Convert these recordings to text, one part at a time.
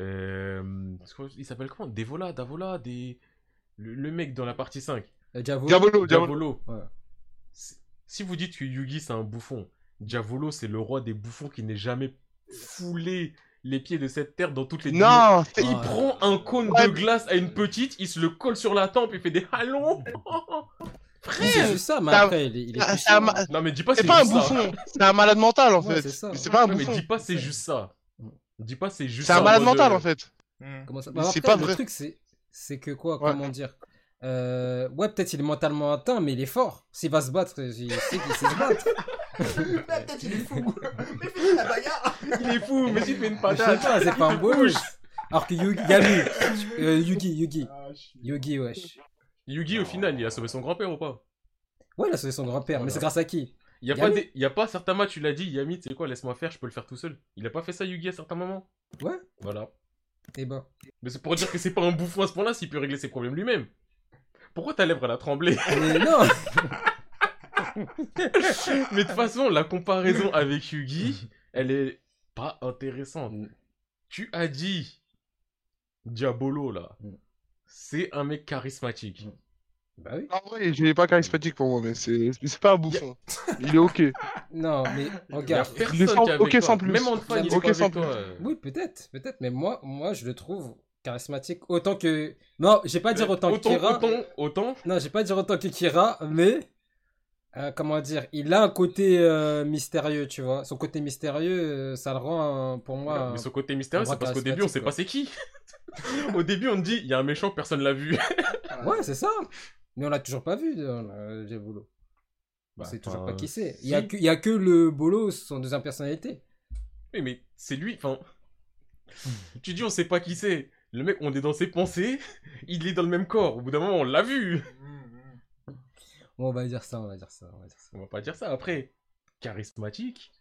Euh, il s'appelle comment? Devola, Davola, des... le, le mec dans la partie 5. Euh, Diavolo. Diavolo, Diavolo. Diavolo. Ouais. Si- vous dites que Yugi c'est un bouffon, Diavolo c'est le roi des bouffons qui n'est jamais foulé les pieds de cette terre dans toutes les Non, c'est- Il Ah. prend un cône Ouais, de glace à une petite, il se le colle sur la tempe, il fait des halons. Mais C'est juste ça, mais après, il est, il est puissant, c'est un ma- non mais dis pas c'est c'est pas un ça. bouffon, c'est un malade mental en fait. c'est pas un Ouais, mais bouffon. dis pas c'est juste ça. Dis pas c'est juste C'est un malade mental en fait. Hmm. Comment ça Bah, c'est après, pas le vrai. truc, c'est, c'est que quoi, Ouais. comment dire euh, Ouais, peut-être il est mentalement atteint, mais il est fort. S'il va se battre, il sait qu'il sait se battre. Peut-être il est fou. Mais fini la bagarre. Il est fou, mais il fait une patate. c'est pas un Bouge. Alors que Yugi, y a lui. Euh, Yugi, Yugi. Ah, Yugi, wesh. Yugi au final, il a sauvé son grand-père ou pas? Ouais, il a sauvé son grand-père, mais c'est grâce à qui? Il y a, Yami pas des... il y a pas certains matchs, tu l'as dit, Yami, tu sais quoi, laisse-moi faire, je peux le faire tout seul. Il a pas fait ça Yugi à certains moments? Ouais. Voilà. Eh ben. Mais c'est pour dire que c'est pas un bouffon à ce point-là s'il peut régler ses problèmes lui-même. Pourquoi ta lèvre elle a tremblé? Mais non Mais de toute façon, la comparaison avec Yugi, elle est pas intéressante. Mm. Tu as dit Diabolo là, Mm. c'est un mec charismatique. Bah oui. En vrai, il est pas charismatique pour moi, mais c'est pas un bouffon. Il est ok. Non, mais Il regarde. personne il est sans- qui est avec ok toi. sans plus. Même Antoine, il est Ok pas avec toi. plus. euh. Oui, peut-être, peut-être, mais moi, moi, je le trouve charismatique autant que. Non, j'ai pas dire autant, que Kira. autant, autant. Non, j'ai pas dire autant que Kira, mais. euh, comment dire Il a un côté euh, mystérieux, tu vois. Son côté mystérieux, euh, ça le rend, euh, pour moi. mais son côté mystérieux, c'est parce qu'au début, on sait pas c'est qui. Au début, on te dit, il y a un méchant, personne l'a vu. Ouais, c'est ça. Mais on l'a toujours pas vu, euh, Diabolo. On Bah, sait toujours pas qui c'est. Il si. y, a que- il y a que le Bolo, son deuxième personnalité. Oui, mais c'est lui, enfin... tu dis, on sait pas qui c'est. Le mec, on est dans ses pensées, il est dans le même corps. Au bout d'un moment, on l'a vu. Bon, on va dire ça, on va dire ça, on va dire ça. On va pas dire ça. Après, charismatique.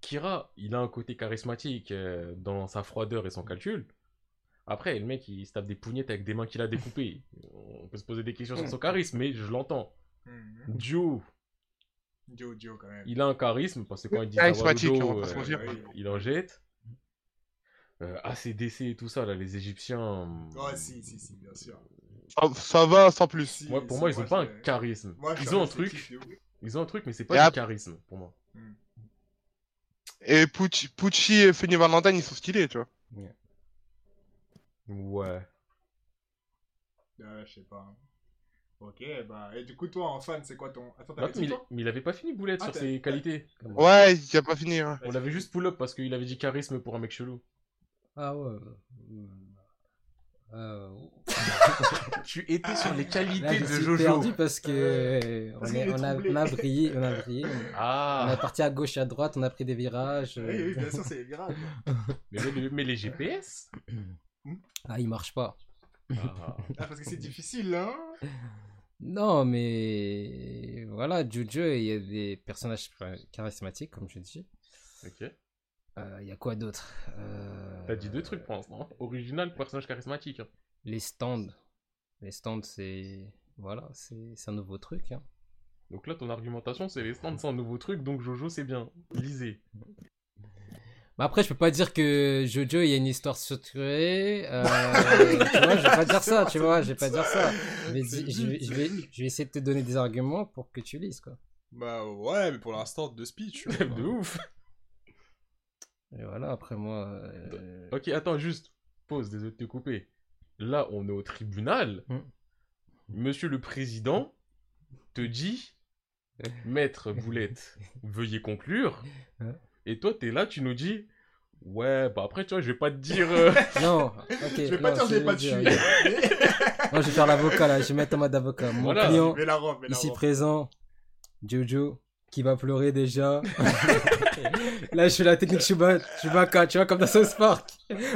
Kira, il a un côté charismatique euh, dans sa froideur et son calcul. Après, le mec, il se tape des pougnettes avec des mains qu'il a découpées. On peut se poser des questions sur son charisme, mais je l'entends. Hmm, hmm. Joe, Joe, Joe quand même. il a un charisme, parce que quand il dit Charismatique, Zawarudo, on va pas se euh, il en jette. Euh, ACDC et tout ça, là, les Égyptiens... Oh, si, si, si, bien sûr. Ça, ça va sans plus. Si, pour si, moi, ils ont pas un charisme. Moi, ils ont un truc, ils ont un truc, mais c'est Et pas du charisme pour moi. Et Pucci, Pucci et Fanny Valentine, ils sont stylés, tu vois. Ouais. Ouais, je sais pas. Ok, bah, et du coup, toi, en fan, c'est quoi ton. Attends, t'avais Attends, mais, dit mais il avait pas fini Boulette Ah, sur t'as- ses qualités. Ouais, il a pas fini. hein. On l'avait juste pull-up parce qu'il avait dit charisme pour un mec chelou. Ah ouais. Euh, Tu étais sur les Là, qualités je de suis Jojo. perdu parce que euh, on, Parce est- qu'il est on a, troublé. on a brillé, on a brillé. On est Ah, parti à gauche, à droite, on a pris des virages. euh. Oui, oui, bien sûr, c'est mais, mais- mais les GPS Ah, il marche pas. Ah. Ah, parce que c'est difficile, hein Non, mais voilà, Jojo, il y a des personnages charismatiques, comme je dis. Ok. Euh, Il y a quoi d'autre? Euh, T'as dit deux trucs pour l'instant. Original, personnage charismatique. hein. Les stands. Les stands, c'est. Voilà, c'est c'est un nouveau truc. hein. Donc là, ton argumentation, c'est les stands, c'est un nouveau truc, donc Jojo, c'est bien. Lisez. Mais après, je peux pas dire que Jojo, il y a une histoire structurée. euh, tu vois, je vais pas dire ça, tu vois, je vais pas dire ça. Je vais, C'est di- je, vais, je, vais, je vais essayer de te donner des arguments pour que tu lises, quoi. Bah ouais, mais pour l'instant, de speech. de ouf. Et voilà, après moi. euh, Ok, attends, juste. Pause, désolé de te couper. Là, on est au tribunal. Hmm. Monsieur le président te dit Maître Boulette, veuillez conclure. Et toi, t'es là, tu nous dis Ouais, bah après, tu vois, je vais pas te dire. euh, Non, ok. Je vais pas non, dire, je vais pas le dire, tuer. ok. Non, je vais faire l'avocat là, je vais mettre en mode avocat. Mon Voilà. client, Mais la robe, mais la ici robe. présent, Jojo, qui va pleurer déjà. là, je fais la technique Chuba- Chewbacca, tu vois, comme dans South Park.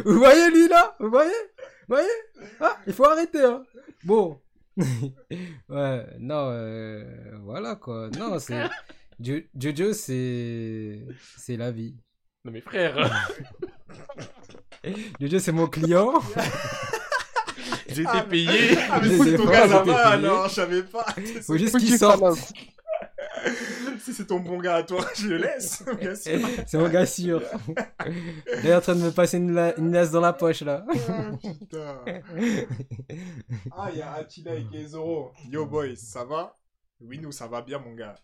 Vous voyez lui là? Vous voyez? Vous voyez? Ah, il faut arrêter, hein. Bon. ouais, non, euh, voilà quoi. Non, c'est. Jo- Jojo, c'est. C'est la vie. Non, mais frère, Jojo, c'est mon client. j'ai été Ah, payé. Ah, mais sais ton gars, payé. non, je savais pas. Faut juste qu'il sorte. C'est si c'est ton bon gars à toi, je le laisse, bien sûr. C'est mon gars sûr. Il est en train de me passer une, la- une laisse dans la poche là. Ah, putain. Ah, il y a Attila et Zoro. Yo, boys, ça va? Oui, nous, ça va bien, mon gars.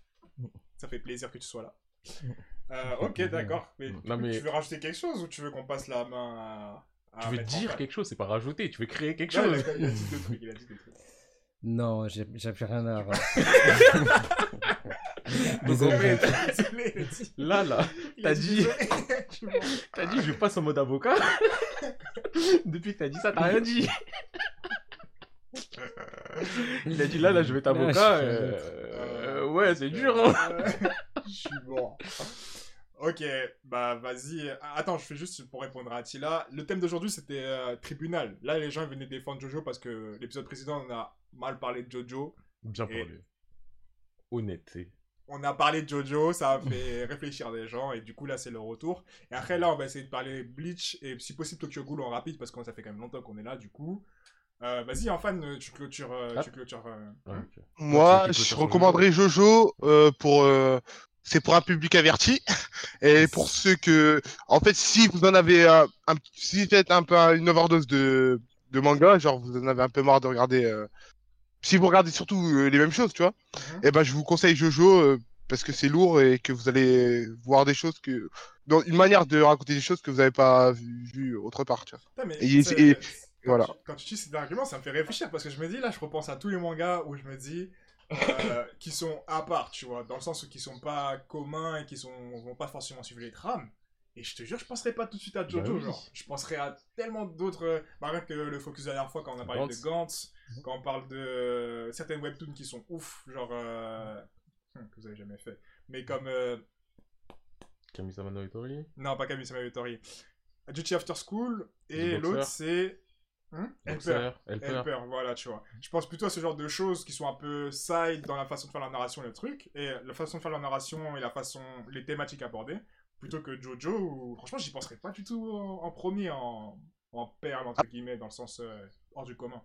Ça fait plaisir que tu sois là. Euh, ok, d'accord. Mais, Non, mais- tu veux rajouter quelque chose ou tu veux qu'on passe la main à. à Tu veux dire quelque chose, c'est pas rajouter, tu veux créer quelque Non, chose. il a- il a dit deux trucs, il a dit deux trucs. Non, j'ai j'ai plus rien à rajouter. Donc, en fait, là, là, T'as dit- t'as dit je passe en mode avocat. Depuis que t'as dit ça, t'as rien dit. Il a dit là, là, je vais être Là, avocat. je- euh, Ouais, c'est dur, hein. Je suis bon. Ok, bah vas-y. Ah, Attends, je fais juste pour répondre à Attila. Le thème d'aujourd'hui c'était euh, tribunal. Là, les gens venaient défendre Jojo parce que l'épisode précédent on a mal parlé de Jojo. Bien Et- parlé. Honnête. On a parlé de Jojo, ça a fait réfléchir des gens et du coup là c'est le retour. Et après là on va essayer de parler Bleach et si possible Tokyo Ghoul en rapide parce que ça fait quand même longtemps qu'on est là du coup. Euh, vas-y, en fan, tu clôtures. euh, Ah. tu clôtures euh, Ouais, ok. Moi, tu je recommanderais Jojo euh, pour. euh, c'est pour un public averti et pour ceux que, en fait, si vous en avez un, un si vous faites un peu un- une overdose de de manga, genre vous en avez un peu marre de regarder. euh, si vous regardez surtout euh, les mêmes choses, tu vois, Mhm. et ben je vous conseille Jojo euh, parce que c'est lourd et que vous allez voir des choses que, dans une manière de raconter des choses que vous n'avez pas vu, vu autre part, tu vois. Putain, et- c'est- voilà. Quand tu, quand tu dis cet argument, ça me fait réfléchir parce que je me dis là, je repense à tous les mangas où je me dis euh, qui sont à part, tu vois, dans le sens où qui sont pas communs et qui sont vont pas forcément suivre les trames. Et je te jure, je penserais pas tout de suite à Jojo, Bah oui. genre. Je penserais à tellement d'autres. euh, Bah, rien que le focus de la dernière fois quand on a parlé Gantz. de Gantz, quand on parle de euh, certaines webtoons qui sont ouf, genre. euh, hum, que vous avez jamais fait. Mais comme. euh, Kamisama no Hitori. non, pas Kamisama Yutori. Duty After School. Et l'autre, Boxer, Helper. Helper, voilà, tu vois. Je pense plutôt à ce genre de choses qui sont un peu side dans la façon de faire la narration et le truc, et la façon de faire la narration et la façon, les thématiques abordées, plutôt que Jojo, où franchement, j'y penserais pas du tout en, en premier, en, en perle, entre guillemets, dans le sens euh, hors du commun.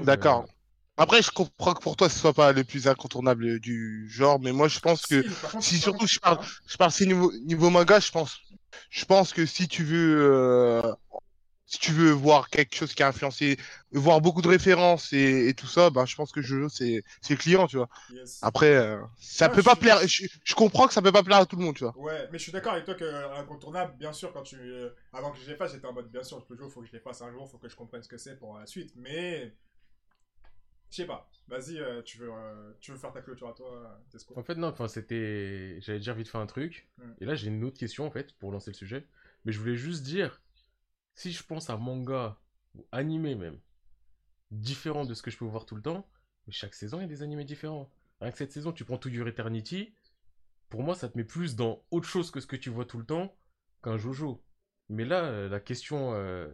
D'accord. euh, Après, je comprends que pour toi, ce soit pas le plus incontournable du genre, mais moi, je pense que Si, contre, surtout pas- je parle, je parle si niveau, niveau manga, je pense, je pense que si tu veux, euh, si tu veux voir quelque chose qui a influencé, voir beaucoup de références et, et tout ça, ben, je pense que Jojo, c'est, c'est le client, tu vois. Yes. Après, euh, ça Ouais, peut pas suis- plaire, je, je comprends que ça peut pas plaire à tout le monde, tu vois. Ouais, mais je suis d'accord avec toi que euh, incontournable, bien sûr, quand tu. euh, avant que je les fasse, j'étais en mode, bien sûr, Jojo, faut que je les fasse un jour, faut que je comprenne ce que c'est pour la suite, mais. Je sais pas. Vas-y, euh, tu, veux, euh, tu veux faire ta clôture à toi, Tesco? En fait, non, enfin, c'était. J'allais dire vite fait un truc. Hmm. Et là, j'ai une autre question, en fait, pour lancer le sujet. Mais je voulais juste dire si je pense à manga, ou animé même, différent de ce que je peux voir tout le temps, mais chaque saison, il y a des animés différents. Que cette saison, tu prends To Your Eternity, pour moi, ça te met plus dans autre chose que ce que tu vois tout le temps qu'un Jojo. Mais là, euh, la question euh,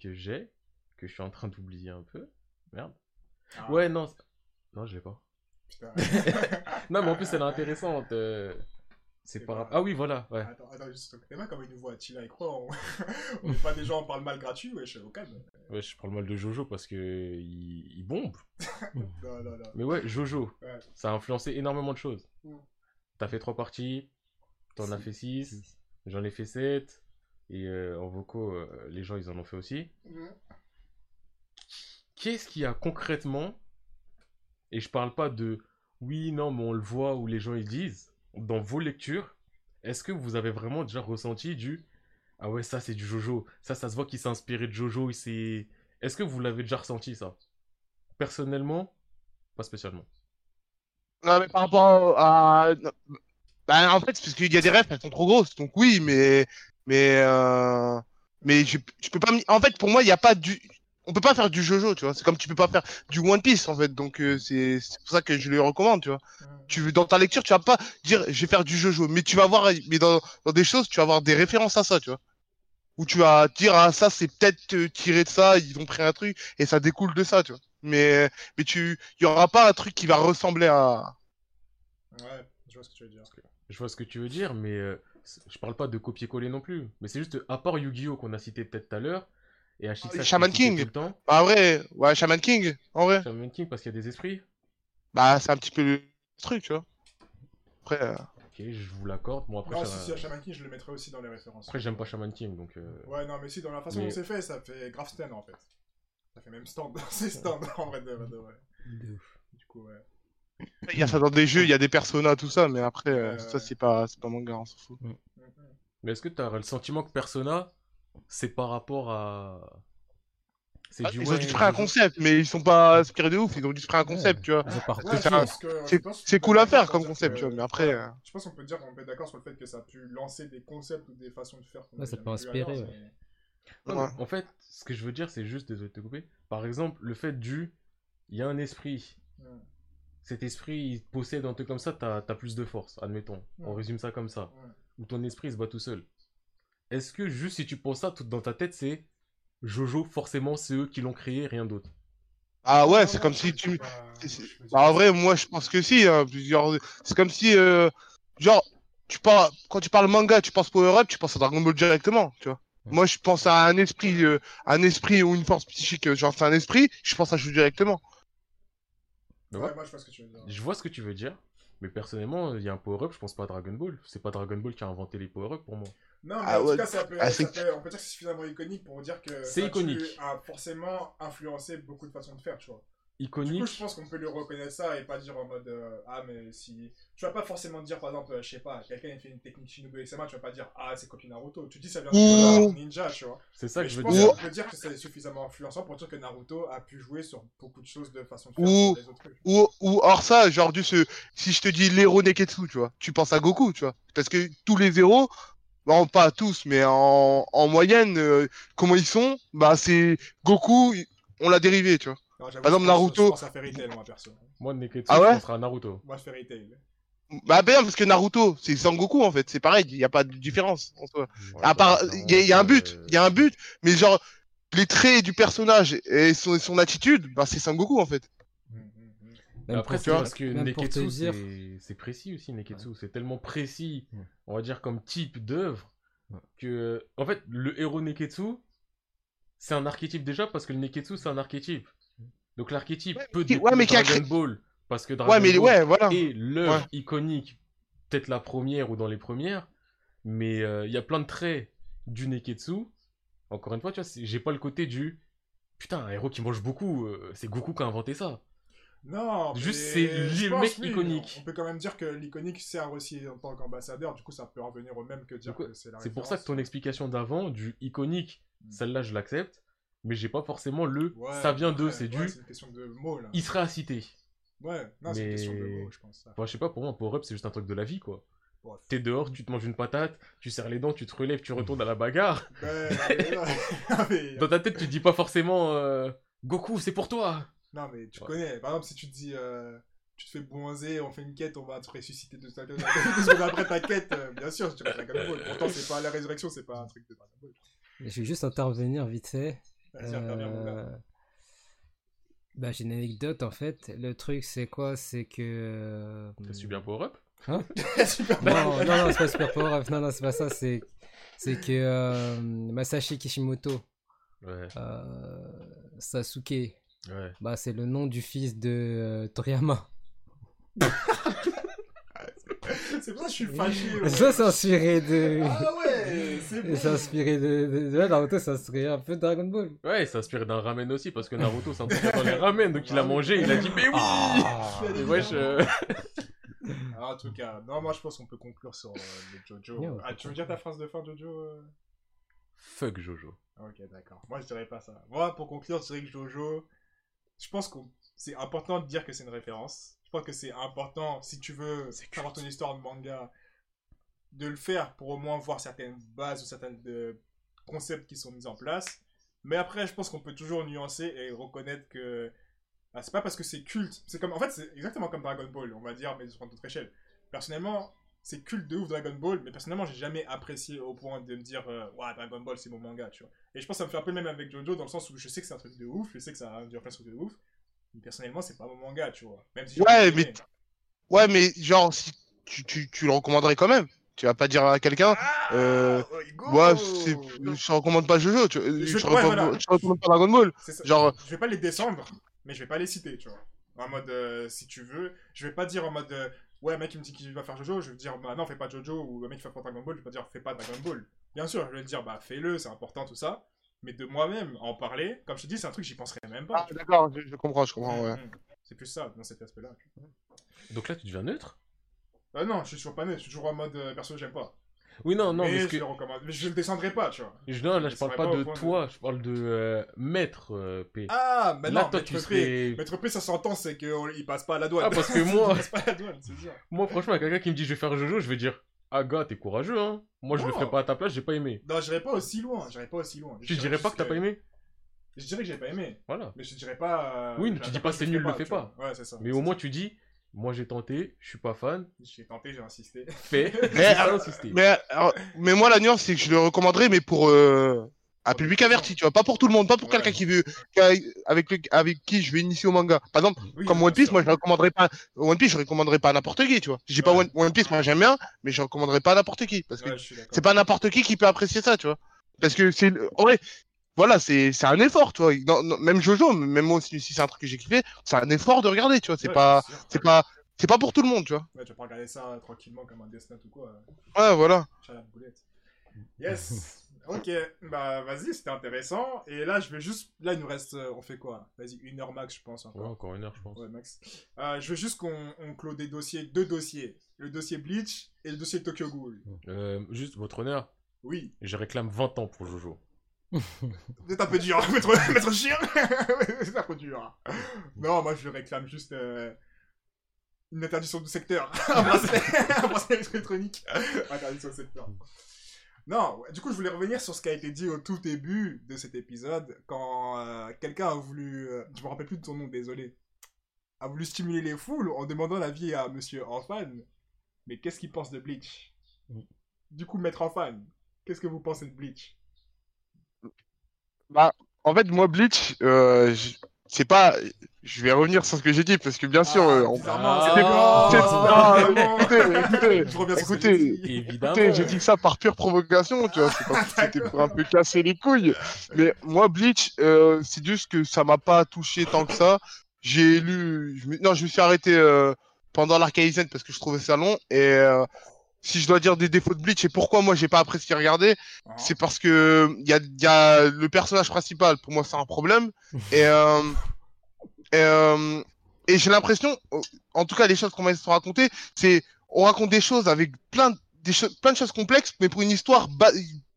que j'ai, que je suis en train d'oublier un peu, merde. Ah, Ouais, non, non, je l'ai pas. Non, mais en plus, elle est intéressante. euh, C'est pas- rapport. Ah oui, voilà, ouais. Attends, attends, juste, t'es pas comme une voix Attila et croix, on... on est pas des gens, on parle mal gratuit, wesh, au calme. Ouais, je parle mal de Jojo parce que il, il bombe. Non, non, non. Mais ouais, Jojo, Ouais. ça a influencé énormément de choses. Mm. T'as fait trois parties, t'en as fait six, j'en ai fait sept, et euh, en vocaux, euh, les gens ils en ont fait aussi. Qu'est-ce qu'il y a concrètement, et je parle pas de oui, non, mais on le voit ou les gens ils disent, dans vos lectures, est-ce que vous avez vraiment déjà ressenti du ah ouais, ça c'est du Jojo, ça, ça se voit qu'il s'est inspiré de Jojo, il s'est- Est-ce que vous l'avez déjà ressenti ça? Personnellement, pas spécialement. Non, mais par rapport à, bah, en fait, c'est parce qu'il y a des rêves, elles sont trop grosses, donc oui, mais, mais, euh, mais je, je peux pas, en fait, pour moi, il y a pas du, on peut pas faire du Jojo, tu vois. C'est comme tu peux pas faire du One Piece, en fait. Donc, euh, c'est, pour ça que je le recommande, tu vois. Tu veux, dans ta lecture, tu vas pas dire, je vais faire du Jojo, mais tu vas voir, mais dans, dans des choses, tu vas avoir des références à ça, tu vois. Où tu vas dire, ah, ça, c'est peut-être euh, tiré de ça, ils ont pris un truc, et ça découle de ça, tu vois. Mais, mais tu, il y aura pas un truc qui va ressembler à, Ouais, je vois ce que tu veux dire. Je vois ce que tu veux dire, mais euh, je parle pas de copier-coller non plus. Mais c'est juste, à part Yu-Gi-Oh! qu'on a cité peut-être tout à l'heure, et à Shiksa, Shaman King. tout le temps, Bah, en vrai, ouais, Shaman King, en vrai. Shaman King parce qu'il y a des esprits. Bah, c'est un petit peu le truc, tu vois. après. euh, Ok, je vous l'accorde. Bon, après, Non, ça- si, si, à Shaman King, je le mettrais aussi dans les références. après j'aime pas Shaman King, donc. euh, Ouais, non, mais si, dans la façon Mais- dont c'est fait, ça fait grave stand en fait. Ça fait même stand. c'est stand en vrai de, de vrai. De ouf. Du coup, ouais. Il y a ça dans des jeux, il y a des personas, tout ça, mais après, euh, ça, ouais. c'est pas, c'est pas manga, on s'en fout. Mhm. Mais est-ce que tu as le sentiment que Persona, c'est par rapport à. C'est Ah, du ils ont ouais, juste pris un concept, mais ils sont pas inspirés de ouf, ils ont juste pris un concept, tu vois. Ouais, c'est un- cool à faire comme concept, tu vois, mais après, euh, Je pense qu'on peut dire qu'on peut être d'accord sur le fait que ça a pu lancer des concepts ou des façons de faire. Ouais, ça peut inspirer, ailleurs, mais- En fait, ce que je veux dire, c'est juste, désolé de te couper. Par exemple, le fait du. Il y a un esprit. Ouais. Cet esprit, il possède un truc comme ça, t'as as plus de force, admettons. On résume ça comme ça. Ouais. Ou ton esprit se bat tout seul. Est-ce que juste si tu penses ça tout dans ta tête, c'est Jojo, forcément, c'est eux qui l'ont créé, rien d'autre? Ah ouais, c'est comme si tu. Bah, en vrai, moi, je pense que si. Hein, plusieurs... C'est comme si, euh, genre, tu parles, quand tu parles manga, tu penses Power Up, tu penses à Dragon Ball directement, tu vois. Ouais. Moi, je pense à un esprit, euh, un esprit ou une force psychique, euh, genre c'est un esprit, je pense à Jojo directement. Ouais, ouais. moi je vois ce que tu veux dire. Je vois ce que tu veux dire, mais personnellement, il y a un power-up, je pense pas à Dragon Ball. C'est pas Dragon Ball qui a inventé les power-up pour moi. Non, mais Ah en tout cas, ça peut, Ah, ça peut- on peut dire que c'est suffisamment iconique pour dire que C'est iconique. a forcément influencé beaucoup de façons de faire, tu vois. Du Iconique. coup, je pense qu'on peut lui reconnaître ça et pas dire en mode euh, Ah, mais si. Tu vas pas forcément dire, par exemple, euh, je sais pas, quelqu'un il fait une technique Shinobu SMA, tu vas pas dire Ah, c'est copie Naruto. Tu dis ça vient de l'art ninja, tu vois. C'est ça Mais que je veux pense dire. qu'on peut dire que c'est suffisamment influençant pour dire que Naruto a pu jouer sur beaucoup de choses de façon de faire autres trucs. Ou, ou hors ça, genre du ce, si je te dis l'héros Neketsu, tu vois, tu penses à Goku, tu vois. Parce que tous les héros, bon, pas tous, mais en, en moyenne, euh, comment ils sont, bah c'est Goku, on l'a dérivé, tu vois. Par exemple, je pense- Naruto- Je pense à Fairy Tail, moi, perso. Moi, Neketsu, Ah ouais? je penserais à Naruto. Moi, Fairy Tail. Bah ben parce que Naruto, c'est Sangoku en fait, c'est pareil, il n'y a pas de différence en soi. Ouais, À part, pas il y, a- il y a un but, euh, il y a un but, mais genre les traits du personnage et son, son attitude, bah c'est Sangoku en fait. Même Après, c'est parce que Neketsu, dire- c'est- précis aussi, Neketsu. C'est tellement précis, Ouais. on va dire, comme type d'œuvre, Ouais. que. En fait, le héros Neketsu, c'est un archétype déjà, parce que le Neketsu, c'est un archétype. Donc l'archétype Ouais, peut qui- mais qui a Dragon Ball, parce que Dragon Ouais, mais Ball ouais, voilà. est l'œuvre Ouais. iconique, peut-être la première ou dans les premières, mais euh, il y a plein de traits du Neketsu. Encore une fois, tu vois, j'ai pas le côté du. Putain, un héros qui mange beaucoup, euh, c'est Goku qui a inventé ça. Non, Juste, mais c'est je le pense, mec oui, iconique. On peut quand même dire que l'iconique sert aussi en tant qu'ambassadeur, du coup ça peut revenir au même que dire que c'est la C'est pour ça que ton explication d'avant, du iconique, Mm. celle-là je l'accepte, mais j'ai pas forcément le Ouais, ça vient d'eux, ouais, c'est ouais, du C'est une question de mots là. il serait à citer. Ouais, non, c'est une Mais- question de mots, je pense. ça. Enfin, je sais pas, pour moi, un power-up c'est juste un truc de la vie quoi. T'es dehors, tu te manges une patate, tu serres les dents, tu te relèves, tu retournes à la bagarre. Mais mais- Dans ta tête, tu dis pas forcément euh, Goku, c'est pour toi. Non, mais tu Ouais. connais. Par exemple, si tu te dis. euh, Tu te fais bronzer, on fait une quête, on va te ressusciter de ta secondes après ta quête, euh, bien sûr, tu restes Dragon Ball. Pourtant, c'est pas la résurrection, c'est pas un truc de Dragon Ball. Je vais juste intervenir vite fait. Vas-y, interviens, mon gars. Euh, Bah, j'ai une anecdote en fait. Le truc, c'est quoi? C'est que. euh, T'as subi un power-up Super Non, non, non, c'est pas Super Power Up. Non, non, c'est pas ça. C'est, c'est que euh, Masashi Kishimoto, Ouais, euh, Sasuke, ouais. bah, c'est le nom du fils de euh, Toriyama. C'est pour ça que je suis fâché. ouais. Ça, inspiré de. Ah ouais, c'est bon. inspiré de. de... Ouais, Naruto, ça serait un peu Dragon Ball. Ouais, ça inspiré d'un ramen aussi, parce que Naruto c'est un truc dans les ramen, donc il a mangé, il a dit mais oui Ah. Et wesh, euh, Ah, en tout cas, non, moi je pense qu'on peut conclure sur euh, le Jojo. Yeah, ah, tu veux dire ta phrase de fin, Jojo euh? Fuck Jojo. Ok, d'accord. Moi je dirais pas ça. Moi, pour conclure, je dirais que Jojo, je pense que c'est important de dire que c'est une référence. Je pense que c'est important, si tu veux savoir ton histoire de manga, de le faire pour au moins voir certaines bases ou certains euh, concepts qui sont mis en place. Mais après, je pense qu'on peut toujours nuancer et reconnaître que ah, c'est pas parce que c'est culte. C'est comme, en fait, c'est exactement comme Dragon Ball, on va dire, mais sur une autre échelle. Personnellement, c'est culte de ouf Dragon Ball, mais personnellement, j'ai jamais apprécié au point de me dire, euh, ouais, Dragon Ball, c'est mon manga, tu vois. Et je pense que ça me fait un peu le même avec Jojo, dans le sens où je sais que c'est un truc de ouf, je sais que ça a une influence de ouf, mais personnellement, c'est pas mon manga, tu vois. Même si j'ai Ouais, mais- Ouais, mais genre, si tu, tu, tu le recommanderais quand même. Tu vas pas dire à quelqu'un, Ah, euh, Oigo ouais, c'est, je recommande pas Jojo, tu, Je- je, ouais, recommande, voilà. je recommande pas Dragon Ball. Genre- Je vais pas les descendre, mais je vais pas les citer, tu vois. En mode, euh, si tu veux, je vais pas dire en mode, euh, ouais, un mec qui me dit qu'il va faire Jojo, je vais dire, bah non, fais pas Jojo, ou un mec qui va faire Dragon Ball, je vais pas dire, fais pas Dragon Ball. Bien sûr, je vais dire, bah fais-le, c'est important, tout ça. Mais de moi-même, en parler, comme je te dis, c'est un truc, j'y penserais même pas. Ah, d'accord, je, je comprends, je comprends, ouais. Mm, mm. C'est plus ça, dans cet aspect-là. Donc là, tu deviens neutre? Bah non, je suis toujours pas né, je suis toujours en mode euh, perso, j'aime pas. Oui, non, non, mais mais, ce je que... le recommande. Mais je le descendrai pas, tu vois. je- non, là, je Ça parle pas pas de toi, je parle de euh, maître euh, P. Ah, mais là, non, toi, Maître tu P, serais... Maître P, ça s'entend, c'est qu'il passe pas à la douane. Ah, parce que moi- il passe pas à la douane, c'est. Moi, franchement, quelqu'un qui me dit je vais faire Jojo, je vais dire Ah, gars, t'es courageux, hein. Moi, je le Non. ferai pas à ta place, j'ai pas aimé. Non, j'irai pas aussi loin, j'irai pas aussi loin. Tu Je dirais pas que t'as pas aimé? Je dirais que j'ai pas aimé, Voilà. mais je dirais pas. euh, Oui, je tu dis pas c'est je nul, le fais vois. Ouais, c'est ça. Mais au moins, tu dis Moi, j'ai tenté, je suis pas fan, J'ai tenté, j'ai insisté. fais. Mais, J'ai insisté. Mais, alors, mais moi, la nuance, c'est que je le recommanderais, mais pour euh, un public averti, tu vois, pas pour tout le monde, pas pour Ouais. quelqu'un qui veut, qui a- avec, le- avec qui je vais initier au manga. Par exemple, Oui, comme One Piece, sûr. moi, je le recommanderais pas, One Piece, je recommanderais pas à n'importe qui, tu vois. Je dis pas Ouais. One, One Piece, moi, j'aime bien, mais je recommanderais pas à n'importe qui, parce que Ouais, c'est pas n'importe qui qui peut apprécier ça, tu vois. Parce que c'est, en vrai, voilà, c'est, c'est un effort, tu vois. Non, non, même Jojo, même moi aussi, si c'est un truc que j'ai kiffé, c'est un effort de regarder, tu vois. C'est Ouais, pas, c'est pas, c'est pas pour tout le monde, tu vois. Ouais, tu vas pas regarder ça tranquillement comme un Death Note ou quoi. Ouais, voilà. Chat la boulette. Yes. Ok, bah vas-y, c'était intéressant. Et là, je vais juste. Là, il nous reste. euh, On fait quoi? Vas-y, une heure max, je pense. Ouais, Encore. encore une heure, je pense. Ouais, max. Euh, je veux juste qu'on on clôt des dossiers, deux dossiers. Le dossier Bleach et le dossier Tokyo Ghoul. Euh, juste, votre honneur, Oui. je réclame 20 ans pour Jojo. C'est un peu dur, maître, maître chien C'est un peu dur. Non, moi je réclame juste euh, une interdiction du secteur. un bracelet un bracelet électronique. Interdiction du secteur. Non, du coup je voulais revenir sur ce qui a été dit au tout début de cet épisode, quand euh, quelqu'un a voulu, euh, je me rappelle plus de son nom, désolé, a voulu stimuler les foules en demandant l'avis à Monsieur Enfan. Mais qu'est-ce qu'il pense de Bleach? Du coup, Maître Enfan, qu'est-ce que vous pensez de Bleach? Bah, en fait, moi, Bleach, euh, je- c'est pas. Je vais revenir sur ce que j'ai dit, parce que bien sûr, Ah, euh, on- Ah, écoutez, écoutez, écoutez, j'ai dit. Évidemment. écoutez, j'ai dit ça par pure provocation, tu vois, c'est pas- c'était pour un peu casser les couilles. Mais moi, Bleach, euh, c'est juste que ça m'a pas touché tant que ça. J'ai lu, non, je me suis arrêté euh, pendant l'Arcaïzen parce que je trouvais ça long. Et euh, si je dois dire des défauts de Bleach et pourquoi moi j'ai pas apprécié regarder, Ah. c'est parce que il y a, y a le personnage principal. Pour moi c'est un problème. Et euh, et, euh, et j'ai l'impression en tout cas les choses qu'on m'a racontées c'est on raconte des choses avec plein de- des choses plein de choses complexes mais pour une histoire ba-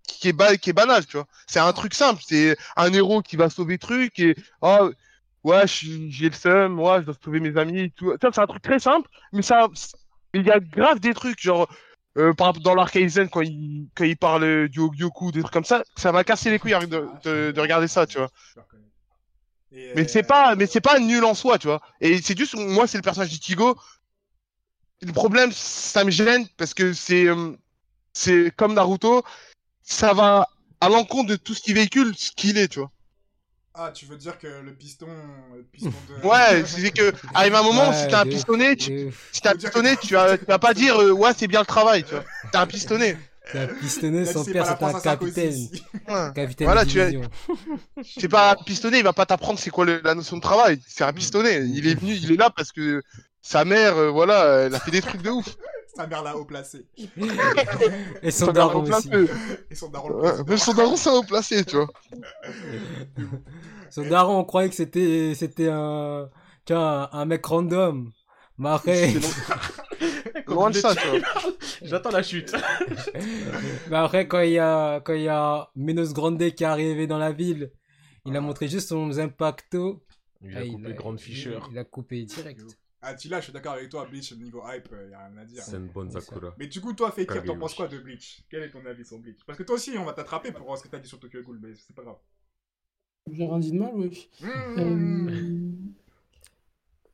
qui est ba- qui est banale tu vois. C'est un truc simple. C'est un héros qui va sauver truc et oh ouais j'ai le seum ouais je dois sauver mes amis tout. C'est un truc très simple mais ça il y a grave des trucs genre euh, par exemple, dans l'Arcaïzen, quand il, quand il parle du Hogyoku, des trucs comme ça, ça m'a cassé les couilles de, de, de regarder ça, tu vois. Et, Mais euh, c'est pas, mais c'est pas nul en soi, tu vois. Et c'est juste, moi, c'est le personnage d'Ichigo. Le problème, ça me gêne parce que c'est, euh, c'est comme Naruto, ça va à l'encontre de tout ce qui véhicule ce qu'il est, tu vois. Ah, tu veux dire que le piston, le piston de... Ouais, c'est que, arrive un moment, Ouais, si t'es un pistonné, tu, si t'es un pistonné, tu vas, tu vas pas dire, euh, ouais, c'est bien le travail, tu vois. T'es un pistonné. T'es un pistonné, c'est père c'était un à capitaine. Ouais. Capitaine Voilà, de tu as-. C'est pas un pistonné, il va pas t'apprendre c'est quoi le- la notion de travail. C'est un pistonné. Il est venu, il est là parce que sa mère, euh, voilà, elle a fait des trucs de ouf. Sa mère l'a haut placé. Et son daron haut aussi. placé. Et son daron Ouais. Même son daron, ça haut placé, tu vois. Son daron, on croyait que c'était, c'était un, tu vois, un, un mec random. Mais après, Loin de ça, tu vois. J'attends la chute. mais après, quand il y a, quand il y a Menos Grande qui est arrivé dans la ville, il a montré juste son impacto. Il Ah, a coupé Grande il- Fisher. Il a coupé direct. Ah, Tila, je suis d'accord avec toi, Bleach, niveau hype, euh, y a rien à dire. C'est une bonne Sakura. Mais du coup, toi, Fekir, t'en penses quoi de Bleach? Quel est ton avis sur Bleach? Parce que toi aussi, on va t'attraper pour ce que t'as dit sur Tokyo Ghoul, mais c'est pas grave. J'ai rien dit de mal, oui. Mmh.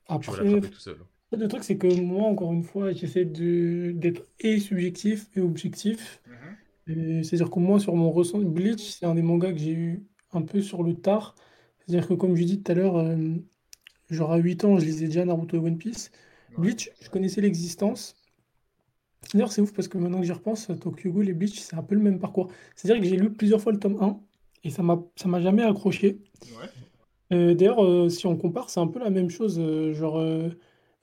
Vas Après, tout seul. le truc, c'est que moi, encore une fois, j'essaie de d'être et subjectif et objectif. Et C'est-à-dire que moi, sur mon ressenti, Bleach, c'est un des mangas que j'ai eu un peu sur le tard. C'est-à-dire que, comme je dis tout à l'heure, euh, genre à 8 ans, je lisais déjà Naruto et One Piece. Bleach, je connaissais l'existence. D'ailleurs, c'est ouf parce que maintenant que j'y repense, Tokyo Ghoul et Bleach, c'est un peu le même parcours. C'est-à-dire que j'ai lu plusieurs fois le tome 1 et ça m'a jamais accroché. Ouais. Euh, d'ailleurs, euh, si on compare, c'est un peu la même chose. euh, genre,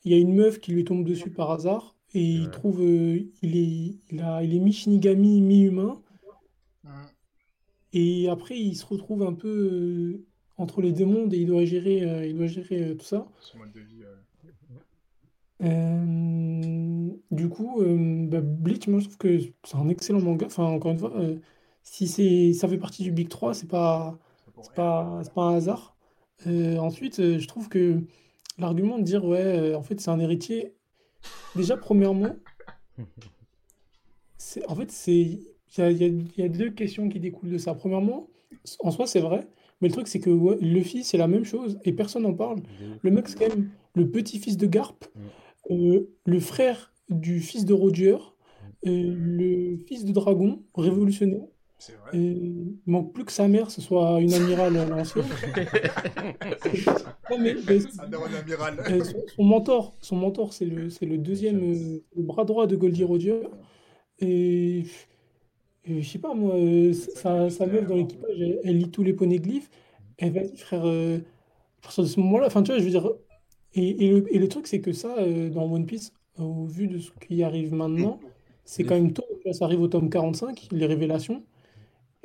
il y a une meuf qui lui tombe dessus par hasard et il trouve, il est, il a, il est mi-Shinigami, mi-humain. Hum, Et après, il se retrouve un peu entre les deux mondes et il doit gérer, euh, il doit gérer euh, tout ça. Son mode de vie. euh, du coup, euh, bah, Bleach, moi je trouve que c'est un excellent manga. Enfin, encore une fois, euh, si c'est, ça fait partie du Big 3, c'est pas, c'est pas, c'est pas un hasard. Ensuite, je trouve que l'argument de dire, ouais, en fait, c'est un héritier, déjà, premièrement, c'est, en fait, c'est, il y a, il y a- il y a deux questions qui découlent de ça. Premièrement, en soi, c'est vrai, mais le truc, c'est que ouais, Luffy, c'est la même chose et personne n'en parle. Le mec, c'est quand même le petit-fils de Garp, euh, le frère du fils de Roger, euh, le fils de Dragon, révolutionnaire. C'est vrai. Euh, il manque plus que sa mère, ce soit une amirale à l'ancienne. Non, mais, mais, Underworld Amiral. euh, son, son mentor, son mentor, c'est le, c'est le deuxième, le bras droit de Goldie Roger. Et je sais pas, moi, euh, sa, sa meuf dans l'équipage, elle, lit tous les poneglyphes. Et vas-y, frère, euh, à de ce moment-là, enfin, tu vois, je veux dire. Et, et le, et le truc, c'est que ça, euh, dans One Piece, au vu de ce qui arrive maintenant, c'est quand même tôt. Ça arrive au tome 45, les révélations.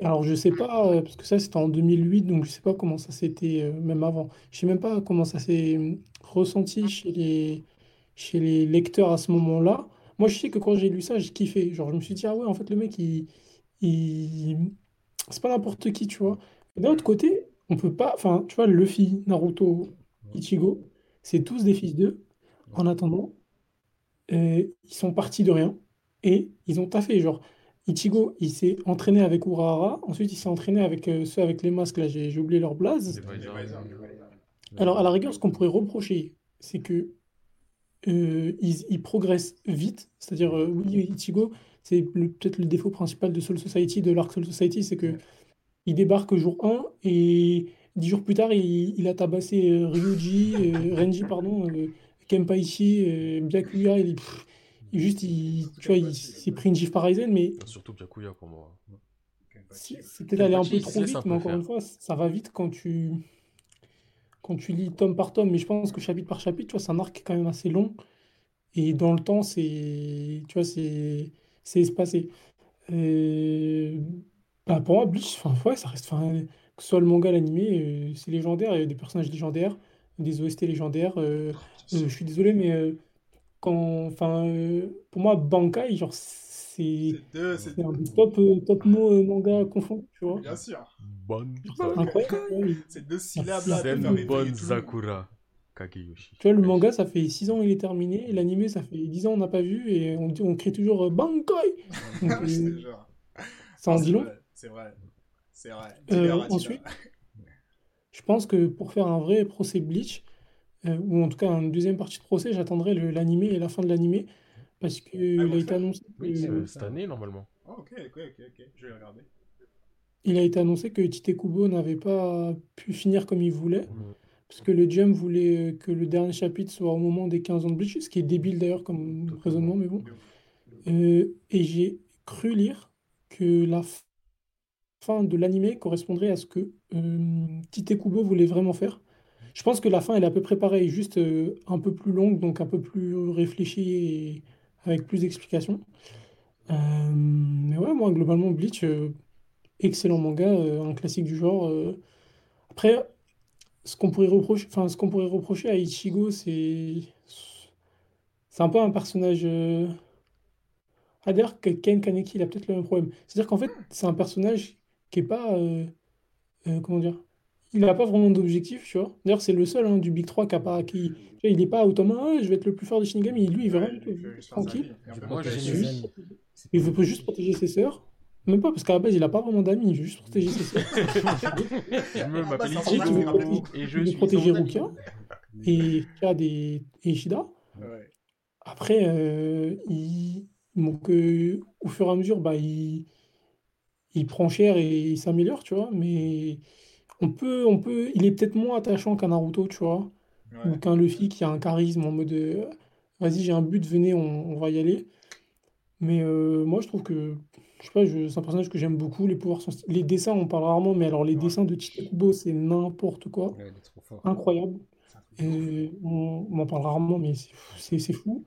Alors, je sais pas, euh, parce que ça, c'était en 2008, donc je sais pas comment ça s'était, euh, même avant. Je sais même pas comment ça s'est ressenti chez les, chez les lecteurs à ce moment-là. Moi, je sais que quand j'ai lu ça, j'ai kiffé. Genre, je me suis dit, ah ouais, en fait, le mec, il, c'est pas n'importe qui, tu vois. D'un autre côté, on peut pas, enfin, tu vois, Luffy, Naruto, Ichigo, c'est tous des fils d'eux. En attendant, euh, ils sont partis de rien et ils ont taffé. Genre, Ichigo, il s'est entraîné avec Urahara. Ensuite, il s'est entraîné avec euh, ceux avec les masques. Là, j'ai j'ai oublié leur blaze. Alors, à la rigueur, ce qu'on pourrait reprocher, c'est que euh, ils, ils progressent vite. C'est-à-dire, euh, oui, Ichigo, c'est peut-être le défaut principal de Soul Society, de l'Arc Soul Society, c'est que il débarque jour 1 et 10 jours plus tard, il, il a tabassé euh, Ryuji, euh, Renji, pardon, euh, Kenpaichi, euh, Byakuya. Il, pff, juste, il, tu vois, il s'est pris une gifle par Aizen, mais Surtout Byakuya pour moi. c'est peut-être aller un peu trop vite, mais encore une fois, ça va vite quand tu, quand tu lis tome par tome. Mais je pense que chapitre par chapitre, tu vois, c'est un arc quand même assez long. Et dans le temps, c'est, tu vois, c'est, c'est espacé. Euh, bah, pour moi, Bleach, enfin, ouais, ça reste, enfin, que ce soit le manga, l'animé, euh, c'est légendaire. Il y a des personnages légendaires, des OST légendaires. euh, euh, je suis désolé, mais euh, quand, enfin, euh, pour moi, Bankai, genre, c'est C'est deux, c'est c'est un des top, euh, top mots euh, manga confondus, tu vois. Bien sûr. Bonne C'est deux syllabes là. Zen pour faire Bon réveiller tout le monde. Sakura Kageyoshi. Tu vois, le manga, ça fait 6 ans il est terminé, et l'animé, ça fait 10 ans on n'a pas vu, et on, on crie toujours euh, Bankai! Donc, euh, ça en Ah, dit c'est long. vrai, C'est vrai. C'est vrai. Euh, ensuite, je pense que pour faire un vrai procès Bleach, euh, ou en tout cas une deuxième partie de procès, j'attendrai l'animé et la fin de l'animé, parce Ah, qu'il bon, a été annoncé Oui, que, cette année normalement. Oh, ok, ok, ok, ok. Je vais regarder. il a été annoncé que Tite Kubo n'avait pas pu finir comme il voulait, Mhm. Parce que le Jump voulait que le dernier chapitre soit au moment des 15 ans de Bleach, ce qui est débile d'ailleurs comme raisonnement, mais bon. Euh, et j'ai cru lire que la fin de l'animé correspondrait à ce que euh, Tite Kubo voulait vraiment faire. Je pense que la fin elle est à peu près pareille, juste euh, un peu plus longue, donc un peu plus réfléchie et avec plus d'explications. Mais ouais, moi globalement Bleach, excellent manga, un classique du genre. Après, ce qu'on pourrait reprocher, enfin ce qu'on pourrait reprocher à Ichigo, c'est c'est un peu un personnage. euh, ah, d'ailleurs, que Ken Kaneki, il a peut-être le même problème. C'est-à-dire qu'en fait, c'est un personnage qui est pas. euh, euh, comment dire? Il n'a pas vraiment d'objectif, tu vois. D'ailleurs, c'est le seul hein, du Big 3 qui a pas. Qui, il n'est pas au tome 1, Ah, je vais être le plus fort des Shinigami. Lui, il veut Ouais, rien Tranquille. Il veut juste protéger ses sœurs. Même pas, parce qu'à la base, il n'a pas vraiment d'amis, il veut juste protéger ses sœurs. Je me Ah, m'appelle bah, Ichigo un et je Il veut suis protéger. Rukia et Ishida. Ouais. Après, euh, il, donc, euh, au fur et à mesure, bah, il, il prend cher et il s'améliore, tu vois. Mais on peut, on peut, il est peut-être moins attachant qu'un Naruto, tu vois, ou qu'un Luffy qui a un charisme en mode euh, vas-y, j'ai un but, venez, on, on va y aller. Mais euh, moi, je trouve que, je sais pas, je- c'est un personnage que j'aime beaucoup. Les pouvoirs sont, les dessins, on parle rarement, mais alors les Ouais. dessins de Tite Kubo, c'est n'importe quoi, Ouais, trop incroyable. Et on, on en parle rarement, mais c'est c'est- c'est fou.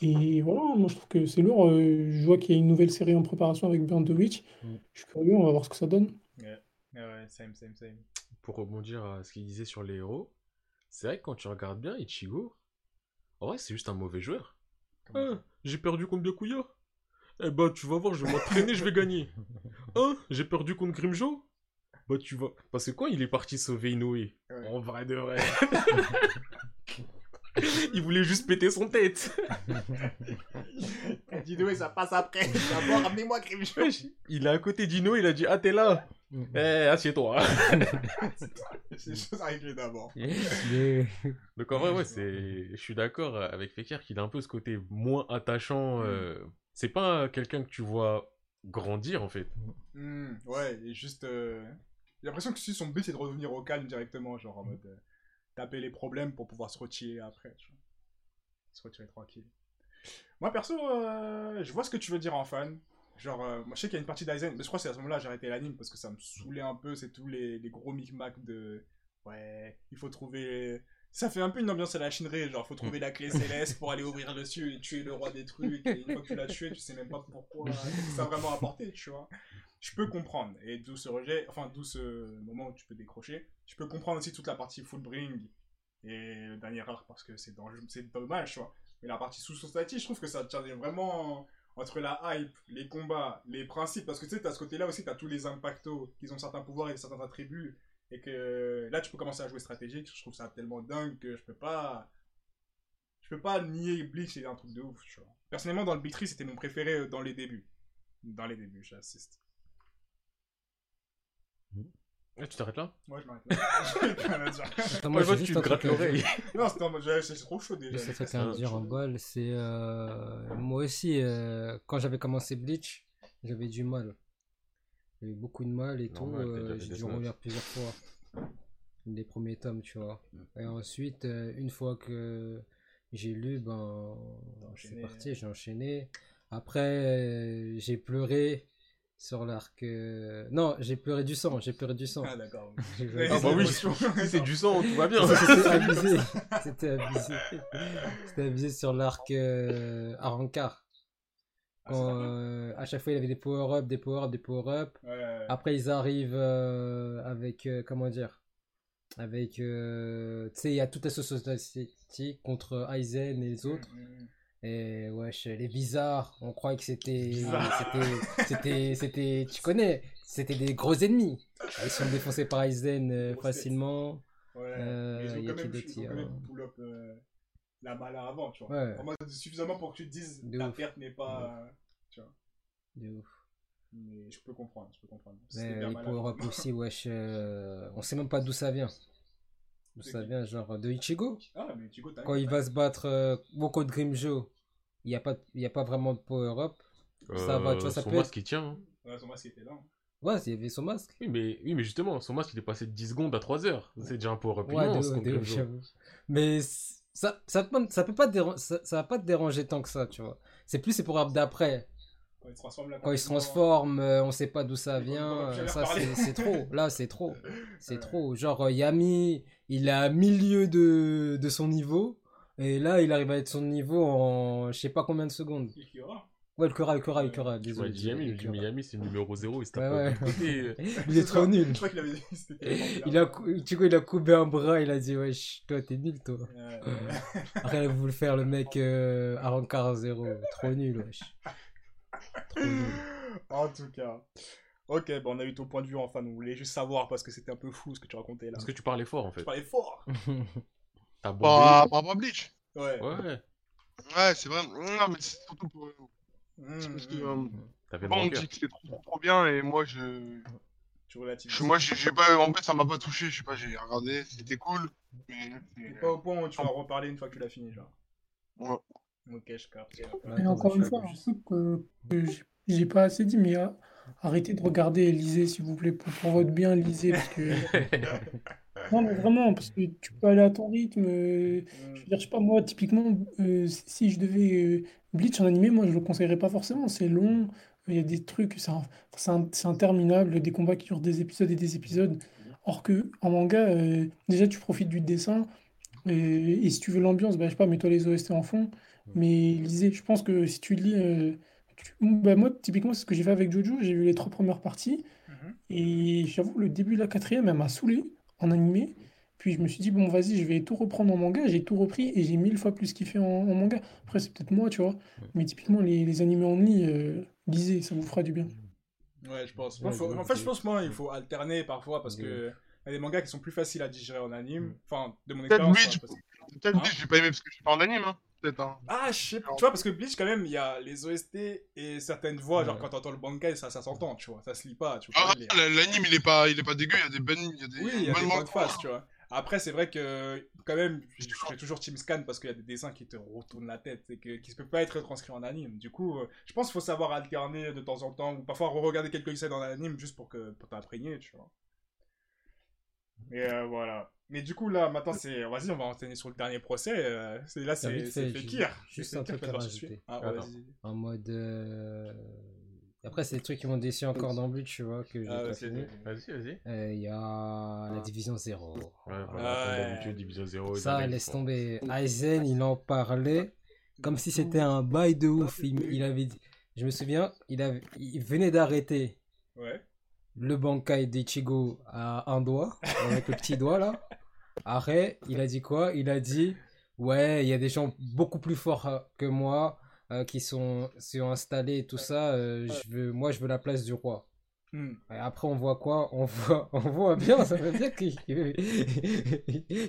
Et voilà, moi je trouve que c'est lourd. Euh, je vois qu'il y a une nouvelle série en préparation avec Burn the Witch. Mm. Je suis curieux, on va voir ce que ça donne. Ouais, ouais, same, same, same. Pour rebondir à ce qu'il disait sur les héros, c'est vrai que quand tu regardes bien Ichigo, en vrai, c'est juste un mauvais joueur. Hein, j'ai perdu contre Byakuya Eh bah, tu vas voir, je vais m'entraîner, je vais gagner. Hein, j'ai perdu contre Grimjo? Bah, tu vas. Parce que quand il est parti sauver Inoue, Ouais. en vrai de vrai. il voulait juste péter son tête. Ouais, ça passe après. D'abord, ramenez-moi Grimjo. Il est à côté d'Inoue, il a dit Ah, t'es là Eh, assieds-toi. C'est choses à régler d'abord. Mais- Donc en vrai, ouais, c'est. Je suis d'accord avec Fekir qu'il a un peu ce côté moins attachant. euh, C'est pas quelqu'un que tu vois grandir en fait. Hmm, ouais, et juste. euh, J'ai l'impression que si son but c'est de revenir au calme directement, genre en mode euh, taper les problèmes pour pouvoir se retirer après, tu vois. Se retirer tranquille. Moi perso, euh, je vois ce que tu veux dire en fan. Genre, moi je sais qu'il y a une partie d'Aizen, mais je crois que c'est à ce moment-là que j'ai arrêté l'anime parce que ça me saoulait un peu, c'est tous les, les gros micmacs de. Ouais, il faut trouver. Ça fait un peu une ambiance à la chinerie, genre faut trouver la clé céleste pour aller ouvrir cieux et tuer le roi des trucs, et une fois que tu l'as tué, tu sais même pas pourquoi, ce que ça a vraiment apporté, tu vois je peux comprendre. Et d'où ce rejet, enfin, d'où ce moment où tu peux décrocher. Je peux comprendre aussi toute la partie full bring et le dernier arc parce que c'est dommage, tu vois. Mais la partie sous society, je trouve que ça tient vraiment entre la hype, les combats, les principes. Parce que tu sais, t'as ce côté-là aussi, t'as tous les impactos qui ont certains pouvoirs et certains attributs. Et que là, tu peux commencer à jouer stratégique. Je trouve ça tellement dingue que je peux pas. Je peux pas nier Bleach, c'est un truc de ouf, tu vois. Personnellement, dans le Tree, c'était mon préféré euh, dans les débuts. Dans les débuts, j'assiste. Ah, tu t'arrêtes là? Moi, je m'arrête là. J'ai rien à dire. Attends, Moi, je vois j'ai que tu te grattes dire. l'oreille. Non, c'est trop chaud déjà. Juste un les truc frères, à me c'est dire trop en c'est euh, moi aussi, euh, quand j'avais commencé Bleach, j'avais du mal. Beaucoup de mal et tout. Euh, j'ai dû relire plusieurs fois. Les premiers tomes, tu vois. Et ensuite, euh, une fois que j'ai lu, ben, c'est enchaîné. parti, j'ai enchaîné. Après, euh, j'ai pleuré sur l'arc. euh, Non, j'ai pleuré du sang, j'ai pleuré du sang. Ah, d'accord. Ah c'est bah oui, c'est du sang, tout va bien. C'était abusé. C'était abusé. C'était abusé sur l'arc euh, Arrancar. Ah, Quand, euh, à chaque fois, il avait des power-up, des power-up, des power-up. Ouais. Après, ils arrivent euh, avec, euh, comment dire, avec, tu sais, il y a toute la société contre Aizen et les autres. Mm, mm. Et wesh, les bizarres, on croyait que c'était, c'était, c'était, tu connais, c'était des gros ennemis. Ils sont défoncés par Aizen facilement. Ouais. Ils ont y a quand même, d'autre, la mala avant, tu vois. Ouais. En mode suffisamment pour que tu te dises De la ouf. perte n'est pas. Tu vois. De ouf. Mais je peux comprendre, je peux comprendre. C'était Mais les malade. power-up aussi, wesh, euh, on sait même pas d'où ça vient. D'où ça qui? vient, genre de Ichigo? Ah, mais Chico, t'as Quand il va se battre euh, bon, contre Grimjo, il n'y a, pas- il y a pas vraiment de power-up. Ça va, tu vois, ça Euh, son peut masque, il tient. hein. Ouais, son masque était là. hein. Ouais, il y avait son masque. Oui mais, oui, mais justement, son masque, il est passé de 10 secondes à 3 heures. C'est déjà un Ouais, immense de ouf, Grimjo. j'avoue. Mais ça, ça, peut- ça peut pas te déranger, ça, ça va pas te déranger tant que ça, tu vois. C'est plus ces power-up d'après. Quand il se transforme. Quand il se transforme, euh, on sait pas d'où ça vient. euh, Ça, c'est c'est trop. Là, c'est trop. C'est Ouais. trop. Genre, euh, Yami, il est à milieu de, de son niveau. Et là, il arrive à être son niveau en je sais pas combien de secondes. Ouais, le Kura, le Kura, le. Tu m'as Désolé. dit Yami, le. Miami, c'est le numéro 0, il se Ouais, tape ouais. Il est trop nul. Je crois qu'il avait dit. c'était Il a, cou- tu vois, il a coupé un bras, il a dit, wesh, toi, t'es nul, toi. Ouais, ouais. Après, il a voulu faire le mec euh, à Rancard 0. Trop nul, wesh. Trop nul. en tout cas. Ok, bon, on a eu ton point de vue enfin. On voulait juste savoir parce que c'était un peu fou ce que tu racontais là. Parce que tu parlais fort en Tu fait. parlais fort. T'as rapport à Bleach. Ouais. Ouais, Ouais, c'est vrai. Non, mais c'est surtout pour. Mmh, Parce que, mmh. euh, Bon, on dit que c'était trop, trop, trop bien et moi je. Tu relativises. je moi j'ai pas. En fait, ça m'a pas touché. Je sais pas, j'ai regardé, c'était cool. Mais. T'es c'est- pas au point où tu vas en reparler une fois que tu l'as fini, genre. Ouais. Ok, je capte. Et encore je une fois, gauche. truc que, j'ai- pas assez dit, mais arrêtez de regarder et lisez, s'il vous plaît, pour, pour votre bien, lisez. Parce que... non, mais vraiment, parce que tu peux aller à ton rythme. euh, je veux dire, je sais pas, moi, typiquement, euh, si je devais euh, Bleach en animé, moi, je le conseillerais pas forcément. C'est long, il y a des trucs, c'est interminable, des combats qui durent des épisodes et des épisodes. Or que en manga, déjà, tu profites du dessin. Et, et si tu veux l'ambiance, bah, je sais pas, mets-toi les OST en fond. Mais lisez, je pense que si tu lis. bah, moi, typiquement, c'est ce que j'ai fait avec Jojo. J'ai vu les trois premières parties. Mhm. Et j'avoue, le début de la quatrième, elle m'a saoulé en animé. Puis je me suis dit, bon, vas-y, je vais tout reprendre en manga. J'ai tout repris et j'ai mille fois plus kiffé en, en manga. Après, c'est peut-être moi, tu vois. Mais typiquement, les, les animés en ligne, euh, lisez, ça vous fera du bien. Ouais, je pense. Ouais, Moi, faut- En fait, je pense, moi, il faut alterner parfois parce que y a des mangas qui sont plus faciles à digérer en anime. Mm. Enfin, de mon Peut-être expérience. Bleach. hein, parce que- Peut-être Hein j'ai pas aimé parce que je suis pas en anime, hein. Peut-être, hein. Ah, je sais pas. Tu vois, parce que Bleach, quand même, il y a les OST et certaines voix. Genre, quand t'entends le bankai, ça, ça s'entend, tu vois. Ça se lit pas, tu vois. Ah, l'anime il est pas, il est pas dégueu, il y a des bonnes, il y a des Oui, il y a bonnes des mangas. points de face, tu vois. Après, c'est vrai que, quand même, je fais toujours Team Scan parce qu'il y a des dessins qui te retournent la tête et que, qui ne peuvent pas être transcrits en anime. Du coup, euh, je pense qu'il faut savoir alterner de temps en temps ou parfois re-regarder quelques scènes en anime juste pour, que, pour t'imprégner, tu vois. Mais euh, voilà. Mais du coup, là, maintenant, c'est. Vas-y, on va enchaîner sur le dernier procès. euh, là, c'est vite c'est fait, Fekir. juste un truc à rajouter. Ah, ouais. En mode. euh, Après, c'est des trucs qui m'ont déçu encore dans Bleach, tu vois, que j'ai Ah, pas ouais, fini. Vas-y, vas-y. Euh, Il y a la division 0. Ouais, voilà, comme Ouais. division 0. Ça, laisse tomber. Aizen, il en parlait comme si c'était un bail de ouf. Il, il avait dit- Je me souviens, il, avait... il venait d'arrêter Ouais. Le Bankai d'Ichigo à un doigt, avec le petit doigt là. Arrêt, il a dit quoi? Il a dit Ouais, il y a des gens beaucoup plus forts euh, que moi euh, qui sont, sont installés et tout ça. euh, je veux, moi, je veux la place du roi. Hmm. Et après, on voit quoi? On voit, on voit bien, ça veut dire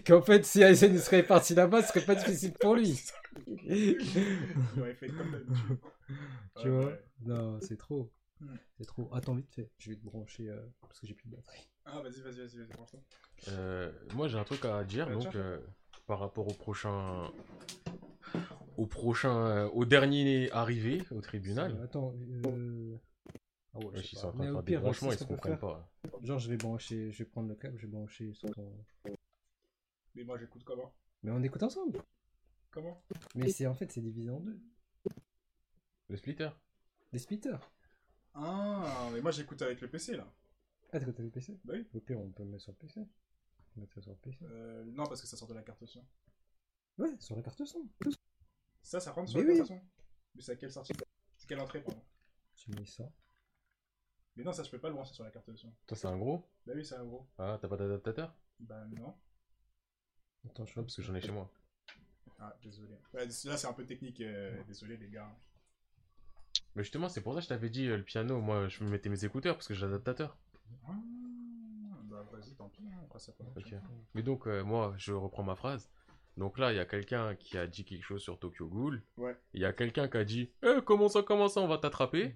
qu'en fait, si Aizen serait parti là-bas, ce serait pas difficile pour lui. Il aurait fait comme d'habitude. Tu Ouais, vois ouais. Non, c'est trop. C'est trop. Attends, vite fait. Je vais te brancher euh, parce que j'ai plus de batterie. Ah, vas-y, vas-y, vas-y, vas-y, franchement. Euh, moi j'ai un truc à dire donc euh, par rapport au prochain au prochain euh, au dernier arrivé au tribunal. Attends. Euh... Ah ouais, Ouais, je sais ils pas. sont en train Mais de au pire, branchements, c'est ils se comprennent pas. Genre, je vais brancher, je vais prendre le câble, je vais brancher sur ton. Mais moi, j'écoute comment? Mais on écoute ensemble. Comment? Mais c'est en fait, c'est divisé en deux. Le splitter. Des splitters. Ah, mais moi, j'écoute avec le PC, là. Ah, t'as le PC Bah oui. Au pire, on peut le mettre sur le PC. On peut mettre ça sur le PC. Euh, non, parce que ça sort de la carte son. Ouais, sur la carte son. Ça, ça rentre sur Mais la oui. carte son Mais c'est à quelle sortie? C'est quelle entrée, pardon? Tu mets ça. Mais non, ça, je peux pas le brancher sur la carte son. Toi c'est un gros? Bah oui, c'est un gros. Ah t'as pas d'adaptateur? Bah non. Attends, je Non parce que j'en ai chez moi. Ah, désolé. Ouais, là, c'est un peu technique, euh, désolé, les gars. Mais justement c'est pour ça que je t'avais dit euh, le piano moi je me mettais mes écouteurs parce que j'ai l'adaptateur. Ah, bah vas-y, tant pis, hein, on passe à pas. Ok. Mais donc euh, moi je reprends ma phrase. Donc là il y a quelqu'un qui a dit quelque chose sur Tokyo Ghoul. Ouais. Il y a quelqu'un qui a dit eh, comment ça comment ça on va t'attraper?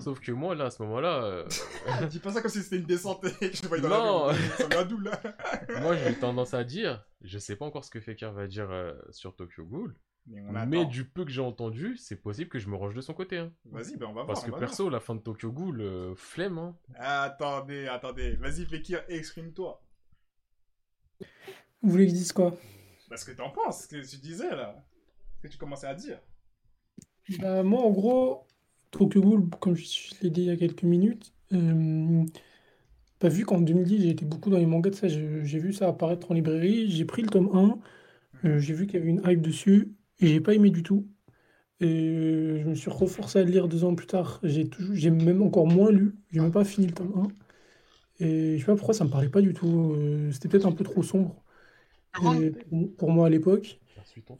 Sauf que moi là à ce moment-là euh, Dis pas ça comme si c'était une descente et que je te voyais dans Non. la rue. Ça là moi j'ai tendance à dire je sais pas encore ce que Fekir va dire euh, sur Tokyo Ghoul. Mais on Mais attend. du peu que j'ai entendu, c'est possible que je me range de son côté. hein. Vas-y, bah on va voir. Parce que perso, la fin de Tokyo Ghoul, euh, flemme. Hein. Attendez, attendez. Vas-y, Fekir, exprime-toi. Vous voulez que je dise quoi? Bah, ce que t'en penses, ce que tu disais, là. Ce que tu commençais à dire. Bah, moi, en gros, Tokyo Ghoul, comme je, l'ai dit il y a quelques minutes, euh, bah, vu qu'en 2010, j'ai été beaucoup dans les mangas de ça, j'ai vu ça apparaître en librairie, j'ai pris le tome 1, euh, j'ai vu qu'il y avait une hype dessus, et j'ai pas aimé du tout. Et je me suis reforcé à le lire deux ans plus tard. J'ai toujours, j'ai même encore moins lu, j'ai même pas fini le tome 1. Et je sais pas pourquoi ça me parlait pas du tout. euh, c'était peut-être un peu trop sombre euh, pour, pour moi à l'époque.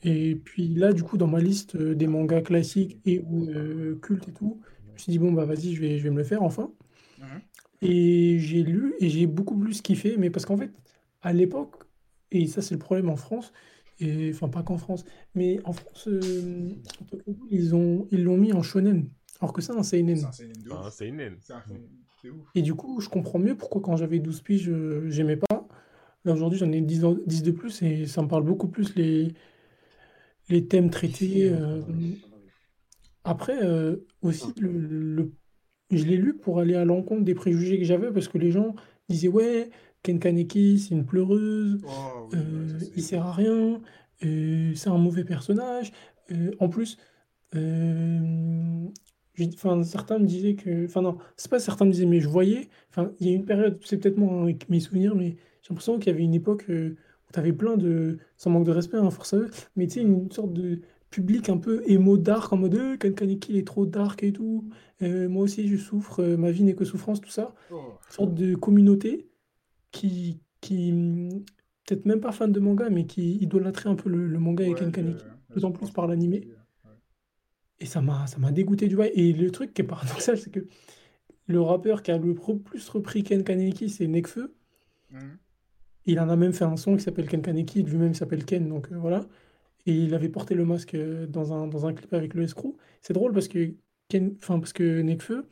Et puis là, du coup, dans ma liste euh, des mangas classiques et ou euh, cultes et tout, je me suis dit, bon, bah vas-y, je vais, je vais me le faire enfin. Mhm. Et j'ai lu et j'ai beaucoup plus kiffé, mais parce qu'en fait, à l'époque, et ça c'est le problème en France, et enfin pas qu'en France, mais en France, euh, ils ont, ils l'ont mis en shonen, alors que ça, un seinen. C'est un seinen de Ah, ouf. un seinen de ouf. Et du coup, je comprends mieux pourquoi quand j'avais 12 piges, je- j'aimais pas. Là, aujourd'hui, j'en ai 10, en- 10 de plus et ça me parle beaucoup plus les, les thèmes traités. euh. Après, euh, aussi, le, le- je l'ai lu pour aller à l'encontre des préjugés que j'avais parce que les gens disaient, ouais, Ken Kaneki, c'est une pleureuse, Oh, oui, euh, ouais, il sert à rien, euh, c'est un mauvais personnage. Euh, en plus, enfin, certains me disaient que, enfin non, c'est pas certains me disaient, mais je voyais, enfin, il y a une période, c'est peut-être moi hein, avec mes souvenirs, mais j'ai l'impression qu'il y avait une époque euh, où tu avais plein de, sans manque de respect, hein, force à eux, mais tu sais, une sorte de public un peu émo dark en mode euh, Ken Kaneki il est trop dark et tout. Euh, moi aussi je souffre, ma vie n'est que souffrance, tout ça. Oh. Une sorte de communauté qui, qui peut-être même pas fan de manga, mais qui idolâtrait un peu le, le manga et Ouais, Ken le- Kaneki. je D'autant plus que par c'est l'animé. ouais. Et ça m'a ça m'a dégoûté du bail. Et le truc qui est paradoxal, c'est que le rappeur qui a le plus repris Ken Kaneki, c'est Nekfeu. Mhm. Il en a même fait un son qui s'appelle Ken Kaneki, lui-même s'appelle Ken, donc euh, voilà. Et il avait porté le masque euh, dans un, dans un clip avec le escroc. C'est drôle parce que, Ken, parce que Nekfeu,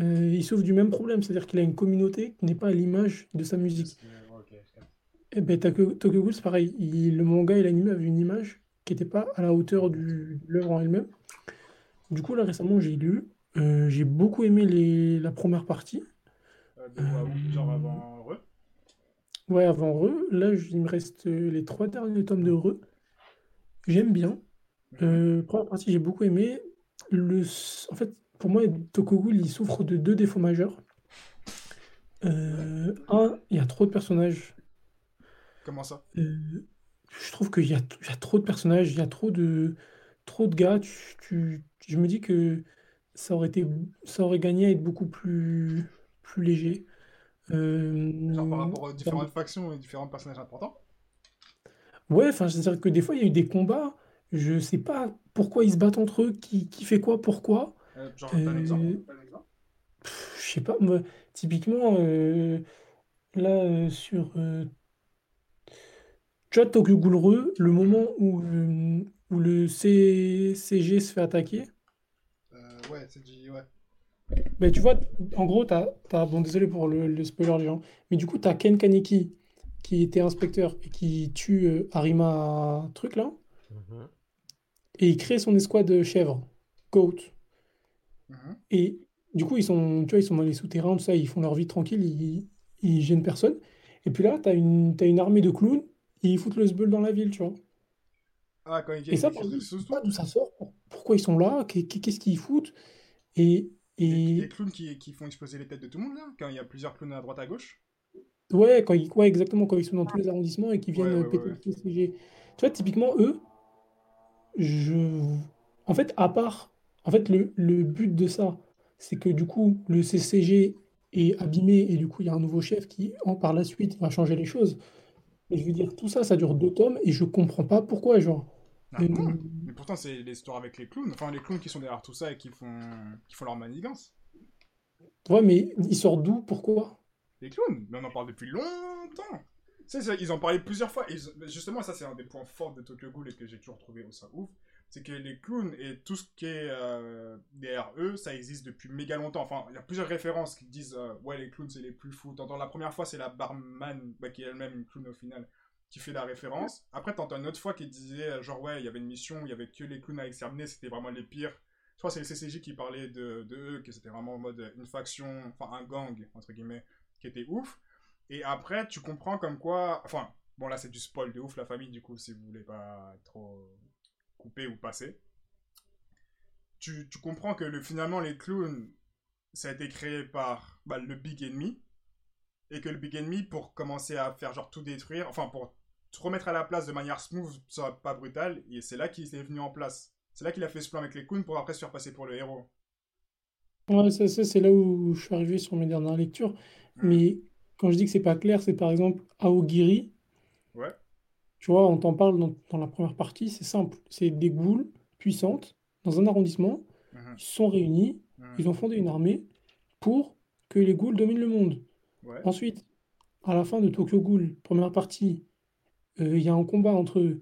euh, il souffre du même problème, c'est-à-dire qu'il a une communauté qui n'est pas à l'image de sa musique. Et ben, Tokyo Tokyo Ghoul, c'est pareil. Il- le manga et l'anime avaient une image qui n'était pas à la hauteur du, de l'œuvre en elle-même. Du coup, là, récemment, j'ai lu. euh, j'ai beaucoup aimé les, la première partie. Euh, de quoi, genre avant Re? Ouais, avant Re. Là, il me reste les trois derniers tomes de Re. J'aime bien. Euh, première partie, j'ai beaucoup aimé. Le, en fait, pour moi, Tokyo il souffre de deux défauts majeurs. Euh, un, il y a trop de personnages. Comment ça? Euh, je trouve qu'il y a, il y a trop de personnages, il y a trop de, trop de gars. Tu, tu- je me dis que ça aurait été, ça aurait gagné à être beaucoup plus, plus léger. Euh, Genre par rapport aux différentes factions et différents personnages importants Ouais, enfin, c'est-à-dire que des fois, il y a eu des combats. Je sais pas pourquoi ils se battent entre eux, qui, qui fait quoi, pourquoi. Euh, Genre, un exemple? Euh, un exemple? Je sais pas, moi, typiquement, euh, là, euh, sur. euh, tu vois, Tokyo Ghoul Re, le moment où, euh, où le C- CG se fait attaquer, Euh, Ouais, c'est du. Ouais. ben, tu vois, en gros, t'as, t'as- bon, désolé pour le, le spoiler, les gens, mais du coup, t'as Ken Kaneki qui était inspecteur et qui tue euh, Arima truc là, Mhm. et il crée son escouade chèvre, Goat. Mhm. Et du coup, ils sont, tu vois, ils sont dans les souterrains, tout ça, ils font leur vie tranquille, ils, ils gênent personne. Et puis là, t'as une, t'as une armée de clowns, et ils foutent le sbeul dans la ville, tu vois. Ah, quand il y a Et ça, par exemple, pas d'où ça sort, pour- pourquoi ils sont là, qu'est- qu'est- qu'est-ce qu'ils foutent? Et, et les clowns qui, qui font exploser les têtes de tout le monde, là Quand il y a plusieurs clowns à droite à gauche ouais, quand ils, ouais, exactement, quand ils sont dans tous les arrondissements et qu'ils viennent ouais, péter ouais, le CCG. Tu vois, typiquement, eux, je... En fait, à part... En fait, le, le but de ça, c'est que du coup, le CCG est abîmé et du coup, il y a un nouveau chef qui, en, par la suite, va changer les choses. Mais je veux dire, tout ça, ça dure deux tomes et je comprends pas pourquoi, genre. Ah Mais pourtant, c'est l'histoire avec les clowns. Enfin, les clowns qui sont derrière tout ça et qui font, qui font leur manigance. Ouais, mais il sort d'où? Pourquoi? Les clowns Mais on en parle depuis longtemps Tu sais, ça, ils en parlaient plusieurs fois. Et ils- justement, ça, c'est un des points forts de Tokyo Ghoul et que j'ai toujours trouvé ça ouf. C'est que les clowns et tout ce qui est euh, eux, ça existe depuis méga longtemps. Enfin, il y a plusieurs références qui disent euh, Ouais, les clowns, c'est les plus fous. T'entends la première fois, c'est la barman, bah, qui est elle-même une clown au final, qui fait la référence. Après, t'entends une autre fois qui disait euh, Genre, ouais, il y avait une mission il y avait que les clowns à exterminer, c'était vraiment les pires. Je crois que c'est le CCJ qui parlait de, de eux, que c'était vraiment en mode une faction, enfin un gang, entre guillemets, qui était ouf. Et après, tu comprends comme quoi. Enfin, bon, là, c'est du spoil de ouf, la famille, du coup, si vous voulez pas trop couper ou passer. Tu, tu comprends que le, finalement, les clowns, ça a été créé par bah, le Big Enemy. Et que le Big Enemy, pour commencer à faire genre tout détruire, enfin, pour te remettre à la place de manière smooth, ça pas brutale, et c'est là qu'il est venu en place. C'est là qu'il a fait ce plan avec les clowns pour après se faire passer pour le héros. Ouais, ça, ça, c'est là où je suis arrivé sur mes dernières lectures. Mais quand je dis que c'est pas clair, c'est par exemple Aogiri. Tu vois, on t'en parle dans, dans la première partie, c'est simple. C'est des ghouls puissantes dans un arrondissement. Mhm. Ils se sont réunis, Mhm. ils ont fondé une armée pour que les ghouls dominent le monde. Ouais. Ensuite, à la fin de Tokyo Ghoul, première partie, euh, il y a un combat entre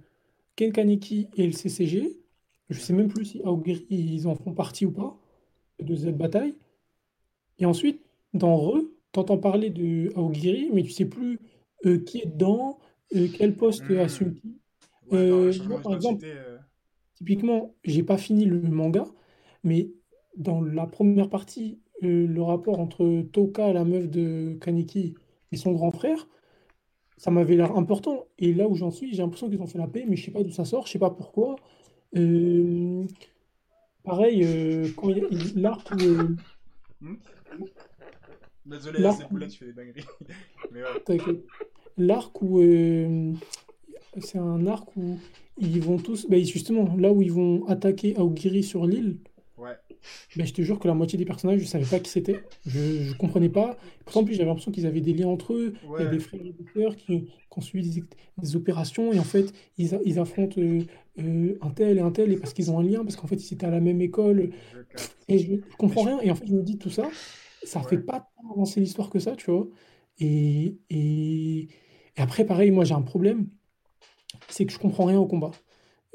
Ken Kaneki et le CCG. Je sais même plus si Aogiri, ils en font partie ou pas de cette bataille. Et ensuite, dans Re, t'entends parler de Aogiri, mais tu sais plus euh, qui est dedans, euh, quel poste Mhm. assume qui. Ouais, Euh, par exemple, euh, Typiquement, j'ai pas fini le manga, mais dans la première partie, euh, le rapport entre Toka, la meuf de Kaneki, et son grand frère, ça m'avait l'air important. Et là où j'en suis, j'ai l'impression qu'ils ont fait la paix, mais je sais pas d'où ça sort, je sais pas pourquoi. Euh, pareil, euh, quand il y a l'arc où, euh, Désolé, Là- c'est là tu fais des dingueries. Mais ouais. L'arc où. euh, c'est un arc où ils vont tous, bah, justement, là où ils vont attaquer Aogiri sur l'île, Ouais. bah, je te jure que la moitié des personnages, je savais pas qui c'était. Je, je comprenais pas. Pourtant, en plus, j'avais l'impression qu'ils avaient des liens entre eux. Il y a des frères et des sœurs qui, qui ont suivi des, des opérations et en fait, ils, ils affrontent euh, euh, un tel et un tel et parce qu'ils ont un lien, parce qu'en fait, ils étaient à la même école. Et je, comprends rien. Et en fait, je me dis tout ça, ça fait Ouais. pas tant avancer l'histoire que ça, tu vois. Et, et, et après, pareil, moi, j'ai un problème, c'est que je comprends rien au combat.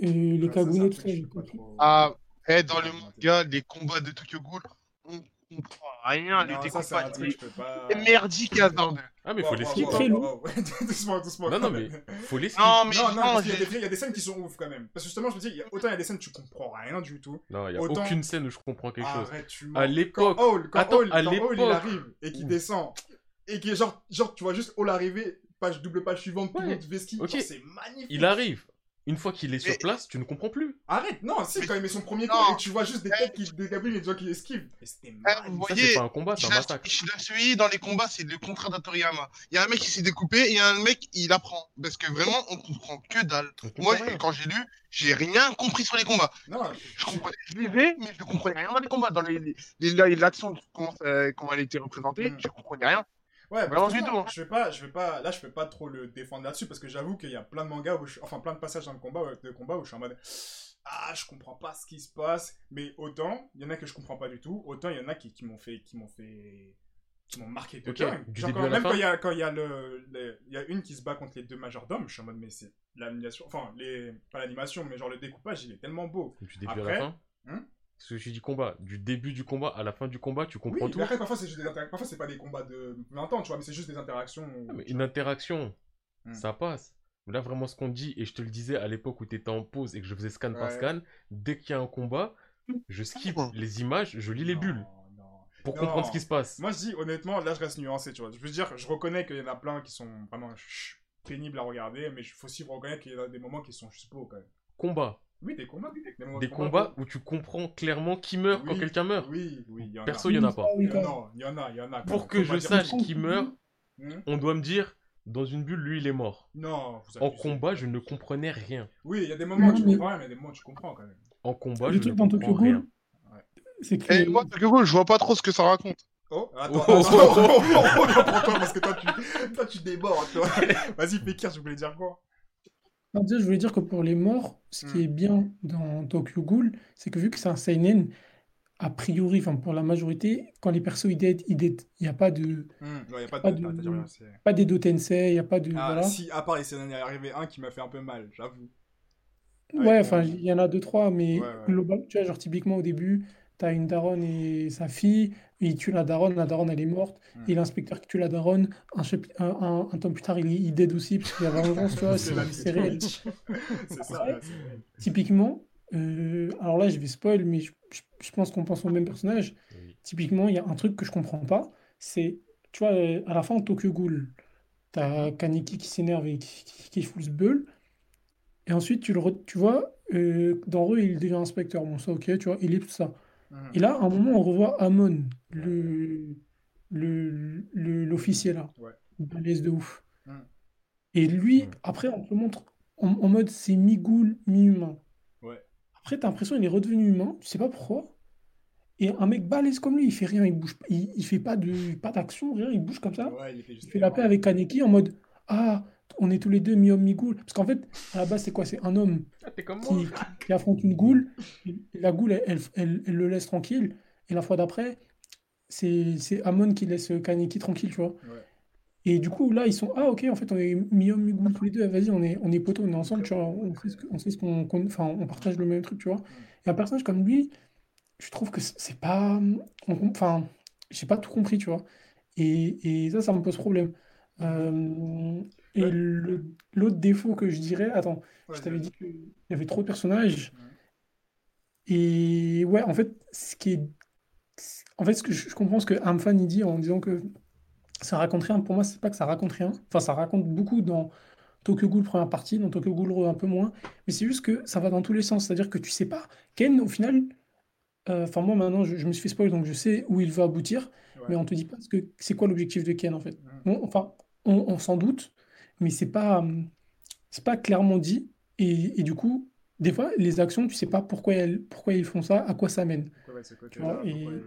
Euh, les ça, un Kagune, tout ça, j'ai compris. Ah, eh, dans le manga, les combats de Tokyo Ghoul, on comprend rien. Les Non, ça, truc que je peux pas. Merdique, hasardeux. Ah, mais faut les wow, skip. wow, Très wow, long. wow. doucement, doucement. Non, non, mais faut les skip. Non, mais Non, non, y il y a des scènes qui sont ouf quand même. Parce que justement, je me dis, il y a- autant il y a des scènes où tu comprends rien du tout. Non, il y a Autant- aucune scène où je comprends quelque chose. Arrête, tu À l'époque, Quand Hall, quand Attends, Hall- à quand Hall, il arrive et qu'il descend, et qui est genre, genre, tu vois juste Hall arriver, page, double page suivante, tout le Ouais. monde vesquille. Ok. Genre, C'est magnifique. il arrive. Une fois qu'il est sur Mais- place, tu ne comprends plus. Arrête, non, si, Mais- quand il met son premier coup et tu vois juste des têtes qui dégablent et des gens qui esquivent. C'était Eh, vous voyez, c'est pas un combat, c'est un massacre. Shidasui, dans les combats, c'est le contraire d'Atoriyama. Il y a un mec qui s'est découpé et il y a un mec, il apprend. Parce que vraiment, on comprend que dalle. Moi, rien. quand j'ai lu, j'ai rien compris sur les combats. Non, Je comprenais, je lisais, mais je comprenais rien dans les combats. Dans les, les, les- l'action, comment, ça- comment elle était représentée, Mm. je comprenais rien. Ouais, que du non, tout. Je vais pas, je vais pas, là, je vais pas trop le défendre là-dessus parce que j'avoue qu'il y a plein de mangas, où je- enfin plein de passages dans le combat, de combat où je suis en mode, ah, je comprends pas ce qui se passe. Mais autant, il y en a que je comprends pas du tout. Autant il y en a qui, qui m'ont fait, qui m'ont fait, qui m'ont marqué de Ok, dingue. du Genre, début quand- à la même quand il y a, quand il y a le, il y a une qui se bat contre les deux majordomes, je suis en mode, mais c'est l'animation, enfin les, pas l'animation, mais genre le découpage, il est tellement beau. Du début à Après, la fin. hein Parce que je dis combat. Du début du combat à la fin du combat, tu comprends Oui, tout. mais après parfois c'est juste des interactions, parfois c'est pas des combats de 20 ans, tu vois, mais c'est juste des interactions. où- Ah, mais une interaction, Hmm. ça passe. Là, vraiment, ce qu'on dit, et je te le disais à l'époque où tu étais en pause et que je faisais scan par scan, dès qu'il y a un combat, je skip Ah. les images, je lis les Non, bulles non. pour Non. comprendre ce qui se passe. Moi, je dis honnêtement, là, je reste nuancé, tu vois. Je veux dire, je reconnais qu'il y en a plein qui sont vraiment pénibles à regarder, mais il faut aussi reconnaître qu'il y a des moments qui sont juste beaux quand même. Combat. Oui, des combats. Des, combats où tu comprends clairement qui meurt quand quelqu'un meurt. Oui, oui, il y en Perso, a. il y en a pas. Il y en a, il y en a, il y en a. Pour que je sache qui meurt, Hmm on doit me dire, dans une bulle, lui, il est mort. Non, vous En combat, je ne comprenais rien. Oui, il y a des moments où tu comprends rien, mais il y a des moments où tu comprends quand même. En combat, Le je truc ne dans Tokyo comprends rien. Ghoul, c'est que Et moi, Tokyo Ghoul, je vois pas trop ce que ça raconte. Oh, attends, Oh. attends, pour toi, parce que toi, tu, toi, tu débordes, toi. Vas-y, Fekir, je voulais dire quoi? Non, déjà, je voulais dire que pour les morts, ce qui Hmm. est bien dans Tokyo Ghoul, c'est que vu que c'est un seinen, a priori, enfin pour la majorité, quand les persos ils dead, ils dead. Il n'y a pas de Hmm, ouais, y a pas Pas de. de- t'as dit rien, c'est- pas d'Edo Tensei, il n'y a pas de Ah, voilà. si, à part, il s'est arrivé un qui m'a fait un peu mal, j'avoue. Ouais, enfin, mon- il y en a deux, trois, mais Ouais, ouais. global, tu vois, genre typiquement au début, tu as une daronne et sa fille, il tue la daronne, la daronne elle est morte, Hmm. et l'inspecteur qui tue la daronne, un, chapi- un, un- un temps plus tard, il, il dead aussi, parce qu'il y a vengeance, tu vois, C'est réel. C'est ça. Typiquement, euh, alors là je vais spoil, mais je, je- je pense qu'on pense au même personnage. Oui. Typiquement, il y a un truc que je comprends pas, c'est, tu vois, euh, à la fin Tokyo Ghoul, t'as Kaneki qui s'énerve et qui, qui, qui fout ce bull, et ensuite tu le re- tu vois, euh, dans Re, il devient inspecteur, bon ça ok, tu vois, il est tout ça. Mhm. Et là, à un moment, on revoit Amon, le, le, le- l'officier là, Ouais. balèze de ouf. Mm. Et lui, Mm. après, on te montre en, en mode c'est mi-ghoul, mi-humain. Ouais. Après, t'as l'impression qu'il est redevenu humain, tu sais pas pourquoi. Et un mec balèze comme lui, il fait rien, il bouge, pas- il, il fait pas de, pas d'action, rien, il bouge comme ça. Ouais, il juste Il fait la paix avec Kaneki en mode Ah, on est tous les deux mi-homme, mi-ghoul. Parce qu'en fait, à la base, c'est quoi? C'est un homme Ah, moi. qui, affronte une goule. La goule, elle, elle, elle- elle le laisse tranquille. Et la fois d'après, c'est Amon qui laisse Kaneki tranquille, tu vois. Ouais. Et du coup, là, ils sont Ah, ok, en fait, on est mi-homme, mi-goule tous les deux. Vas-y, on est, on est potos, on est ensemble, tu vois. On sait ce on qu'on. Enfin, on partage le même truc, tu vois. Et un personnage comme lui, je trouve que c'est pas. Enfin, j'ai pas tout compris, tu vois. Et, et ça, ça me pose problème. Euh, et Ouais. l'autre défaut que je dirais, attends, je t'avais dit qu'il y avait trop de personnages. Ouais. Et ouais, en fait, ce qui est. En fait, ce que je, comprends ce que Amfan il dit en disant que ça raconte rien. Pour moi, c'est pas que ça raconte rien. Enfin, ça raconte beaucoup dans Tokyo Ghoul première partie, dans Tokyo Ghoul un peu moins. Mais c'est juste que ça va dans tous les sens. C'est-à-dire que tu sais pas. Ken, au final. euh, Enfin, moi maintenant, je, je me suis fait spoil, donc je sais où il va aboutir. Ouais. Mais on te dit pas ce que c'est quoi l'objectif de Ken en fait. Bon, enfin, on, on s'en doute, mais c'est pas, hum, c'est pas clairement dit. Et, et du coup, des fois, les actions, tu sais pas pourquoi, elles, pourquoi ils font ça, à quoi ça mène. Pourquoi ouais, vois, là, et-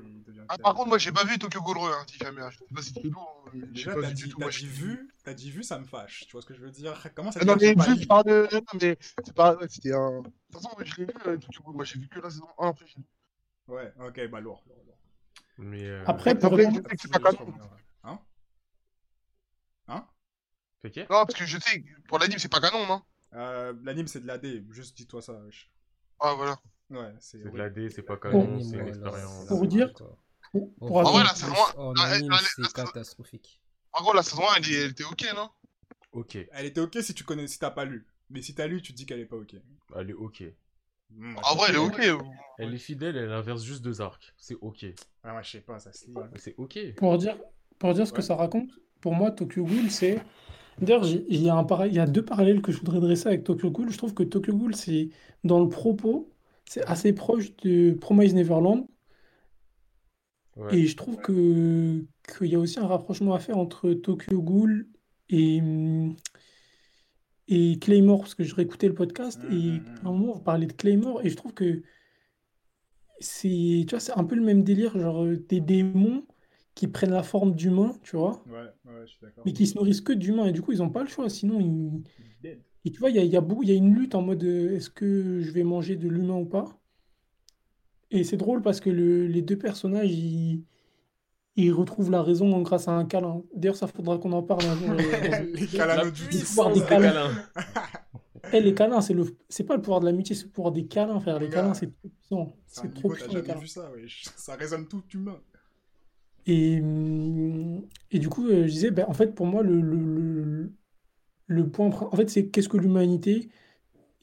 Ah, par contre, moi, j'ai pas vu Tokyo Ghoul hein, si jamais. hein. Je sais pas si tu lourd. euh, J'ai Déjà, t'as dit, tout. Moi, dit j'ai vu, t'as dit vu, ça me fâche. Tu vois ce que je veux dire? Comment ça Ah, non, mais vu, je parle de. Non, mais c'est pas. ouais, C'était un. De toute façon, moi, je l'ai vu, euh, Tokyo Ghoul. Moi, j'ai vu que la saison 1 après. Ouais, ok, bah lourd. lourd, lourd. Mais. euh, Après, pour Après, répondre- je sais que c'est pas canon. Hein? Hein? Non, parce que je sais, pour l'anime, c'est pas canon, non? Euh, L'anime, c'est de l'AD. Juste dis-toi ça, wesh. Ah, voilà. Ouais, c'est. C'est de l'AD, c'est pas canon, c'est une expérience. Pour vous dire- Quoi. pour, pour Ah, En Ah, anime, ah, c'est ah, catastrophique. En gros, la saison 1, elle, est- elle était ok, non? Ok, Elle était ok si tu connais, si t'as pas lu. Mais si t'as lu, tu te dis qu'elle est pas ok. elle est ok. Hmm, En vrai, elle est ok. Elle est fidèle, elle inverse juste deux arcs. C'est ok. Ah, ouais, je sais pas, ça se lit. C'est ok. Pour dire, pour dire ce que ça raconte, pour moi, Tokyo Ghoul, c'est. D'ailleurs, il y a un pareil- il y a deux parallèles que je voudrais dresser avec Tokyo Ghoul. Je trouve que Tokyo Ghoul, c'est dans le propos, c'est assez proche de Promise Neverland. Ouais. Et je trouve que qu'il y a aussi un rapprochement à faire entre Tokyo Ghoul et, hum, et Claymore, parce que je réécoutais le podcast et mhm. à un moment, vous parlez de Claymore et je trouve que c'est, tu vois, c'est un peu le même délire, genre euh, des démons qui prennent la forme d'humains, tu vois, Ouais, ouais, je suis d'accord. mais qui se nourrissent que d'humains et du coup, ils n'ont pas le choix, sinon ils... Dead. Et tu vois, il y a, il y a beaucoup, il y a une lutte en mode euh, est-ce que je vais manger de l'humain ou pas? Et c'est drôle parce que le- les deux personnages, ils, ils retrouvent la raison grâce à un câlin. D'ailleurs, ça faudra qu'on en parle un jour. euh, Les câlins du des des câlins. câlins. Eh, les câlins, c'est le, c'est pas le pouvoir de l'amitié, c'est le pouvoir des câlins, frère. Les câlins, c'est trop puissant. C'est trop puissant, jamais vu ça, wesh. Ça résonne tout humain. Et, hum, et du coup, euh, je disais, ben, en fait, pour moi, le, le, le, le point, en fait, c'est qu'est-ce que l'humanité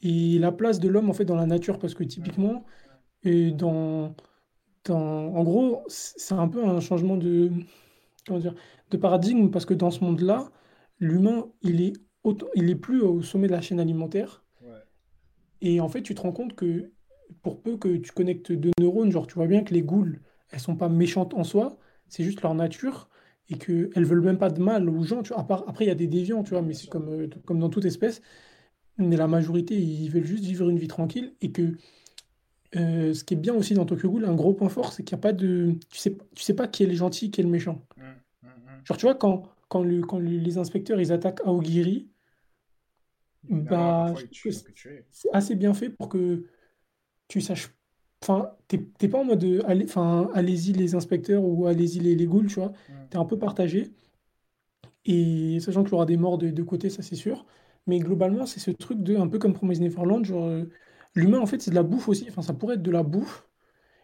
et la place de l'homme, en fait, dans la nature. Parce que typiquement, et dans, dans, en gros, c'est un peu un changement de, comment dire, de paradigme, parce que dans ce monde-là, l'humain, il est, il est plus au sommet de la chaîne alimentaire. Ouais. Et en fait, tu te rends compte que pour peu que tu connectes deux neurones, genre tu vois bien que les goules, elles sont pas méchantes en soi, c'est juste leur nature et qu'elles veulent même pas de mal aux gens. Tu vois. À part- après, il y a des déviants, tu vois, mais c'est comme, euh, comme dans toute espèce. Mais la majorité, ils veulent juste vivre une vie tranquille et que euh, ce qui est bien aussi dans Tokyo Ghoul, un gros point fort, c'est qu'il n'y a pas de. Tu sais, tu sais pas qui est le gentil, qui est le méchant. Hum, hum, hum. Genre, tu vois, quand, quand, le- quand le- les inspecteurs ils attaquent Aogiri, bah, c'est assez bien fait pour que tu saches. Enfin, t'es t'es pas en mode euh, allez, enfin, allez-y les inspecteurs ou allez-y les, les ghouls, tu vois. Mm. T'es un peu partagé. Et sachant qu'il y aura des morts de deux côtés, ça c'est sûr. Mais globalement, c'est ce truc de, un peu comme Promise Neverland, genre, euh, l'humain en fait c'est de la bouffe aussi. Enfin, ça pourrait être de la bouffe.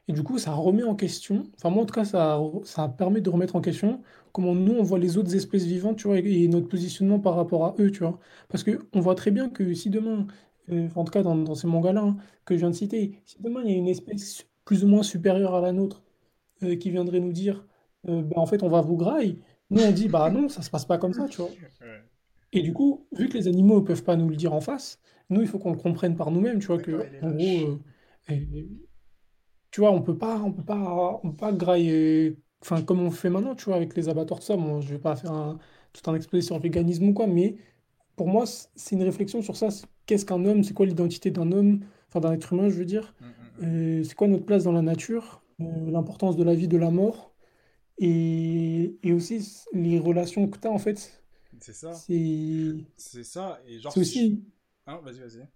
Et du coup, ça remet en question. Enfin, moi en tout cas, ça, ça permet de remettre en question comment nous on voit les autres espèces vivantes, tu vois, et, et notre positionnement par rapport à eux, tu vois. Parce que on voit très bien que si demain, euh, en tout cas dans, dans ces mangas-là hein, que je viens de citer, si demain il y a une espèce plus ou moins supérieure à la nôtre euh, qui viendrait nous dire, euh, bah, en fait on va vous grailler, nous on dit, bah non, ça se passe pas comme ça, tu vois. Et du coup, vu que les animaux ne peuvent pas nous le dire en face, nous il faut qu'on le comprenne par nous-mêmes, tu vois, que en gros, euh, tu vois, on peut pas, on peut pas, on peut pas grailler, enfin comme on fait maintenant, tu vois, avec les abattoirs, tout ça. Bon, je vais pas faire un, tout un exposé sur le véganisme ou quoi, mais pour moi, c'est une réflexion sur ça. Qu'est-ce qu'un homme? C'est quoi l'identité d'un homme? Enfin, d'un être humain, je veux dire. Hum, hum, hum. Euh, c'est quoi notre place dans la nature? Euh, l'importance de la vie, de la mort. Et, et aussi les relations que tu as, en fait. C'est ça. C'est ça. Et genre, c'est si aussi, Hein, vas-y, vas-y.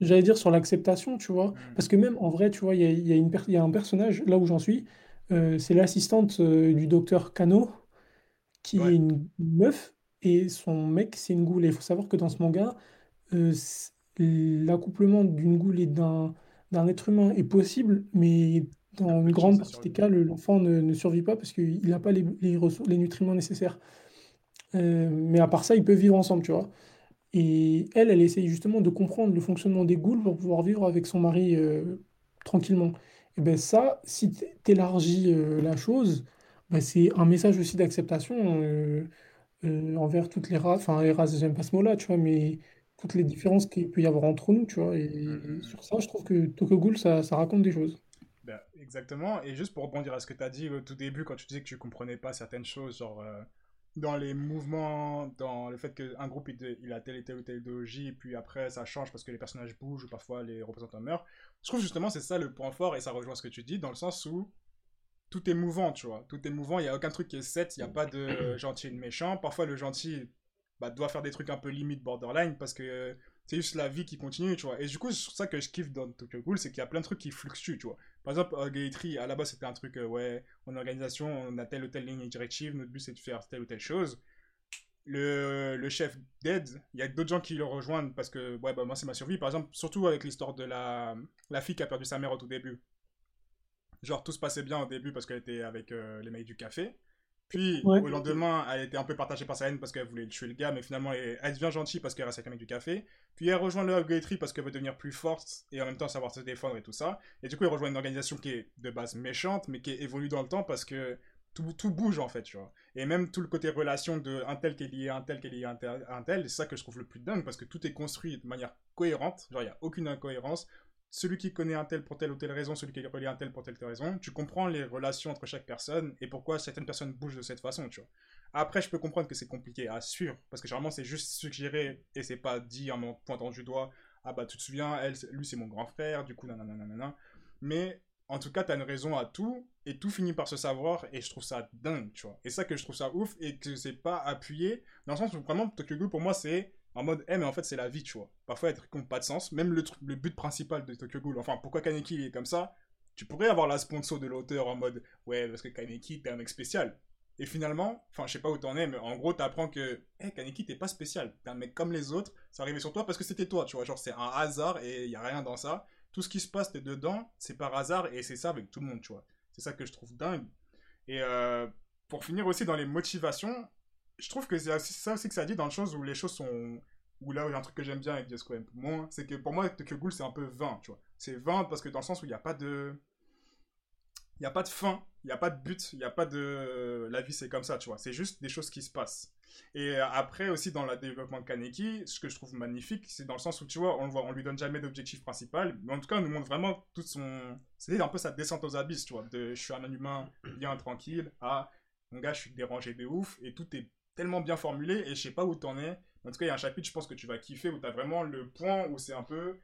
j'allais dire, sur l'acceptation, tu vois. Mm. Parce que même en vrai, tu vois, il y a, y a une per- il y a un personnage, là où j'en suis, euh, c'est l'assistante du docteur Kano, qui Ouais. est une meuf, et son mec, c'est une goule. Et il faut savoir que dans ce manga, euh, l'accouplement d'une goule et d'un être humain est possible, mais dans une de grande partie des cas, le- l'enfant ne, ne survit pas parce qu'il n'a pas les, les les nutriments nécessaires. Euh, mais à part ça, ils peuvent vivre ensemble, tu vois. Et elle, elle essaye justement de comprendre le fonctionnement des ghouls pour pouvoir vivre avec son mari euh, tranquillement. Et ben ça, si t- t'élargis euh, la chose, ben c'est un message aussi d'acceptation euh, envers toutes les races, enfin les races, j'aime pas ce mot-là, tu vois, mais toutes les différences qu'il peut y avoir entre nous, tu vois. Et, Mhm. sur ça, je trouve que Tokyo Ghoul, ça, ça raconte des choses. Ben, exactement. Et juste pour rebondir à ce que tu as dit au tout début, quand tu disais que tu comprenais pas certaines choses, genre, euh, dans les mouvements, dans le fait qu'un groupe il, il a telle et telle ou telle idéologie, puis après ça change parce que les personnages bougent ou parfois les représentants meurent. Je trouve justement c'est ça le point fort et ça rejoint ce que tu dis dans le sens où tout est mouvant, tu vois. Tout est mouvant, il n'y a aucun truc qui est set, il n'y a pas de gentil et de méchant. Parfois le gentil bah, doit faire des trucs un peu limite borderline parce que c'est juste la vie qui continue, tu vois. Et du coup, c'est ça que je kiffe dans Tokyo Ghoul, c'est qu'il y a plein de trucs qui fluctuent, tu vois. Par exemple, euh, Gayetri, à la base, c'était un truc, euh, ouais, en organisation, on a telle ou telle ligne directive, notre but c'est de faire telle ou telle chose. Le, le chef d'aide, il y a d'autres gens qui le rejoignent parce que, ouais, bah, moi c'est ma survie. Par exemple, surtout avec l'histoire de la, la fille qui a perdu sa mère au tout début. Genre, tout se passait bien au début parce qu'elle était avec euh, les mecs du café. Puis, Ouais. au lendemain, elle était un peu partagée par sa haine parce qu'elle voulait tuer le gars, mais finalement, elle, elle devient gentille parce qu'elle reste avec un mec du café. Puis, elle rejoint le Gayetri parce qu'elle veut devenir plus forte et en même temps savoir se défendre et tout ça. Et du coup, elle rejoint une organisation qui est de base méchante, mais qui évolue dans le temps parce que tout, tout bouge en fait, tu vois. Et même tout le côté relation de un tel qui est lié à un tel qui est lié à un tel, c'est ça que je trouve le plus dingue parce que tout est construit de manière cohérente. Genre, il n'y a aucune incohérence. Celui qui connaît un tel pour telle ou telle raison, celui qui à un tel pour telle ou telle raison, tu comprends les relations entre chaque personne et pourquoi certaines personnes bougent de cette façon, tu vois. Après, je peux comprendre que c'est compliqué à suivre parce que généralement, c'est juste suggéré et c'est pas dit en pointant du doigt. Ah bah, tu te souviens, elle, lui, c'est mon grand frère, du coup, nanana, nanana. Mais en tout cas, t'as une raison à tout, et tout finit par se savoir, et je trouve ça dingue, tu vois. Et ça que je trouve ça ouf, et que c'est pas appuyé, dans le sens où vraiment, Tokyo pour moi, c'est en mode, eh, mais en fait, c'est la vie, tu vois. Parfois, il y trucs qui n'ont pas de sens, même le, le but principal de Tokyo Ghoul, enfin, pourquoi Kaneki est comme ça, tu pourrais avoir la sponsor de l'auteur en mode, ouais, parce que Kaneki, t'es un mec spécial. Et finalement, enfin, je sais pas où t'en es, mais en gros, t'apprends que, eh, Kaneki, t'es pas spécial. T'es un mec comme les autres, c'est arrivé sur toi parce que c'était toi, tu vois. Genre, c'est un hasard et il y a rien dans ça tout ce qui se passe, t'es dedans, c'est par hasard, et c'est ça avec tout le monde, tu vois. C'est ça que je trouve dingue. Et euh, pour finir aussi dans les motivations, je trouve que c'est ça aussi que ça dit dans le chose où les choses sont... Où là, il y a un truc que j'aime bien avec un peu moins, c'est que pour moi, Tokyo Ghoul, c'est un peu vain, tu vois. C'est vain parce que dans le sens où il n'y a pas de... Il n'y a pas de fin, il n'y a pas de but, il n'y a pas de... La vie, c'est comme ça, tu vois. C'est juste des choses qui se passent. Et après aussi dans le développement de Kaneki, ce que je trouve magnifique, c'est dans le sens où tu vois, on voit, on lui donne jamais d'objectif principal, mais en tout cas, on nous montre vraiment tout son, c'est un peu sa descente aux abysses, tu vois, de je suis un humain bien tranquille à mon gars, je suis dérangé de ouf, et tout est tellement bien formulé, et je sais pas où t'en es. En tout cas, il y a un chapitre, je pense que tu vas kiffer, où t'as vraiment le point où c'est un peu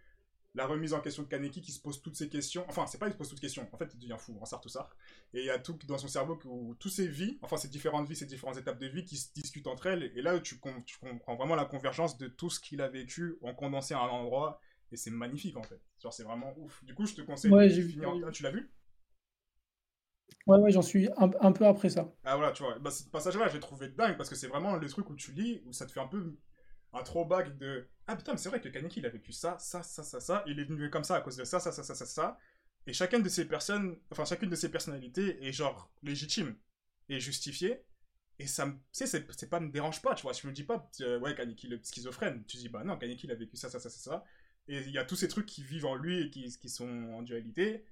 la remise en question de Kaneki qui se pose toutes ces questions. Enfin, c'est pas qu'il se pose toutes questions. En fait, il devient fou, en sort tout ça. Et il y a tout dans son cerveau où toutes ces vies, enfin ces différentes vies, ces différentes étapes de vie qui se discutent entre elles. Et là, tu, com- tu comprends vraiment la convergence de tout ce qu'il a vécu en condensé à un endroit. Et c'est magnifique en fait. Genre, c'est vraiment ouf. Du coup, je te conseille Ouais, de finir. en- Ah, tu l'as vu? Ouais, ouais, j'en suis un, peu après ça. Ah voilà, tu vois. Bah, ce passage-là, je l'ai trouvé dingue parce que c'est vraiment le truc où tu lis, où ça te fait un peu un throwback de Ah putain, mais c'est vrai que Kaneki il a vécu ça, ça, ça, ça, ça. Il est devenu comme ça à cause de ça, ça, ça, ça, ça, ça. Et chacune de ces personnes, enfin chacune de ces personnalités est genre légitime et justifiée. Et ça me, sais, c'est, pas me dérange pas, tu vois. Je me dis pas, euh, ouais, Kaneki le schizophrène. Tu dis, bah non, Kaneki il a vécu ça, ça, ça, ça, ça. Et il y a tous ces trucs qui vivent en lui et qui sont en dualité.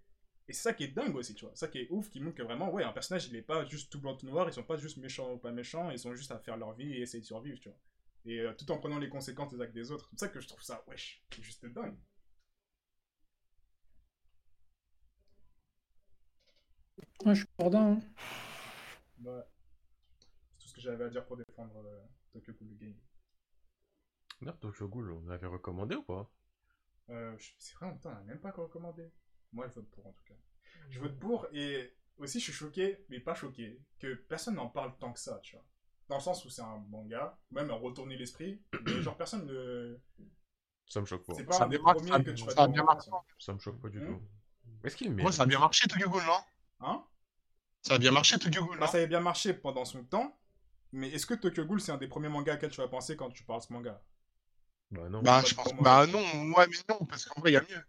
Et c'est ça qui est dingue aussi, tu vois. Ça qui est ouf, qui montre que vraiment, ouais, un personnage, il est pas juste tout blanc, tout noir. Ils sont pas juste méchants ou pas méchants. Ils sont juste à faire leur vie et essayer de survivre, tu vois. Et euh, tout en prenant les conséquences des actes des autres. C'est ça que je trouve ça, wesh, c'est juste dingue. Ouais, je suis cordin. hein. Ouais. C'est tout ce que j'avais à dire pour défendre euh, Tokyo Ghoul Game. D'ailleurs, Tokyo Ghoul, on avait recommandé ou pas? Euh, c'est vrai, en même temps, on n'a même pas recommandé. Moi, je vote pour, en tout cas. Je vote pour, et aussi, je suis choqué, mais pas choqué, que personne n'en parle tant que ça, tu vois. Dans le sens où c'est un manga, même à retourner l'esprit, mais genre, personne ne... Ça me choque pas. C'est pas Ça un des a bien premiers marché, que tu vas ça a bien marché. Ça me choque pas du Hmm. tout. Est-ce qu'il ça a bien marché, Tokyo Ghoul, non? Hein? Ça a bien marché, Tokyo Ghoul, Bah, non? ça avait bien marché pendant son temps, mais est-ce que Tokyo Ghoul, c'est un des premiers mangas auxquels tu vas penser quand tu parles ce manga? Bah non. Bah, je pense. Bah, non, ouais, mais non, parce qu'en vrai, il y a mieux.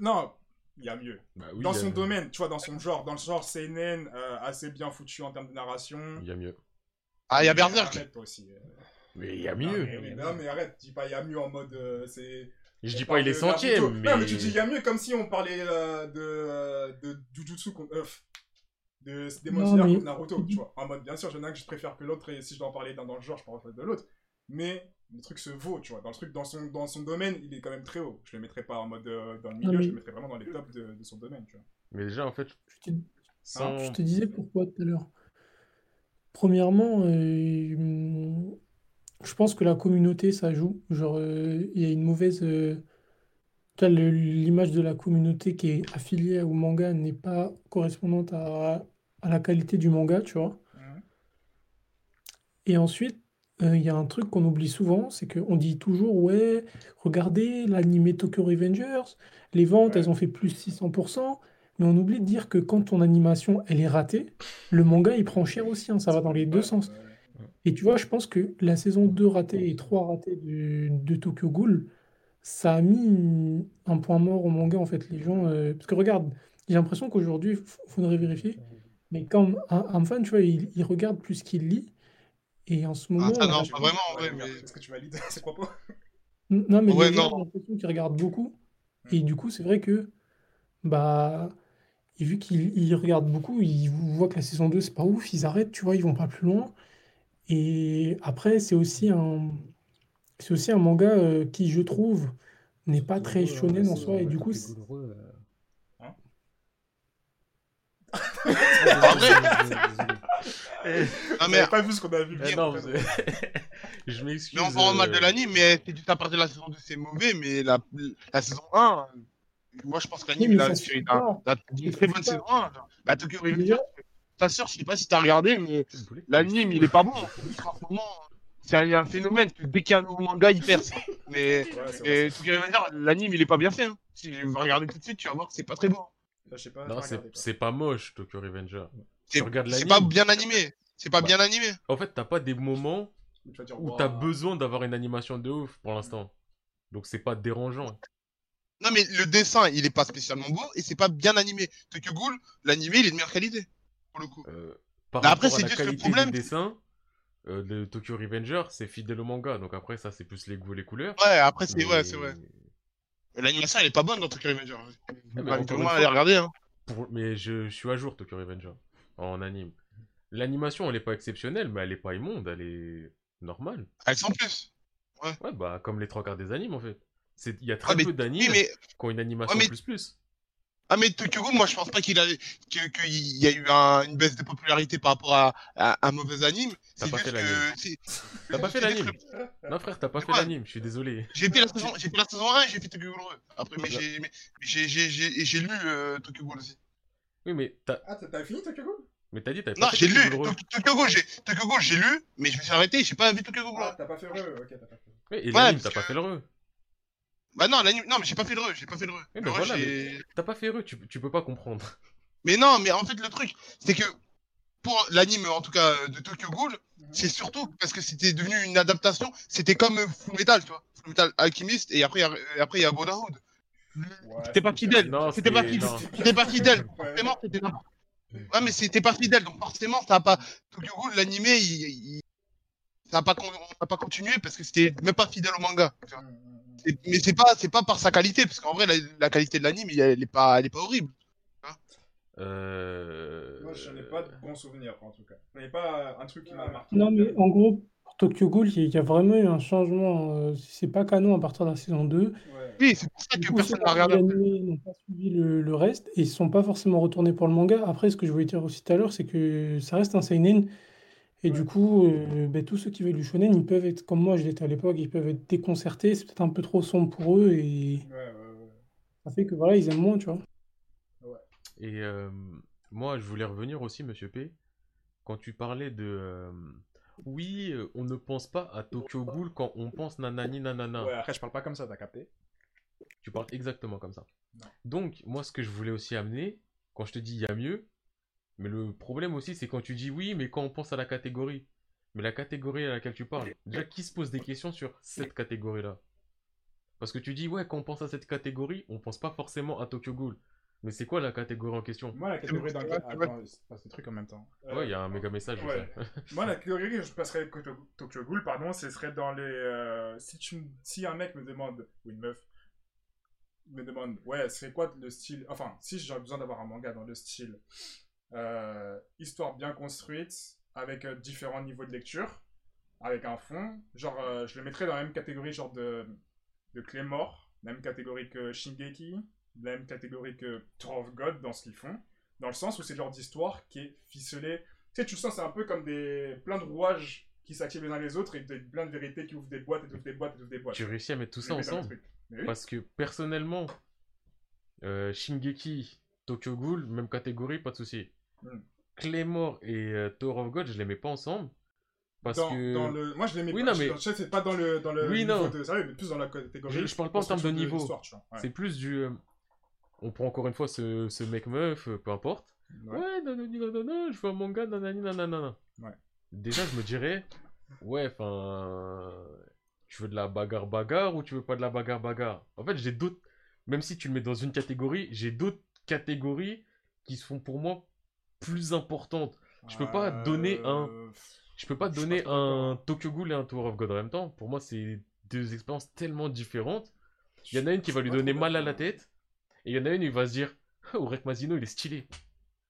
Non, il y a mieux. Bah oui, dans a son mieux. domaine, tu vois, dans son genre, dans le genre seinen, euh, assez bien foutu en termes de narration. Il y a mieux. Ah, il y a Berserk. Arrête, toi aussi. euh. Mais il y a Non, mieux. mais, mais- non, mais arrête, dis pas il y a mieux en mode. euh, c'est. Je on dis pas il est centième, mais... Non, mais tu dis il y a mieux comme si on parlait euh, de, de Jujutsu contre. euh, de Demon Slayer mais- contre Naruto, tu vois. En mode, bien sûr, il y en a un que je préfère que l'autre, et si je dois en parler d'un dans le genre, je parle de l'autre. Mais le truc se vaut, tu vois. Dans le truc, dans son, dans son domaine, il est quand même très haut. Je le mettrais pas en mode euh, dans le milieu, mais- je le mettrais vraiment dans les tops de, de son domaine, tu vois. Mais déjà, en fait, Je te, sans... je te disais pourquoi tout à l'heure. Premièrement, euh, je pense que la communauté, ça joue. Genre, euh, il y a une mauvaise. euh, tu vois, le- l'image de la communauté qui est affiliée au manga n'est pas correspondante à, à la qualité du manga, tu vois. Et ensuite, euh, il y a un truc qu'on oublie souvent, c'est qu'on dit toujours, ouais, regardez l'animé Tokyo Revengers, les ventes, Ouais. elles ont fait plus 600%, mais on oublie de dire que quand ton animation, elle est ratée, le manga, il prend cher aussi, hein, ça va dans les deux Ouais, sens. ouais. Et tu vois, je pense que la saison 2 ratée et 3 ratée de, de Tokyo Ghoul, ça a mis un point mort au manga, en fait. Les gens. euh, Parce que regarde, j'ai l'impression qu'aujourd'hui, il faudrait vérifier, mais quand un, un fan, tu vois, il, il regarde plus qu'il lit. Et en ce moment. Ah, non, J'ai pas vraiment, Ouais, mais- Est-ce que tu valides ces propos? Non, mais Ouais, les gens, non. j'ai l'impression qu'ils regardent beaucoup. Et du coup, c'est vrai que, bah, vu qu'ils ils regardent beaucoup, ils voient que la saison 2, c'est pas ouf, ils arrêtent, tu vois, ils vont pas plus loin. Et après, c'est aussi un, c'est aussi un manga euh, qui, je trouve, n'est pas très hein, shonen en soi. Et du coup, euh. Hein? Vous mais, pas vu ce qu'on a vu. Eh non, c'est- je m'excuse. mais on parle mal de euh, l'anime, mais c'est juste à partir de la saison 2, c'est mauvais, mais la, la saison 1, moi je pense que l'anime, Oui, il mais a une, très bonne saison 1. genre. Bah, Tokyo Revengers, Déjà- ta sœur, je sais pas si t'as regardé, mais vous l'anime, il est pas bon. En ce moment, c'est un, un phénomène que dès qu'il y a un nouveau manga, il perce. Mais Ouais, Tokyo Revengers, l'anime, il est pas bien fait. Hein. Si tu vas regarder tout de suite, tu vas voir que c'est pas très bon. Je sais pas. Non, c'est pas moche, Tokyo Revenger. C'est regardes c'est l'anime. pas bien animé. C'est pas Bah. bien animé. En fait, t'as pas des moments Tu vas dire, où t'as besoin d'avoir une animation de ouf pour l'instant. Donc c'est pas dérangeant. Non, mais le dessin, il est pas spécialement beau et c'est pas bien animé. Tokyo Ghoul, l'animé, il est de meilleure qualité. Pour le coup. Euh, par après, à c'est la juste le qualité problème. du dessin euh, de Tokyo Revenger, c'est fidèle au manga. Donc après, ça, c'est plus les goûts et les couleurs. Ouais, après, c'est Mais- ouais, c'est vrai. L'animation, elle est pas bonne dans Tokyo Revenger. mais Bah, monde fois- aller regarder. Hein. Pour- Mais je, je suis à jour, Tokyo Revenger, en anime. L'animation, elle est pas exceptionnelle, mais elle est pas immonde, elle est normale. Avec sans plus. Ouais, bah, comme les trois quarts des animes, en fait. Il y a très Ah, mais- peu d'animes Oui, mais, qui ont une animation Ouais, mais- plus plus. ah, mais Tokyo Ghoul, moi, je pense pas qu'il a, qu'il y a eu un- une baisse de popularité par rapport à, à un mauvais anime. T'as pas que. l'anime. c'est- T'as pas fait l'anime Non, frère, t'as pas fait l'anime, je suis désolé. J'ai fait la saison, j'ai fait la saison 1 et j'ai fait Tokyo Ghoul. Après, mais Ouais. j'ai lu euh, Tokyo Ghoul aussi. Oui, mais t'as Ah, t'as- fini Tokyo Ghoul? Mais t'as dit, t'avais Non, pas fait j'ai lu Tokyo Ghoul, j'ai, Tokyo Ghoul, j'ai lu, mais je me suis arrêté, j'ai pas vu Tokyo Ghoul. Ah, t'as pas fait heureux. Ok, t'as pas fait. Oui, et Ouais, l'anime, t'as pas fait le re. Bah non, l'anime, non, mais j'ai pas fait le re, j'ai pas fait le re. Le ben re, voilà, T'as pas fait re, tu, tu peux pas comprendre. Mais non, mais en fait, le truc, c'est que pour l'anime, en tout cas, de Tokyo Ghoul, Mhm. c'est surtout parce que c'était devenu une adaptation. C'était comme Full Metal, tu vois. Full Metal Alchemist, et après, il y a- et après, il y a Brotherhood. Ouais, C'était pas fidèle. Non, C'était pas fidèle. C'était pas fidèle. Forcément, c'était Ouais, mais c'était pas fidèle, donc forcément, ça a pas. Ghoul, l'animé, il, il- ça a pas, con- on a pas continué parce que c'était même pas fidèle au manga. Et- Mais c'est pas, c'est pas par sa qualité, parce qu'en vrai, la, la qualité de l'anime, il- elle est pas, elle est pas horrible. Euh... Moi, j'en ai pas de bons souvenirs, en tout cas. Il n'y a pas un truc qui m'a marqué. Non, mais en gros, Tokyo Ghoul, il y, a- vraiment eu un changement. euh, c'est pas canon à partir de la saison 2. Ouais. Oui, c'est pour ça Du que personne n'a regardé. n'ont pas suivi le, le reste et ils sont pas forcément retournés pour le manga. Après, ce que je voulais dire aussi tout à l'heure, c'est que ça reste un seinen. Et du coup, euh, ben, tous ceux qui veulent du shonen, ils peuvent être, comme moi je l'étais à l'époque, ils peuvent être déconcertés. C'est peut-être un peu trop sombre pour eux et Ouais, ouais, ouais. ça fait que voilà, ils aiment moins, tu vois. Et euh, moi, je voulais revenir aussi, Monsieur P, quand tu parlais de... euh, Oui, euh, on ne pense pas à Tokyo Ghoul quand on pense nanani nanana. Ouais, après, je parle pas comme ça, t'as capté Tu parles exactement comme ça. Non. Donc, moi, ce que je voulais aussi amener, quand je te dis il y a mieux, mais le problème aussi, c'est quand tu dis oui, mais quand on pense à la catégorie. Mais la catégorie à laquelle tu parles, déjà, qui se pose des questions sur cette catégorie-là? Parce que tu dis, ouais, quand on pense à cette catégorie, on pense pas forcément à Tokyo Ghoul. Mais c'est quoi la catégorie en question? Moi, la catégorie dans laquelle. ouais. Attends, il se passe des trucs en même temps. Euh, Ouais, il y a un méga message. ouais. Moi, la catégorie que je passerais Tokyo, Tokyo Ghoul, pardon, ce serait dans les. euh, si, tu, me- si un mec me demande, ou une meuf, me demande, ouais, c'est quoi le style. Enfin, si j'ai besoin d'avoir un manga dans le style euh, histoire bien construite, avec euh, différents niveaux de lecture, avec un fond, genre, euh, je le mettrais dans la même catégorie, genre de, de Claymore, même catégorie que Shingeki, la même catégorie que Tour of God dans ce qu'ils font, dans le sens où c'est le genre d'histoire qui est ficelée sais, tu le sens, c'est un peu comme des plein de rouages qui s'activent les uns les autres et des, plein de vérités qui ouvrent des boîtes et ouvrent des boîtes et ouvrent des boîtes. Tu réussis à mettre tout ça ensemble oui. Parce que personnellement, euh, Shingeki, Tokyo Ghoul, même catégorie, pas de souci. Hmm. Claymore et euh, Tower of God, je les mets pas ensemble. Parce dans, que. dans le... Moi, je les mets Oui, pas. non, mais- c'est pas dans le, dans le Oui, niveau non. de sérieux, mais plus dans la catégorie. Je- je parle pas en termes de niveau. tu. Ouais. C'est plus du. Euh, On prend encore une fois ce, ce mec-meuf, euh, peu importe. Ouais. Ouais, nanani, nanana, je fais un manga, nanani, nanana. Ouais. Déjà, je me dirais, ouais, enfin, tu veux de la bagarre bagarre ou tu veux pas de la bagarre bagarre? En fait, j'ai d'autres, même si tu le mets dans une catégorie, j'ai d'autres catégories qui sont pour moi plus importantes. Je peux pas donner un- Euh, Je peux pas Je donner pas un Tokyo Ghoul et un Tower of God en même temps. Pour moi, c'est deux expériences tellement différentes. Il y en a une qui va lui donner mal à la tête, et il y en a une, il va se dire, Aurek Mazino, il est stylé.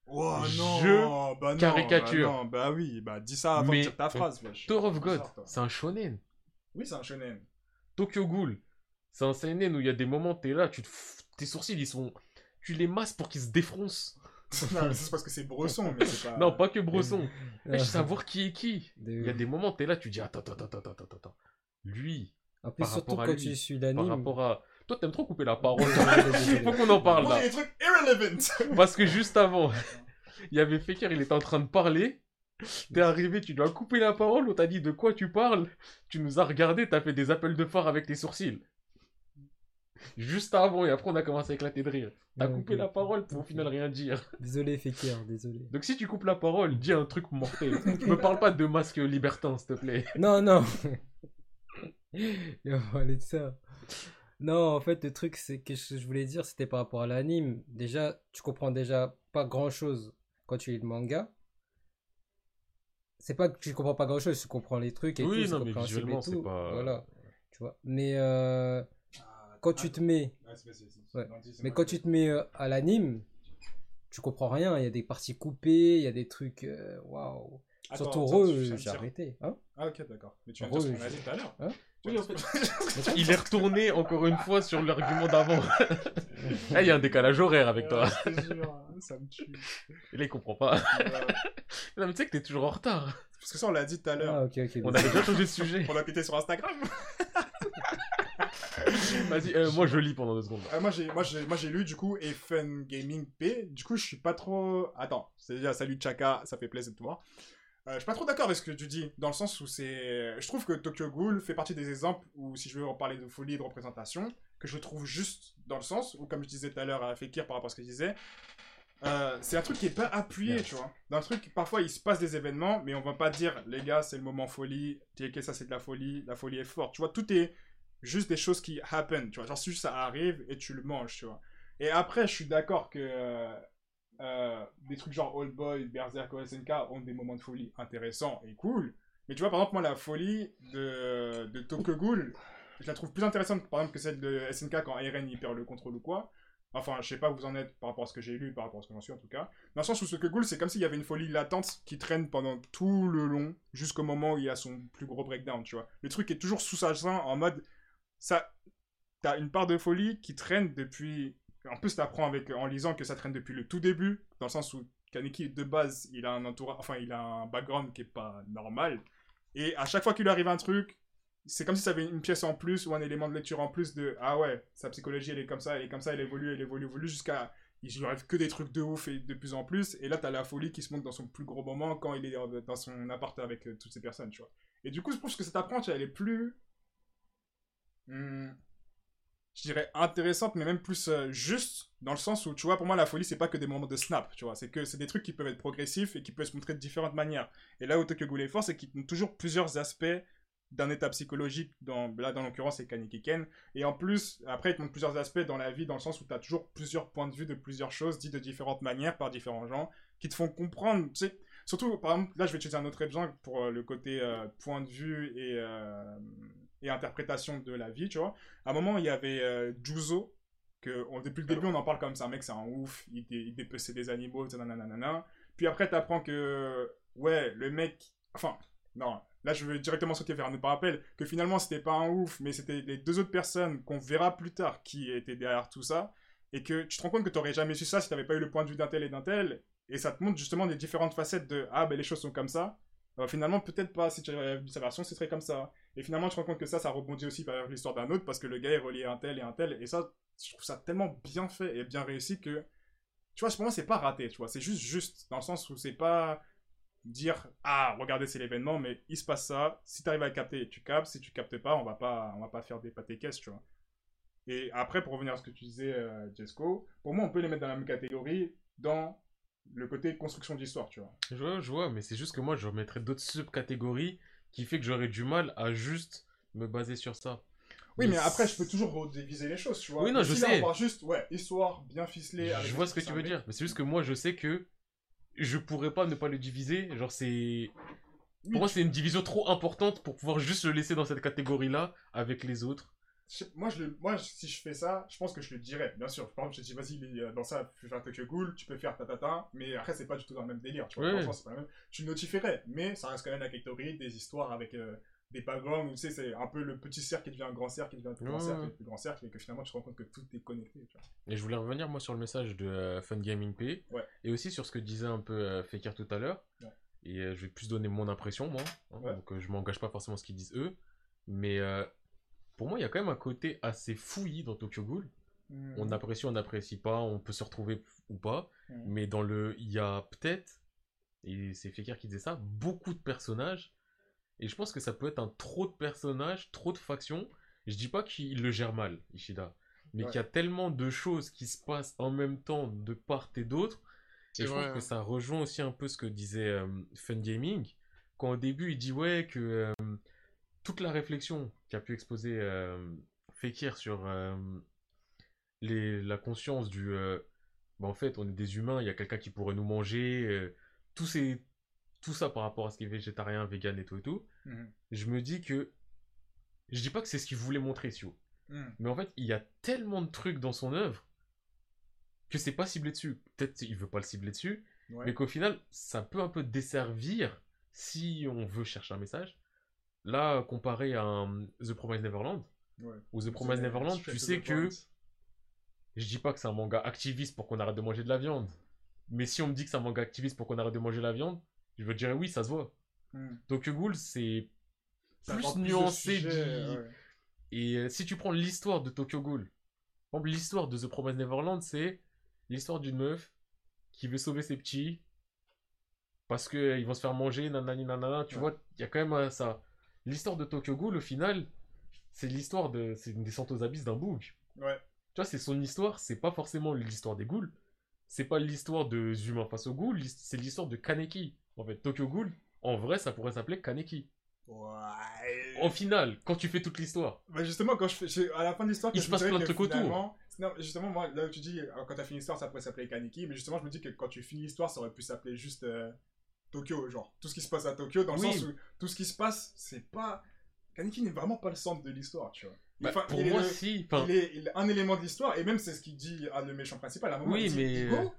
Oh Je non, bah non, caricature. Bah, non, bah oui, bah dis ça avant Mais- de dire ta phrase, wesh. Of God, c'est un shonen. Oui, c'est un shonen. Tokyo Ghoul, c'est un seinen où il y a des moments, t'es là, tu te tes sourcils, ils sont... Tu les masses pour qu'ils se défroncent. non, mais c'est parce que c'est Bresson, mais c'est pas. Non, pas que Bresson. Euh, Je savoir qui est qui. Il y a des moments, t'es là, tu dis, attends, attends, attends, attends, attends, attends. Lui, par surtout rapport à quand lui, tu suis par rapport à... Toi, t'aimes trop couper la parole. Désolé. Faut qu'on en parle, là. il des trucs irrelevant. Parce que juste avant, il y avait Fekir, il était en train de parler. T'es arrivé, tu lui as coupé la parole, on t'a dit de quoi tu parles? Tu nous as regardé, t'as fait des appels de phare avec tes sourcils. Juste avant, et après on a commencé à éclater de rire. T'as Ouais, coupé la parole pour au final rien dire. Désolé, Fekir, désolé. Donc si tu coupes la parole, dis un truc mortel. Me parle pas de masque libertin, s'il te plaît. Non, non. On va parler de ça. Non, en fait, le truc, c'est que ce que je voulais dire, c'était par rapport à l'anime. Déjà, tu comprends déjà pas grand-chose quand tu lis le manga. C'est pas que tu comprends pas grand-chose, tu comprends les trucs et Oui, tout, non, mais visuellement, c'est tout, pas- Voilà, tu vois? Mais euh, quand tu te mets, Ouais, mais quand tu te mets euh, à l'anime, tu comprends rien. Il y a des parties coupées, il y a des trucs, euh, waouh. Attends, Surtout Re, j'ai arrêté. Hein Ah, ok, d'accord. Mais tu viens de Re, dire ce qu'on a je- dit tout à l'heure. Hein Oui, en fait. Il est retourné encore une fois sur l'argument d'avant. Ah, il y a un décalage horaire avec toi. Ouais, jure, ça me tue. Et là, il comprend pas. Ouais. Non, mais tu sais que t'es toujours en retard. Parce que ça, on l'a dit tout à l'heure. Ah, ok, ok. On avait déjà changé de sujet. On a quitté sur Instagram. Vas-y, euh, moi je lis pendant deux secondes. Euh, moi, j'ai, moi, j'ai, moi, j'ai lu du coup et Fun Gaming P. Du coup, je suis pas trop. Attends, c'est déjà salut Chaka, ça fait plaisir de te voir. Euh, je suis pas trop d'accord avec ce que tu dis, dans le sens où c'est. Je trouve que Tokyo Ghoul fait partie des exemples où, si je veux en parler de folie et de représentation, que je trouve juste dans le sens où, comme je disais tout à l'heure à Fekir par rapport à ce que je disais, euh, c'est un truc qui est pas appuyé, tu vois. Dans le truc, parfois il se passe des événements, mais on va pas dire, les gars, c'est le moment folie, TK, ça c'est de la folie, la folie est forte. Tu vois, tout est juste des choses qui happen, tu vois. Genre, juste ça arrive et tu le manges, tu vois. Et après, je suis d'accord que euh, euh, des trucs genre Old Boy, Berserk, OSNK ont des moments de folie intéressants et cool. Mais tu vois, par exemple, moi, la folie de, de Tokyo Ghoul, je la trouve plus intéressante, par exemple, que celle de SNK quand Eren il perd le contrôle ou quoi. Enfin, je sais pas où vous en êtes par rapport à ce que j'ai lu, par rapport à ce que j'en suis en tout cas. Dans le sens où Tokyo Ghoul, c'est comme s'il y avait une folie latente qui traîne pendant tout le long, jusqu'au moment où il a son plus gros breakdown, tu vois. Le truc est toujours sous sa sein, en mode, ça, t'as une part de folie qui traîne depuis. En plus, t'apprends avec en lisant que ça traîne depuis le tout début, dans le sens où Kaneki de base, il a un entourage, enfin, il a un background qui est pas normal. Et à chaque fois qu'il lui arrive un truc, c'est comme si ça avait une pièce en plus ou un élément de lecture en plus de ah ouais, sa psychologie elle est comme ça, elle est comme ça, elle évolue, elle évolue, évolue jusqu'à il lui arrive que des trucs de ouf et de plus en plus. Et là, t'as la folie qui se monte dans son plus gros moment quand il est euh, dans son appart avec euh, toutes ces personnes, tu vois. Et du coup, je pense que cette approche, elle est plus. hmm, je dirais intéressante, mais même plus euh, juste, dans le sens où, tu vois, pour moi, la folie, c'est pas que des moments de snap, tu vois. C'est que c'est des trucs qui peuvent être progressifs et qui peuvent se montrer de différentes manières. Et là où Tokyo Ghoul est fort, c'est qu'il montre toujours plusieurs aspects d'un état psychologique, dans, là, dans l'occurrence, c'est Kaneki Ken. Et en plus, après, il te montre plusieurs aspects dans la vie, dans le sens où tu as toujours plusieurs points de vue de plusieurs choses, dites de différentes manières, par différents gens, qui te font comprendre, tu sais, surtout, par exemple, là, je vais utiliser un autre exemple pour euh, le côté euh, point de vue et, et interprétation de la vie, tu vois. À un moment, il y avait euh, Juzo, que depuis le début, on en parle comme ça, un mec, c'est un ouf, il, dé- dépeçait des animaux, nanana. Puis après, t'apprends que, ouais, le mec, enfin, non, là, je veux directement sauter vers un autre parallèle, que finalement, c'était pas un ouf, mais c'était les deux autres personnes qu'on verra plus tard qui étaient derrière tout ça, et que tu te rends compte que t'aurais jamais su ça si t'avais pas eu le point de vue d'un tel et d'un tel, Et ça te montre justement des différentes facettes de ah ben les choses sont comme ça. Euh, finalement, peut-être pas, si tu avais sa version, ce serait comme ça. Et finalement, tu te rends compte que ça, ça rebondit aussi par l'histoire d'un autre parce que le gars est relié à un tel et un tel. Et ça, je trouve ça tellement bien fait et bien réussi que, tu vois, pour moi, c'est pas raté, tu vois. C'est juste juste, dans le sens où c'est pas dire ah regardez c'est l'événement mais il se passe ça si tu arrives à le capter tu captes si tu captes pas on va pas on va pas faire des pâtés caisses tu vois et après pour revenir à ce que tu disais euh, Jesco pour moi on peut les mettre dans la même catégorie dans le côté construction d'histoire tu vois Je vois, je vois, mais c'est juste que moi, je remettrais d'autres subcatégories qui fait que j'aurais du mal à juste me baser sur ça. oui mais après je peux toujours redéviser les choses tu vois Oui, non, Mais je si là, sais. on parle juste ouais histoire bien ficelée avec Je vois ce que tu veux dire, mais c'est juste que moi, je sais que je pourrais pas ne pas le diviser. Genre, c'est. Oui, Pour moi, tu- c'est une division trop importante pour pouvoir juste le laisser dans cette catégorie-là avec les autres. Moi, je le, moi, si je fais ça, je pense que je le dirais, bien sûr. Par exemple, je te dis, vas-y, dans ça, tu peux faire Tokyo Ghoul, tu peux faire tatata, mais après, c'est pas du tout dans le même délire, tu vois. C'est pas le même. Tu le notifierais, mais ça reste quand même la catégorie des histoires avec euh, des backgrounds, où tu sais, c'est un peu le petit cercle qui devient un grand cercle, qui devient un plus grand Ouais, cercle, ouais. et plus grand cercle, et que finalement, tu te rends compte que tout est connecté, tu vois. Et je voulais revenir, moi, sur le message de euh, Fun Gaming P. Ouais. Et aussi sur ce que disait un peu euh, Fekir tout à l'heure. Ouais. Et euh, je vais plus donner mon impression, moi. hein. Donc, euh, je m'engage pas forcément à ce qu'ils disent eux. Mais euh, pour moi, il y a quand même un côté assez fouillis dans Tokyo Ghoul. Mhm. On apprécie, on n'apprécie pas, on peut se retrouver ou pas. Mhm. Mais dans le. Il y a peut-être, et c'est Fekir qui disait ça, beaucoup de personnages. Et je pense que ça peut être un trop de personnages, trop de factions. Je dis pas qu'il le gère mal, Ishida. Mais Ouais. qu'il y a tellement de choses qui se passent en même temps de part et d'autre. Et je vrai, trouve que hein. ça rejoint aussi un peu ce que disait euh, Fun Gaming. Quand au début il dit ouais que euh, toute la réflexion qu'a pu exposer euh, Fekir sur euh, les, la conscience du euh, bah, en fait on est des humains, il y a quelqu'un qui pourrait nous manger, tout, ces, tout ça par rapport à ce qui est végétarien, vegan et tout et tout, Mhm. je me dis que je dis pas que c'est ce qu'il voulait montrer Sio, Mhm. mais en fait il y a tellement de trucs dans son œuvre que c'est pas ciblé dessus. Peut-être il veut pas le cibler dessus, Ouais. mais qu'au final, ça peut un peu desservir si on veut chercher un message. Là, comparé à un The Promised Neverland, Ouais. ou The Promised Neverland, tu sais que point. je dis pas que c'est un manga activiste pour qu'on arrête de manger de la viande, mais si on me dit que c'est un manga activiste pour qu'on arrête de manger la viande, je veux dire oui, ça se voit. Mhm. Tokyo Ghoul, c'est plus de nuancé. ouais. Et euh, si tu prends l'histoire de Tokyo Ghoul, par exemple, l'histoire de The Promised Neverland, c'est l'histoire d'une meuf qui veut sauver ses petits parce qu'ils vont se faire manger, nanani nanana. Tu Ouais. vois, il y a quand même euh, ça. L'histoire de Tokyo Ghoul, au final, c'est l'histoire de. C'est une descente aux abysses d'un boug. Ouais. Tu vois, c'est son histoire, c'est pas forcément l'histoire des ghouls. C'est pas l'histoire de humains face aux ghouls, c'est l'histoire de Kaneki. En fait, Tokyo Ghoul, en vrai, ça pourrait s'appeler Kaneki. Ouais. En final, quand tu fais toute l'histoire. Bah justement, quand je fais, à la fin de l'histoire, Il se passe plein de trucs autour. Non, justement, moi, là où tu dis, euh, quand t'as fini l'histoire, ça pourrait s'appeler Kaneki, mais justement, je me dis que quand tu finis l'histoire, ça aurait pu s'appeler juste euh, Tokyo, genre, tout ce qui se passe à Tokyo, dans le Oui. sens où tout ce qui se passe, c'est pas... Kaneki n'est vraiment pas le centre de l'histoire, tu vois. Bah, Enfin, pour il est moi, le- si. Enfin, il, est, il est un élément de l'histoire, et même c'est ce qu'il dit à le méchant principal, à un moment, Oui, il mais- Igo,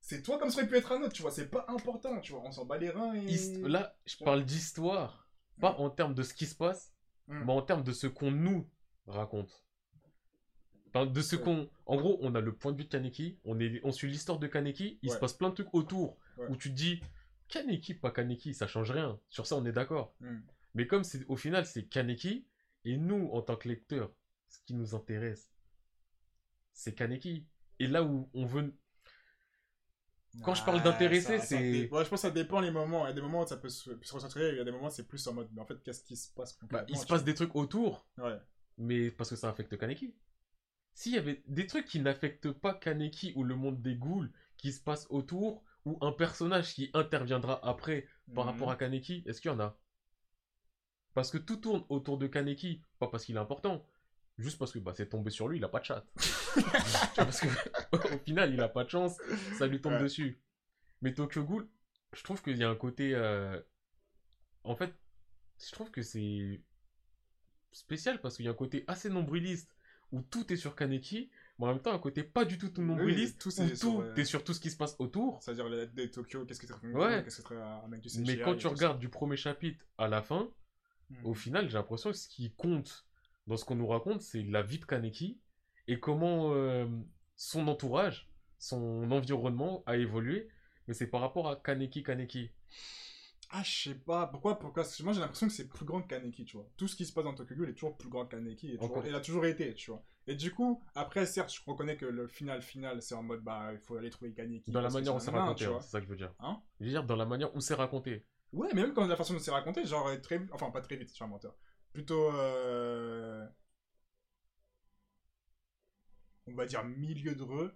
c'est toi comme ça aurait pu être un autre, tu vois, c'est pas important, tu vois, on s'en bat les reins et... là, je parle d'histoire, pas en termes de ce qui se passe, Hmm. mais en termes de ce qu'on nous raconte. Enfin, de ce Ouais. qu'on. En gros, on a le point de vue de Kaneki, on, est... on suit l'histoire de Kaneki, il se passe plein de trucs autour Ouais. où tu te dis Kaneki, pas Kaneki, ça change rien. Sur ça, on est d'accord. Hmm. Mais comme c'est au final, c'est Kaneki, et nous, en tant que lecteurs, ce qui nous intéresse, c'est Kaneki. Et là où on veut. Quand je parle Ah, d'intéresser, c'est- ouais, je pense que ça dépend les moments. Il y a des moments où ça peut se, se recentrer, il y a des moments où c'est plus en mode, mais en fait, qu'est-ce qui se passe Bah, il se passe des trucs autour. Ouais. mais parce que ça affecte Kaneki. S'il y avait des trucs qui n'affectent pas Kaneki ou le monde des ghouls, qui se passent autour, ou un personnage qui interviendra après par Mhm. rapport à Kaneki, est-ce qu'il y en a? Parce que tout tourne autour de Kaneki, pas parce qu'il est important, juste parce que bah, c'est tombé sur lui, il a pas de chat. parce que au final, il a pas de chance, ça lui tombe Ouais. dessus. Mais Tokyo Ghoul, je trouve qu'il y a un côté. euh, En fait, je trouve que c'est spécial parce qu'il y a un côté assez nombriliste où tout est sur Kaneki, mais en même temps un côté pas du tout tout Oui, nombriliste tout, c'est tout sur, euh, est sur tout ce qui se passe autour. C'est-à-dire les de Tokyo, qu'est-ce que c'est Ouais. Qu'est-ce que un mec du Mais quand tu tout regardes du premier chapitre à la fin, ça. au final, j'ai l'impression que ce qui compte dans ce qu'on nous raconte, c'est la vie de Kaneki et comment euh, son entourage, son environnement a évolué, mais c'est par rapport à Kaneki Kaneki. Ah, je sais pas. Pourquoi, pourquoi Parce que moi, j'ai l'impression que c'est plus grand que Kaneki, tu vois. Tout ce qui se passe dans Tokyo Ghoul est toujours plus grand que Kaneki. Et toujours- il a toujours été, tu vois. Et du coup, après, certes, je reconnais que le final final, c'est en mode, bah, il faut aller trouver Kaneki. Dans la manière où c'est raconté, tu hein, vois. c'est ça que je veux dire. Hein Je veux dire, dans la manière où c'est raconté. Ouais, mais même quand la façon dont c'est raconté, genre très enfin pas très vite, je suis un menteur. Plutôt euh... on va dire milieu de re,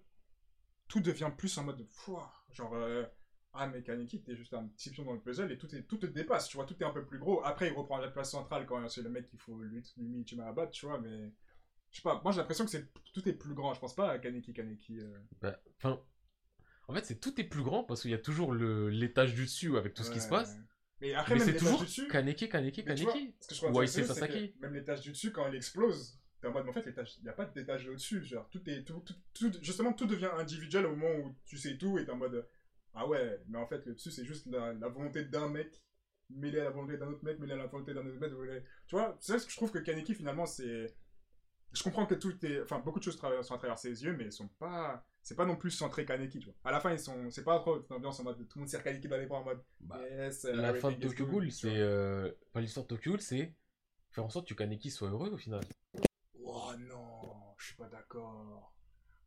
tout devient plus en mode Pouah genre euh, ah mais Kaneki t'es juste un petit pion dans le puzzle et tout est tout te dépasse, tu vois, tout est un peu plus gros. Après il reprend la place centrale quand c'est le mec qu'il faut lui lui tu battre, tu vois, mais je sais pas, moi j'ai l'impression que c'est tout est plus grand, je pense pas à Kaneki Kaneki euh, Bah, Enfin, en fait, c'est tout est plus grand parce qu'il y a toujours l'étage du dessus avec tout ce qui se passe. Mais après Mais même c'est l'étage toujours du dessus, Kaneki Kaneki tu vois, Kaneki. ce que je Ou Sasaki. même l'étage du dessus, quand il explose, t'es en mode, mais en fait, il n'y a pas d'étage au-dessus. Genre, tout est, tout, tout- tout- justement, tout devient individuel au moment où tu sais tout et t'es en mode, ah ouais, mais en fait, le dessus, c'est juste la, la volonté d'un mec mêlé à la volonté d'un autre mec, mêlé à la volonté d'un autre mec. Tu vois, c'est ça que je trouve que Kaneki, finalement, c'est. Je comprends que tout est. Enfin, beaucoup de choses sont à travers ses yeux, mais ils sont pas. C'est pas non plus centré Kaneki, tu vois. À la fin, ils sont. C'est pas trop une ambiance en mode tout le monde sert Kaneki dans les bras en mode. Bah, yes, la fin de Tokyo Ghoul, c'est. euh, Pas l'histoire de Tokyo Ghoul, c'est faire en sorte que Kaneki soit heureux au final. Oh non, je suis pas d'accord.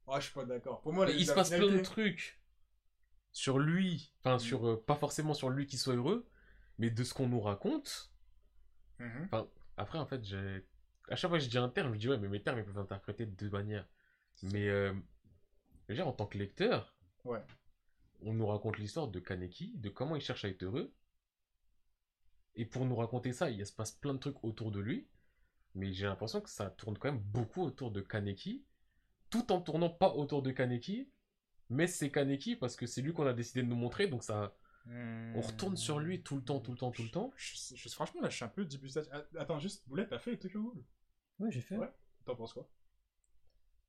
Oh, je suis pas d'accord. Pour moi, la- il se passe plein de trucs sur lui, enfin, sur. euh, pas forcément sur lui qui soit heureux, mais de ce qu'on nous raconte. Mhm. Après, en fait, j'ai. À chaque fois que je dis un terme, je dis ouais, mais mes termes ils peuvent interpréter de deux manières. Mais euh, je veux dire, en tant que lecteur, Ouais. on nous raconte l'histoire de Kaneki, de comment il cherche à être heureux. Et pour nous raconter ça, il se passe plein de trucs autour de lui. Mais j'ai l'impression que ça tourne quand même beaucoup autour de Kaneki, tout en tournant pas autour de Kaneki. Mais c'est Kaneki parce que c'est lui qu'on a décidé de nous montrer, donc ça, on retourne sur lui tout le temps, tout le temps, tout le temps. Je, je- franchement, là, je suis un peu débutatif. Ah, Attends, juste, Boulette, t'as fait Tokyo Ghoul? Ouais, j'ai fait. Ouais. T'en penses quoi?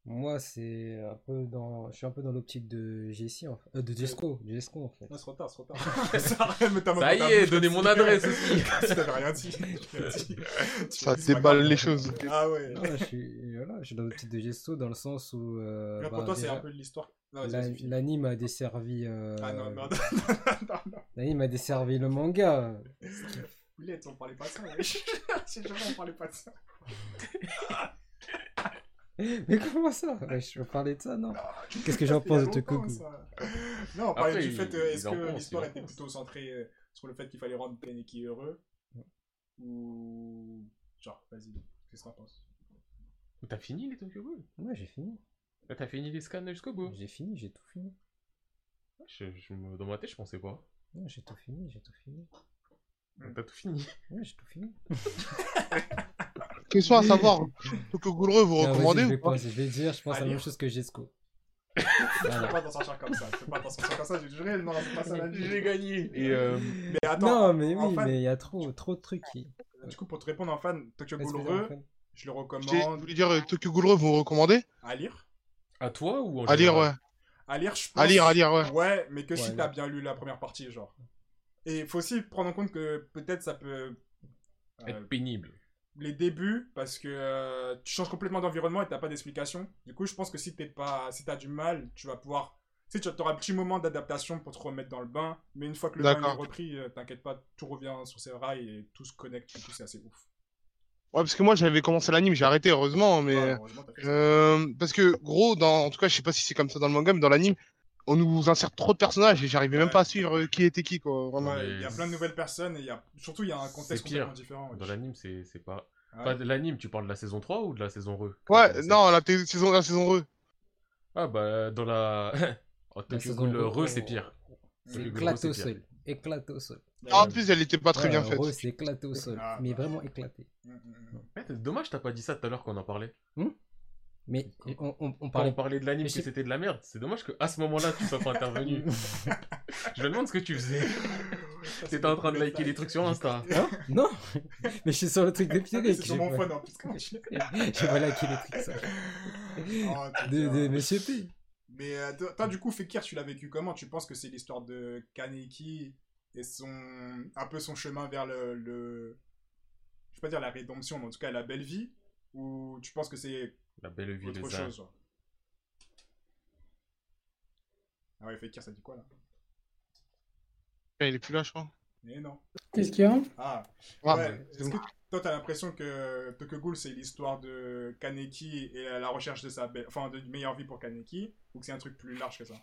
Moi, c'est un peu dans. Je suis un peu dans l'optique de Jessie, en fait. Euh, de Jesco, de Jesco, en fait. Non, c'est trop tard, c'est trop tard. ça mais t'as Ça y est, donnez mon adresse aussi. si t'avais rien dit. dit. Ça déballe les choses. Ah ouais. Non, là, je suis, voilà, je suis dans l'optique de Gesto dans le sens où. euh, Là, pour bah, toi, c'est un peu de l'histoire. L'anime a desservi. euh, Ah non, non, non, non, non. L'anime a desservi le manga. Boulette, on parlait pas de ça. J'ai jamais, on parlait pas de ça. Mais comment ça? Ouais, Je veux parler de ça, non? Qu'est-ce que j'en pense de ça. Non, on parlait Après, du fait, euh, est-ce que l'histoire était plutôt centrée euh, sur le fait qu'il fallait rendre Kaneki heureux Ou. Genre, vas-y, qu'est-ce que t'en penses? T'as fini les Tokyo Ghoul Ouais, j'ai fini. Là, T'as fini les scans jusqu'au bout J'ai fini, j'ai tout fini. Je- je me- Dans ma tête, je pensais pas. Ouais, j'ai tout fini, j'ai tout fini. T'as tout fini. Ouais, j'ai tout fini. Question à savoir, Tokyo Ghoul Re, vous recommandez je ou vais, pas pas- je vais dire, je pense à la même chose que Jesco. Tu peux pas t'en sortir comme ça, tu peux pas t'en sortir comme ça, j'ai juré, non, c'est pas ça la vie. J'ai gagné. Et euh, Mais attends, non, mais oui, fan- mais il y a trop, trop de trucs qui. du coup, pour te répondre en fan, Tokyo Ghoul je le Je recommande je voulais dire euh, Tokyo Ghoul vous recommandez à lire. à toi ou en À lire, ouais. À lire, je pense. À lire, à lire, ouais. Ouais, mais que Ouais, si ouais. t'as bien lu la première partie, genre. Et il faut aussi prendre en compte que peut-être ça peut. euh, Être pénible. Les débuts, parce que euh, tu changes complètement d'environnement et t'as pas d'explication. Du coup, je pense que si t'es pas, si t'as du mal, tu vas pouvoir. Tu sais, tu auras un petit moment d'adaptation pour te remettre dans le bain, mais une fois que le bain est repris, euh, t'inquiète pas, tout revient sur ses rails et tout se connecte. Du coup, c'est assez ouf. Ouais, parce que moi j'avais commencé l'anime, j'ai arrêté heureusement, mais heureusement, euh, parce que gros, dans, en tout cas, je sais pas si c'est comme ça dans le manga, mais dans l'anime, on nous insère trop de personnages et j'arrivais même pas à suivre euh, qui était qui, quoi. Vraiment. Ouais, mais il y a plein de nouvelles personnes et il y a... surtout il y a un contexte complètement différent. Dans l'anime, c'est c'est pas. Ouais. Enfin, de l'anime, tu parles de la saison 3 ou de la saison re? Ouais, non, la t- saison, la saison re. Ah bah, dans la. en Tokyo saison Ghoul re, re, c'est pire. C'est Tokyo Ghoul éclaté au sol. Éclaté au sol. Ah, en plus, elle était pas très Ouais, bien faite. C'est éclaté au sol. Ah, mais bah. vraiment éclaté. Mm, mm, mm. Ouais, c'est dommage, t'as pas dit ça tout à l'heure qu'on en parlait. Mais on, on, on Quand on parlait. de l'anime que c'était de la merde, c'est dommage qu'à ce moment-là, tu sois pas intervenu. Je me demande ce que tu faisais. T'étais en train de des liker des trucs sur Insta. Hein Non Mais je suis sur le truc de Pierrick. mais C'est sur mon phone en plus. comment tu- J'ai pas liké les trucs ça. Oh, De, Monsieur P. Mais euh, toi, toi, du coup, Fekir, tu l'as vécu comment? Tu penses que c'est l'histoire de Kaneki et son un peu son chemin vers le, le... je vais pas dire la rédemption, mais en tout cas la belle vie? Ou tu penses que c'est La belle vie, autre chose genre Ah ouais, Fekir, ça dit quoi là? Il est plus là, je crois. Mais non. Qu'est-ce qu'il y a? Ah, Ah, ouais. Est-ce que toi, t'as l'impression que Tokyo Ghoul, c'est l'histoire de Kaneki et la recherche de sa belle... enfin, de meilleure vie pour Kaneki Ou que c'est un truc plus large que ça?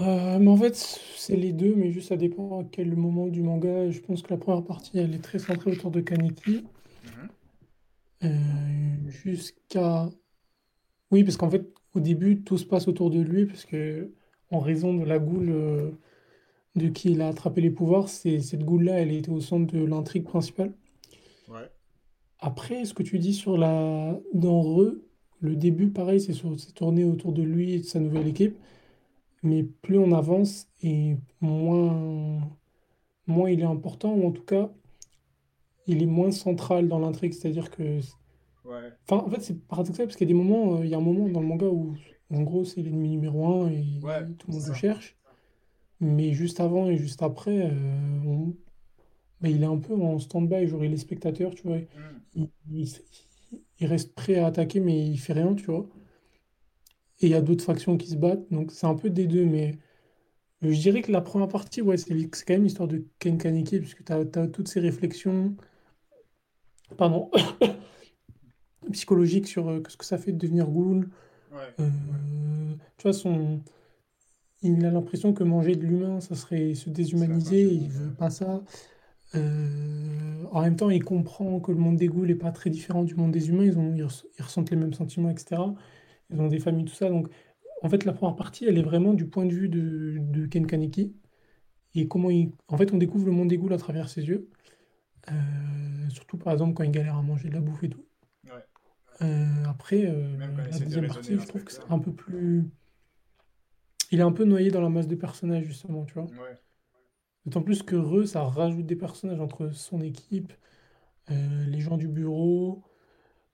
Euh, mais en fait, c'est les deux, mais juste ça dépend à quel moment du manga. Je pense que la première partie, elle est très centrée autour de Kaneki. Euh, jusqu'à... Oui, parce qu'en fait, au début, tout se passe autour de lui, parce que en raison de la goule euh, de qui il a attrapé les pouvoirs, c'est cette goule-là, elle était au centre de l'intrigue principale. Ouais. Après, ce que tu dis sur la... Dans Re, le début, pareil, c'est sur... c'est tourné autour de lui et de sa nouvelle équipe. Mais plus on avance et moins... moins il est important, ou en tout cas, il est moins central dans l'intrigue. C'est-à-dire que... Ouais. Enfin, en fait, c'est paradoxal parce qu'il y a des moments, euh, il y a un moment dans le manga où, en gros, c'est l'ennemi numéro un et Ouais, tout le monde le cherche. Mais juste avant et juste après, euh, on- bah, il est un peu en stand-by. Genre, il est spectateur, tu vois. Mhm. Il, il- il reste prêt à attaquer, mais il fait rien, tu vois. Et il y a d'autres factions qui se battent, donc c'est un peu des deux. Mais je dirais que la première partie, ouais, c'est quand même l'histoire de Ken Kaneki, puisque tu as, toutes ces réflexions, pardon, psychologiques sur euh, ce que ça fait de devenir ghoul. Ouais. Euh, tu vois, son... il a l'impression que manger de l'humain, ça serait se déshumaniser, il veut pas ça. Euh, en même temps, il comprend que le monde des ghouls n'est pas très différent du monde des humains, ils ont, ils, res- ils ressentent les mêmes sentiments, etc. Ils ont des familles, tout ça. Donc, en fait, la première partie, elle est vraiment du point de vue de, de Ken Kaneki. Et comment il... En fait, on découvre le monde des ghouls à travers ses yeux. Euh, surtout, par exemple, quand il galère à manger de la bouffe et tout. Ouais. Euh, après, euh, la deuxième partie, je trouve que c'est un peu plus... Il est un peu noyé dans la masse de personnages, justement, tu vois. Ouais. D'autant plus que Re, ça rajoute des personnages entre son équipe, les gens du bureau,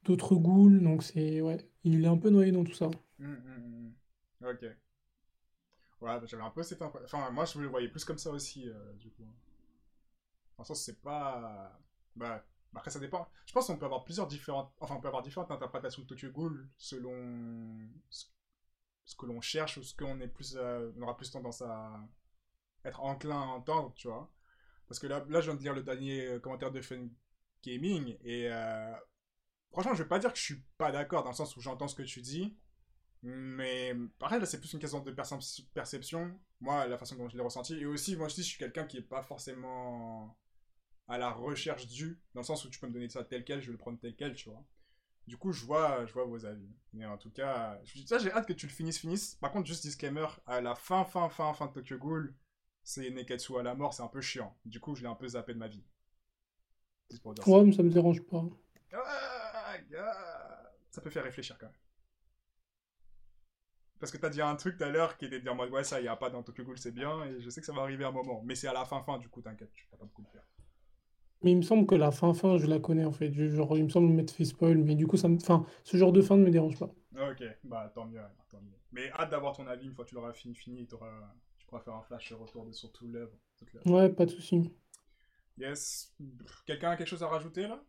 d'autres ghouls. Donc, c'est... Ouais, il est un peu noyé dans tout ça. Mhm, mhm, mhm. Ok. Ouais, j'avais un peu cette impression. Enfin, moi, je le voyais plus comme ça aussi, du coup. En sens, c'est pas. Bah, après, ça dépend. Je pense qu'on peut avoir plusieurs différentes. Enfin, on peut avoir différentes interprétations de Tokyo Ghoul selon ce, que l'on cherche ou ce qu'on est plus. euh, aura plus tendance à être enclin à entendre, tu vois. Parce que là, là, je viens de lire le dernier euh, commentaire de Fun Gaming et. euh, Franchement, je vais pas dire que je suis pas d'accord dans le sens où j'entends ce que tu dis, mais pareil, là, c'est plus une question de percep- perception. Moi, la façon dont je l'ai ressenti. Et aussi, moi, je dis, je suis quelqu'un qui est pas forcément à la recherche du, dans le sens où tu peux me donner ça tel quel, je vais le prendre tel quel, tu vois. Du coup, je vois, je vois vos avis. Mais en tout cas, je- ça, j'ai hâte que tu le finisses, finisses. Par contre, juste disclaimer, à la fin, fin, fin, fin de Tokyo Ghoul, c'est Neketsu à la mort, c'est un peu chiant. Du coup, je l'ai un peu zappé de ma vie. Juste pour dire ça. Ouais, mais ça me dérange pas. Ah, ah, ça peut faire réfléchir quand même. Parce que t'as dit un truc tout à l'heure qui était de dire ouais ça y a pas dans Tokyo Ghoul c'est bien et je sais que ça va arriver à un moment mais c'est à la fin fin du coup t'inquiète tu vas pas beaucoup le faire. Mais il me semble que la fin, fin, je la connais, en fait. Je- genre, il me semble m'être fait spoil, mais du coup, ça me... Enfin, ce genre de fin ne me dérange pas. Ok bah tant mieux tant mieux. Mais hâte d'avoir ton avis une fois que tu l'auras fini fini tu pourras faire un flash retour de sur tout l'œuvre. toute l'œuvre. Ouais, pas de souci. Yes. Quelqu'un a quelque chose à rajouter là?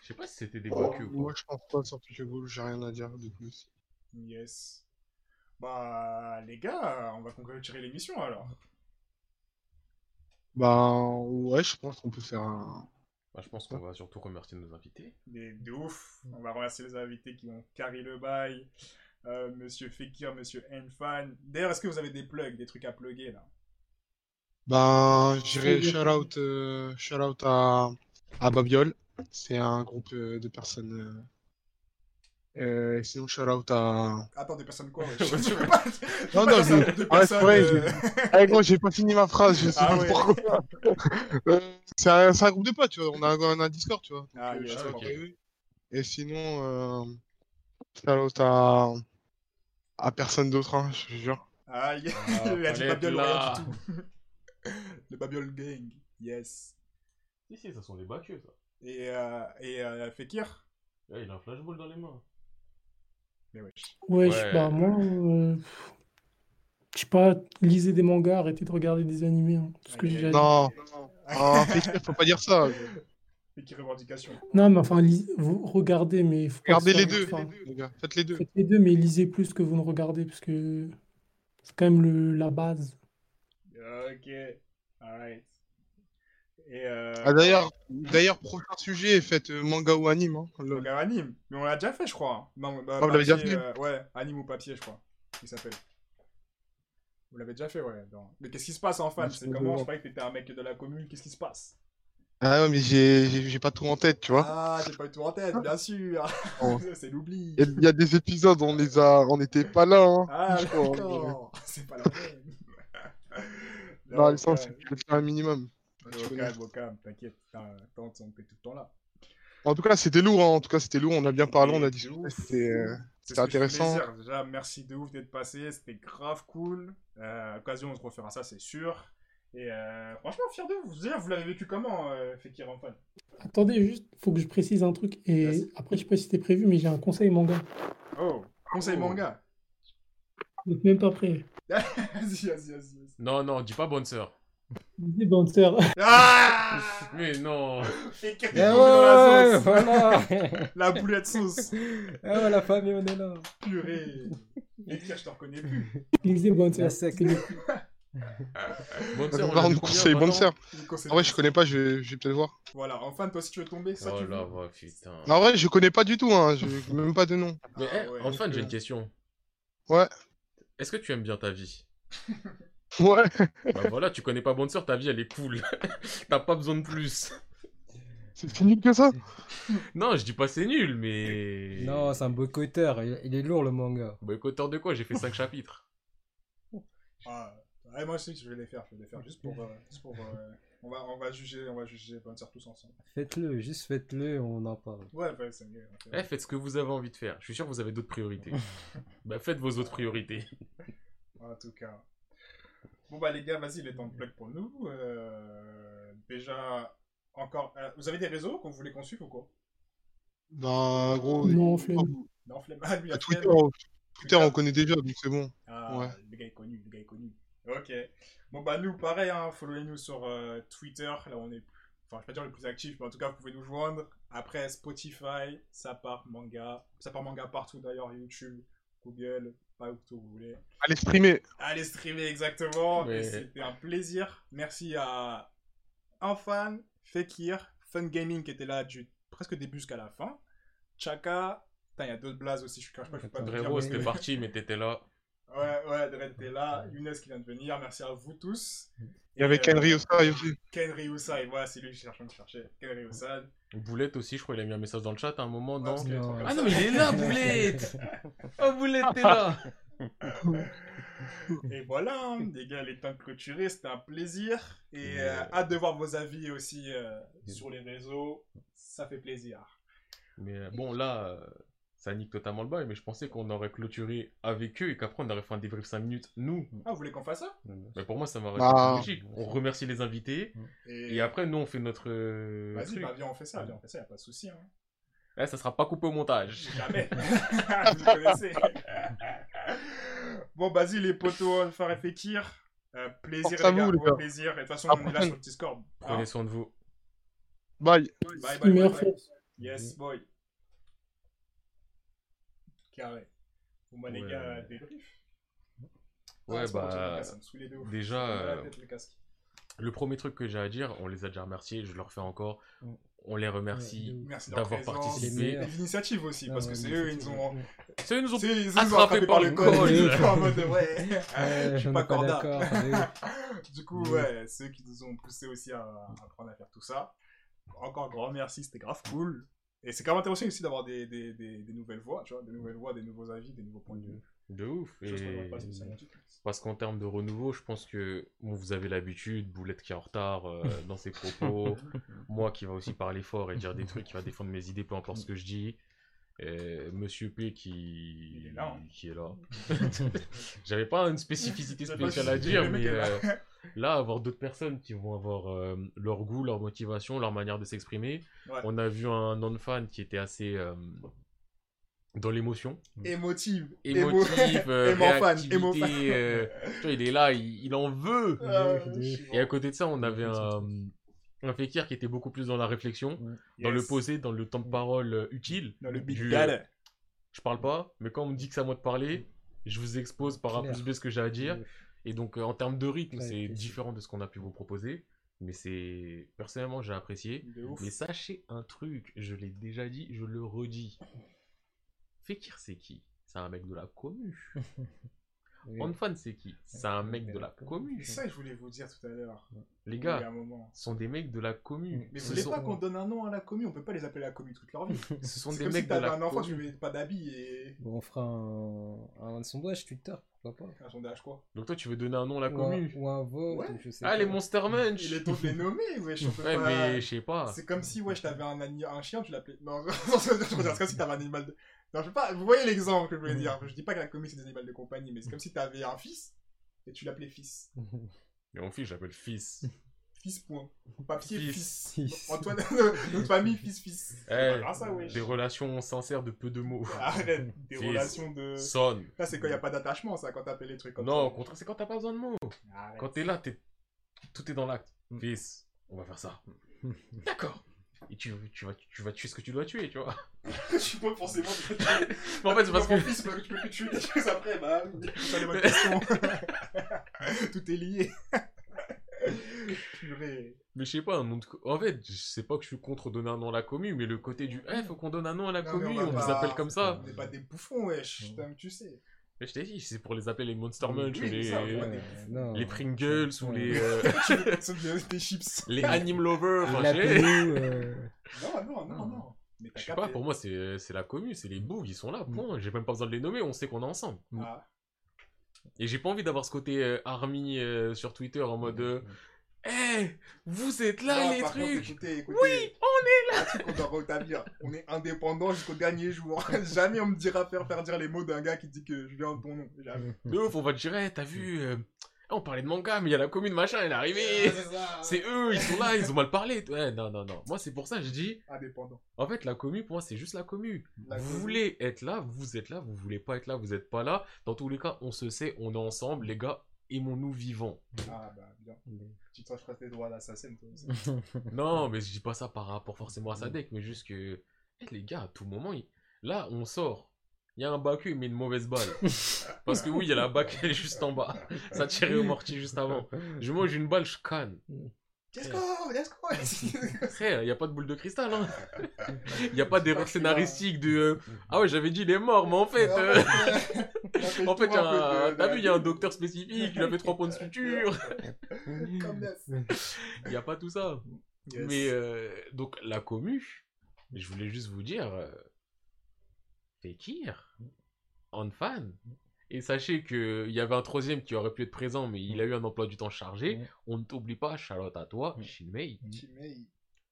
Je sais pas si c'était des Baku ou Moi, je pense pas sur Tokyo Ghoul, j'ai rien à dire de plus. Yes. Bah les gars on va conclure l'émission alors. Bah, ouais, je pense qu'on peut faire un. Bah, je pense qu'on va surtout remercier nos invités. Mais de ouf. On va remercier les invités qui ont carré le bail. Euh, Monsieur Fekir, Monsieur Enfan. D'ailleurs, est-ce que vous avez des plugs, des trucs à plugger là? Bah, je dirais C'est shout out, euh, shout out à, à Babiol. C'est un groupe euh, de personnes. Euh, euh, sinon, shout out à. Attends, des personnes quoi ouais, Ouais, je- pas- Non, non, je- de Ah, c'est vrai, euh, Eh, gros, j'ai pas fini ma phrase, je sais Ah pas ouais. pourquoi. Euh, c'est un, c'est un groupe de potes, tu vois. On a, un- on a un Discord, tu vois. Donc, Ah, euh, yes, shout out ok. à eux. Et sinon, euh, shout out à, à personne d'autre, hein, je te jure. Ah, yeah. Ah, il a dit fallait Babiol, rien du tout. Le Babiol Gang, yes. Si, si, ça sont des Baku, ça. Et, euh, et euh, Fekir? Là, il a un flashball dans les mains. Mais. Ouais, Ouais. je sais pas, moi, euh, je sais pas, lisez des mangas, arrêtez de regarder des animés, hein, tout ce que j'ai. Non, non, Fekir, faut pas dire ça. Revendication. Non, mais enfin, lis- vous regardez, mais faut pas que Regardez les deux, enfin, les gars. Faites les deux. faites les deux, mais lisez plus que vous ne regardez, parce que C'est quand même le, la base. Ok, alright. Et euh... Ah, d'ailleurs, d'ailleurs, prochain sujet, faites euh, manga ou anime. Hein. Le- manga anime. Mais on l'a déjà fait, je crois. Non, bah, Ah, vous l'avez déjà fait euh, Ouais, anime ou papier, je crois. Il s'appelle. Vous l'avez déjà fait, ouais. non. Mais qu'est-ce qui se passe en fan C'est comment? Je croyais que t'étais un mec de la commune. Qu'est-ce qui se passe? Ah ouais, mais j'ai pas tout en tête, tu vois. Ah, j'ai pas eu tout en tête, bien sûr. Oh. C'est l'oubli. Il y, a- il y a des épisodes, on les a, on n'était pas là. Hein. Ah, Oh, d'accord. C'est pas la même. Non, au le sens, calme. c'est de le faire un minimum. Au calme, au calme, t'inquiète. On était tout le temps là. En tout cas, c'était lourd. Hein. En tout cas, c'était lourd. On a bien parlé, on a ouf. C'était euh, intéressant. Déjà, merci de ouf d'être passé. C'était grave cool. Euh, à l'occasion, on se refera ça, c'est sûr. Et euh, franchement, fier de vous. Vous l'avez vécu comment, euh, Fekir en fan Attendez, juste, faut que je précise un truc. Et après, je sais pas si c'était prévu, mais j'ai un conseil manga. Oh, conseil Oh. manga. Vous n'êtes même pas prêt. vas-y, vas-y, vas-y. vas-y. Non, non, dis pas bonne sœur. Dis Bouncer. Ah Mais non. Eh dans la sauce. voilà. La boulette sauce. Ah ouais, la famille, on est là. Purée. Fekir, je te reconnais plus. Bouncer. La sec. Bonne On sœur, va on nous 20 bonne sœur. Ah ouais, de je connais pas, je vais, je vais peut-être voir. Voilà, en fan, toi, si tu veux tomber, ça Oh tu là, putain. En vrai, je connais pas du tout. Hein. Je même pas de nom. Mais Ah eh, ouais, enfin, j'ai euh, une question. Ouais. Est-ce que tu aimes bien ta vie? Ouais. Bah voilà, tu connais pas bonne sœur, ta vie elle est cool. T'as pas besoin de plus. C'est nul que ça. Non, je dis pas c'est nul, mais. Non, c'est un boycotteur. Il, il est lourd, le manga. Boycotteur de quoi? J'ai fait 5 chapitres. Ah, ouais, moi aussi, je vais les faire. Je vais les faire juste pour. euh, juste pour euh, on, va, on va juger, on va juger Bouncer tous ensemble. Faites-le, juste faites-le, on en parle. Ouais, ouais, c'est mieux. Eh, faites ce que vous avez envie de faire. Je suis sûr que vous avez d'autres priorités. bah faites vos autres priorités. En tout cas. Bon, bah, les gars, vas-y, il est temps de plug pour nous. Euh, déjà, encore. euh, vous avez des réseaux qu'on voulait qu'on suive ou quoi? Bah, gros. Non, flemme. Non, flemme. Ah, lui, à la Twitter, flemme. on- Twitter, on connaît déjà, donc c'est bon. Ah, Ouais. le gars est connu, le gars est connu. Ok. Bon, bah, nous, pareil, hein, followez-nous sur euh, Twitter. Là, on est. Enfin, je vais pas dire le plus actif, mais en tout cas, vous pouvez nous joindre. Après, Spotify, ça part manga. Ça part manga partout d'ailleurs, YouTube, Google, pas où que vous voulez. Allez streamer. Allez streamer exactement. Mais- C'était un plaisir. Merci à Infan, Fekir, Fun Gaming qui était là du presque début jusqu'à la fin. Chaka. Putain, il y a d'autres blazes aussi. Je ne pas, je peux pas parce c'était que- parti, mais t'étais là. Ouais, ouais, Dredd était là. Younes qui vient de venir. Merci à vous tous. Il y avait Et, Ken euh, Ryosai aussi. Ken Ryusai. Voilà, c'est lui que je cherchais, je cherchais. Ken Ryusai. Boulette aussi, je crois, il a mis un message dans le chat à un moment, non Non. Ah non, mais il est là, Boulette Oh, Boulette, t'es là Et voilà, hein, les gars, les temps de clôturer, c'était un plaisir. Et euh, hâte de voir vos avis aussi euh, sur les réseaux. Ça fait plaisir. Mais bon, là, euh, ça nique totalement le bail, mais je pensais qu'on aurait clôturé avec eux et qu'après on aurait fait un débrief 5 minutes, nous. Ah, vous voulez qu'on fasse ça? Mais pour moi, ça m'aurait Bah. été logique. On remercie les invités Et, et après, nous, on fait notre. euh, Vas-y, truc. bah viens, on fait ça, viens, on fait ça, y a pas de souci. Hein. Eh, ça sera pas coupé au montage. Jamais. vous connaissez. bon, vas-y, les potos, et Fekir. Euh, plaisir, les gars, vous, les gars. plaisir. Et de toute façon, on est là sur le Discord. Hein. Prenez soin de vous. Bye. Bye, bye, bye, bye. Yes, boy. Carré. Bah, les Ouais. gars, débrief. Ouais, Ah, bah, casque, ça me saoulait de ouf. déjà, euh, tête, le. Le premier truc que j'ai à dire, on les a déjà remerciés, je leur fais encore. Mm. On les remercie. Ouais, d'avoir participé. Et l'initiative aussi, parce que c'est eux, ils nous ont. C'est eux, ils nous ont C'est eux, ils nous ont attrapés par le col. en mode, ouais. Ouais, Je suis pas corda. Du coup, ouais, ceux qui nous ont poussé aussi à apprendre à faire tout ça. Encore grand merci, c'était grave cool. Et c'est quand même intéressant aussi d'avoir des, des, des, des nouvelles voix, tu vois, des nouvelles voix, des nouveaux avis, des nouveaux points de vue. de ouf. Et... pas. Parce qu'en termes de renouveau, je pense que bon, vous avez l'habitude, Boulette qui est en retard euh, dans ses propos, moi qui va aussi parler fort et dire des trucs, qui va défendre mes idées, peu importe ce que je dis. Euh, Monsieur P qui Il est là, hein. qui est là. J'avais pas une spécificité spéciale à dire, mais euh, là, avoir d'autres personnes qui vont avoir euh, leur goût, leur motivation, leur manière de s'exprimer. Ouais. On a vu un non-fan qui était assez euh, dans l'émotion. Émotive. Émotif, euh, réactivité, émo fan. euh, tu vois, il est là, il, il en veut. Ah, suis Et à côté de ça, on avait un, un Fekir qui était beaucoup plus dans la réflexion, dans le posé, dans le temps de parole euh, utile. Dans le big Du- dad. Je parle pas, mais quand on me dit que c'est à moi de parler, Je vous expose par A plus B ce que j'ai à dire. Euh, Et donc, euh, en termes de rythme, c'est différent de ce qu'on a pu vous proposer. Mais c'est. Personnellement, j'ai apprécié. Mais sachez un truc, je l'ai déjà dit, je le redis. Fekir, c'est qui? C'est un mec de la commu. oui. Onfan, c'est qui? C'est un mec de la commu. C'est ça que je voulais vous dire tout à l'heure. Les Il y a gars, un moment. ce sont des mecs de la commu. Mais Ce vous voulez sont- pas qu'on donne un nom à la commu On peut pas les appeler la commu toute leur vie. Ce sont C'est des comme mecs si de t'avais la un enfant, tu commu. mets pas d'habits et Bon, on fera un, un sondage Twitter, pourquoi pas. un sondage quoi. Donc toi, tu veux donner un nom à la Ou un, commu ou un vote, Ouais. ou je sais Ah, pas. les Monster Munch Il est temps de les nommer, wesh. on peut Ouais, pas- mais je sais pas. C'est comme si, wesh, t'avais un, un chien, tu l'appelais. Non, je veux dire, c'est comme si t'avais un animal de. Non, je pas, vous voyez l'exemple que je voulais dire. Je dis pas que la commu c'est des animaux de compagnie, mais c'est comme si t'avais un fils et tu l'appelais fils. Mais mon fils, j'appelle fils. Fils, point. Papier, Fils. fils. Fils. Antoine, notre famille, fils, fils. Eh, pas grave, ça, wesh. Des relations sincères de peu de mots. Arrête, des Fils. relations de. Sonne. Là, c'est quand il n'y a pas d'attachement, ça, quand t'appelles les trucs comme Non, au ça. contraire, c'est quand t'as pas besoin de mots. Arrête. Quand t'es là, t'es... tout est dans l'acte. Mm. Fils, on va faire ça. D'accord. Et tu, tu, vas, tu vas tuer ce que tu dois tuer, tu vois. Je suis pas forcément. Mais en fait, c'est parce que... Mon fils, tu peux que tuer des choses après, bah. C'est les bonnes questions. Tout est lié. Purée. Mais je sais pas, un nom de... En fait, je sais pas que je suis contre donner un nom à la commu, mais le côté du... Eh, faut qu'on donne un nom à la Non, mais commu, on on, vous pas- appelle comme ça. On n'est pas des bouffons, wesh. Putain, tu sais. Mais je t'ai dit, c'est pour les appeler les Monster Munch, oui, ou les... ça, ouais. Ouais, non. les Pringles, ou les... euh, des- chips. les Anime Lovers, euh, Non, non, non, non. Mais Je sais pas, pour moi, c'est c'est la commu, c'est les bougs, ils sont là, Mm. point. J'ai même pas besoin de les nommer, on sait qu'on est ensemble. Ah. Et j'ai pas envie d'avoir ce côté euh, army euh, sur Twitter en mode euh, Eh, vous êtes là les contre, trucs écoutez, écoutez. Oui, on est là Un truc qu'on doit. On est indépendant jusqu'au dernier jour. Jamais on me dira faire, faire dire les mots d'un gars qui dit que je viens en ton nom. Jamais. De ouf, on va te dire, Eh, t'as vu euh, On parlait de manga, mais il y a la commune machin, elle est arrivée. C'est eux, ils sont là, ils ont mal parlé. Ouais, non, non, non. Moi, c'est pour ça que je dis, Indépendant. en fait, la commu, pour moi, c'est juste la commu. La vous commu. voulez être là, vous êtes là, vous voulez pas être là, vous êtes pas là. Dans tous les cas, on se sait, on est ensemble, les gars, aimons-nous vivants. Ah bah bien. Tu te feras tes droits d'assassin toi aussi. Non, mais je dis pas ça par rapport forcément à Sadek, mais juste que eh, les gars, à tout moment, il- là, on sort. Il y a un Baku, il met une mauvaise balle. Parce que oui, il y a la bac, elle est juste en bas. Ça tirait au mortier juste avant. Je mange une balle, je canne. Let's go, let's go. Frère, il n'y a pas de boule de cristal. Hein. Il n'y a pas d'erreur scénaristique de. euh, Ah ouais, j'avais dit il est mort, mais en fait. euh, En fait, il y a un- t'as vu, il y a un docteur spécifique, il a fait 3 points de suture. Comme neuf. Il n'y a pas tout ça. Yes. Mais euh, donc la commu, je voulais juste vous dire, euh, Fekir, fan. Et sachez qu'il y avait un troisième qui aurait pu être présent, mais il a eu un emploi du temps chargé. On ne t'oublie pas, Charlotte à toi, Mm. Shinmei,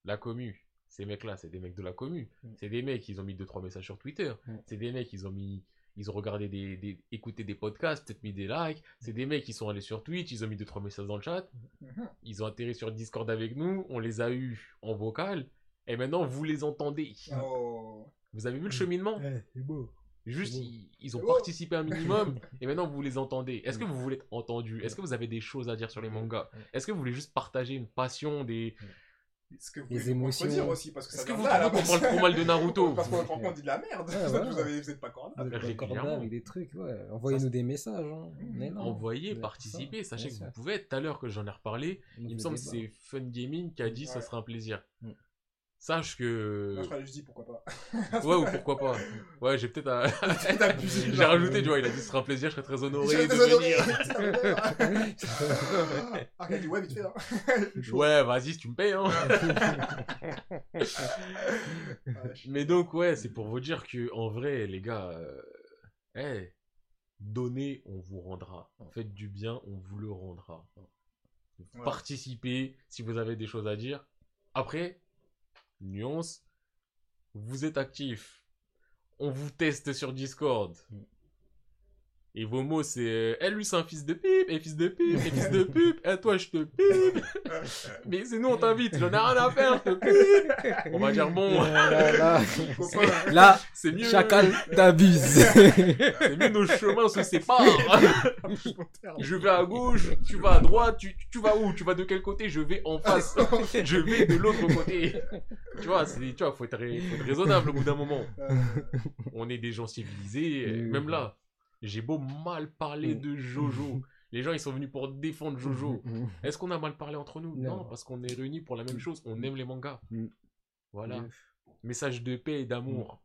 la commu. Ces mecs-là, c'est des mecs de la commu. Mm. C'est des mecs, ils ont mis 2-3 messages sur Twitter. C'est des mecs, ils ont mis. Ils ont regardé des, des- écouté des podcasts, peut-être mis des likes. C'est des mecs qui sont allés sur Twitch, ils ont mis 2-3 messages dans le chat. Mhm. Ils ont atterri sur Discord avec nous, on les a eus en vocal, et maintenant vous les entendez. Oh. Vous avez vu le cheminement? Ouais, c'est beau. Juste, ils, ils ont participé un minimum, et maintenant vous les entendez. Est-ce que vous voulez être entendu Est-ce que vous avez des choses à dire sur les mangas? Est-ce que vous voulez juste partager une passion des... Est-ce que vous Les émotions. contredire aussi parce que ça que vous là, qu'on parle trop mal de Naruto Parce qu'on on dit de la merde. Ouais, vous, voilà. vous avez, vous êtes pas corda. Avec des trucs, ouais. Envoyez-nous des messages. Hein. Là. Envoyez, Ouais, participez, sachez que vous pouvez. Tout à l'heure que j'en ai reparlé, il me semble le que c'est Fun Gaming qui a dit ça Ouais. serait un plaisir. Sache que... Moi je que je dis pourquoi pas. Ouais, ou pourquoi pas. Ouais, j'ai peut-être... à- J'ai rajouté, tu vois, il a dit ce sera un plaisir, je serais très honoré de venir. Ah, il a dit ouais, vite fait. Hein. Ouais, vas-y, si tu me payes, hein. Je- Mais donc, ouais, c'est pour vous dire que, en vrai, les gars, euh, hey, donnez, on vous rendra. Faites du bien, on vous le rendra. Ouais. Participez si vous avez des choses à dire. Après, nuance, vous êtes actif. On vous teste sur Discord. Et vos mots, c'est euh, Eh, lui, c'est un fils de pipe, et fils de pipe, et fils de pipe, et toi, je te pipe. Mais c'est nous, on t'invite, j'en ai rien à faire, je te pipe. On va dire bon, Là, là, là. C'est mieux. chacal t'abuse. C'est mieux, nos chemins se séparent. Je vais à gauche, tu vas à droite, tu, tu vas où? Tu vas de quel côté? Je vais en face. Je vais de l'autre côté. Tu vois, tu vois, faut être, rai- faut être raisonnable au bout d'un moment. Euh, On est des gens civilisés, même là. J'ai beau mal parler Mm. de Jojo. Les gens, ils sont venus pour défendre Jojo. Mm. Est-ce qu'on a mal parlé entre nous? Non. Non. parce qu'on est réunis pour la même chose. On aime les mangas. Mm. Voilà. Message de paix et d'amour.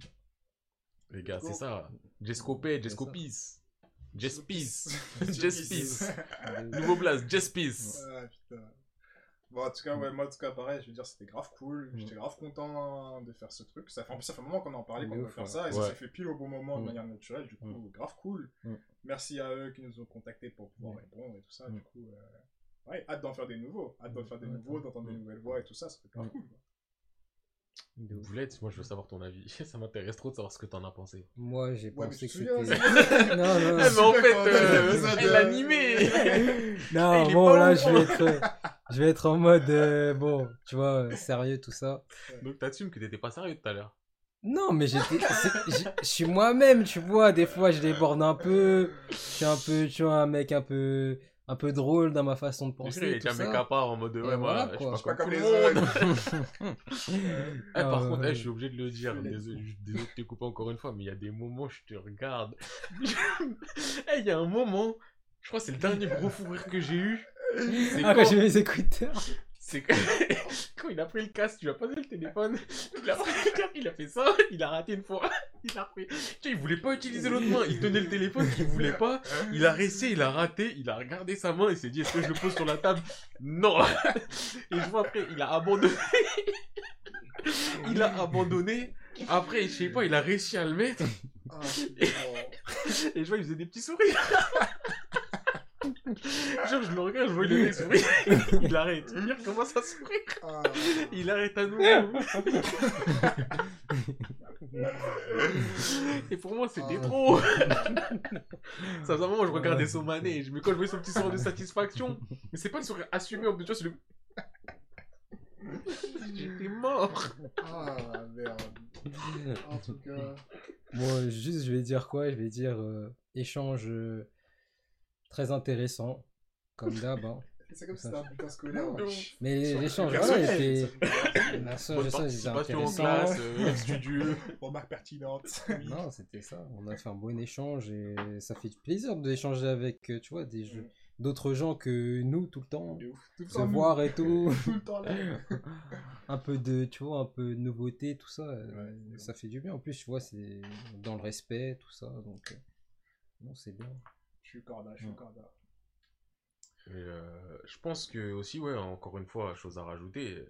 Les gars, c'est ça. Jesco paix, Jesco ça. peace. Just peace. Nouveau blast, Just peace. Ah, putain. Bon, en tout cas, ouais, moi, en tout cas, pareil, je veux dire, c'était grave cool. Mm. J'étais grave content de faire ce truc. Ça fait, en plus, ça fait un moment qu'on en parlait, qu'on veut faire ça, et Ouais. ça s'est fait pile au bon moment de Mm. manière naturelle. Du coup, grave cool. Mm. Merci à eux qui nous ont contactés pour pouvoir Mm. répondre et tout ça. Mm. Du coup, euh, ouais, hâte d'en faire des nouveaux. Hâte d'en faire des Mm. nouveaux, d'entendre des Mm. nouvelles voix et tout ça. Ça fait grave Mm. cool. quoi. Boulette, moi je veux savoir ton avis. Ça m'intéresse trop de savoir ce que t'en as pensé. Moi, j'ai Ouais, pensé que c'était. non, non, Eh, non. mais en fait, euh, elle animé. Non, bon, là, je vais être, je vais être en mode, euh, bon, tu vois, euh, sérieux, tout ça. Donc t'assumes que t'étais pas sérieux tout à l'heure. Non, mais j'étais, je suis moi-même, tu vois. Des fois, je déborde un peu. Je suis un peu, tu vois, un mec un peu, un peu drôle dans ma façon de Tu sais, penser. il tout était un mec à part en mode ouais, Et moi, voilà, je suis pas Je suis Pas comme les le monde. autres. Eh, Ah, par ouais, contre, eh, ouais. je suis obligé de le dire, désolé de te couper encore une fois, mais il y a des moments, je te regarde. Eh, Il y a un moment, je crois que c'est le dernier gros fou rire que j'ai eu. C'est Ah, quand, j'ai mes écouteurs. c'est quand il a pris le casque, tu lui as posé le téléphone, il a pris le casque, il a fait ça, il a raté une fois, il a repris. Tu sais, il voulait pas utiliser l'autre main, il tenait le téléphone qu'il voulait pas, il a réussi, il a raté, il a regardé sa main, il s'est dit est-ce que je le pose sur la table? Non Et je vois après, il a abandonné. Il a abandonné. Après, je sais pas, il a réussi à le mettre. Ah. Et je vois, il faisait des petits sourires. Genre, je le regarde, je vois, des sourires. Il arrête. Il recommence à sourire. Ah. Il arrête à nouveau. Et pour moi, c'était Ah. trop. Ça faisait un moment, je regardais son manège. Mais quand je voyais son petit sourire de satisfaction, mais c'est pas le sourire assumé en plus, tu vois, c'est le. J'étais mort. Ah, merde. En tout cas. Bon, juste, je vais dire quoi? Je vais dire euh, échange euh, très intéressant, comme d'hab. hein. C'est comme si c'était un bulletin scolaire. Mais Sur- l'échange, voilà, était. l'échange était participation en intéressant. classe, euh, studieux. Remarque pertinente. Non, c'était ça. On a fait un bon échange et ça fait plaisir d'échanger avec, euh, tu vois, des jeux- d'autres gens que nous tout le temps. Tout le Se temps, nous. voir et tout. Tout le temps là. un peu de, tu vois, un peu de nouveauté, tout ça. euh, Ouais, ça fait du bien. En plus, tu vois, c'est dans le respect, tout ça. Donc, euh, non, c'est bien. Je suis corda, je suis Ouais. corda. Et, euh, je pense que aussi, ouais, encore une fois, chose à rajouter,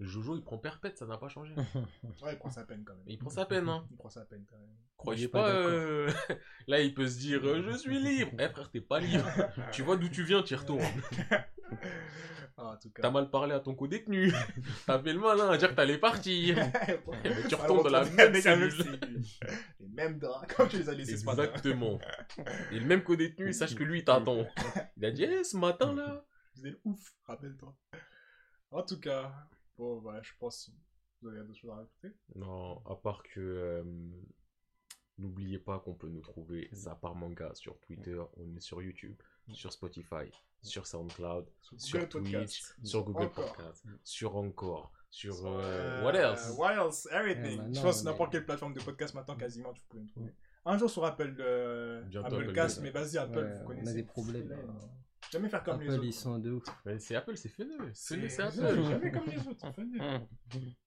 Jojo il prend perpète, ça n'a pas changé. Ouais, il prend sa peine quand même. Il prend sa peine, hein. Il prend sa peine quand même. Croyez pas pas, euh, là il peut se dire euh, je suis libre. Eh frère, t'es pas libre. tu vois d'où tu viens, tu y retournes. Ah, en tout cas. T'as mal parlé à ton co-détenu. T'as fait le malin à dire que t'allais partir. Mais tu retournes dans la même cellule. Les mêmes draps, comme tu les as laissés ce matin. Exactement. Et le même co-détenu, sache que lui il t'attend. Il a dit eh, ce matin là. Vous êtes ouf, rappelle-toi. En tout cas, bon, voilà, je pense que vous avez d'autres choses à rajouter. Non, à part que euh, n'oubliez pas qu'on peut nous trouver Zapar Manga sur Twitter, on est sur YouTube, sur Spotify, sur SoundCloud, sur Google Twitch, Podcast. sur Google Encore. Podcast, sur Encore, sur euh, euh, what else? What else? Everything. Ouais, maintenant, je pense que mais- n'importe quelle plateforme de podcast maintenant, quasiment, tu peux nous trouver. Un jour sur Apple, euh, Apple, mais vas-y, Apple, Ouais, vous on connaissez. a des problèmes. Là, hein. Jamais faire comme les Apple, autres. ils sont de ouf. Mais C'est Apple, c'est feneux. C'est C'est Apple. Jamais comme les autres.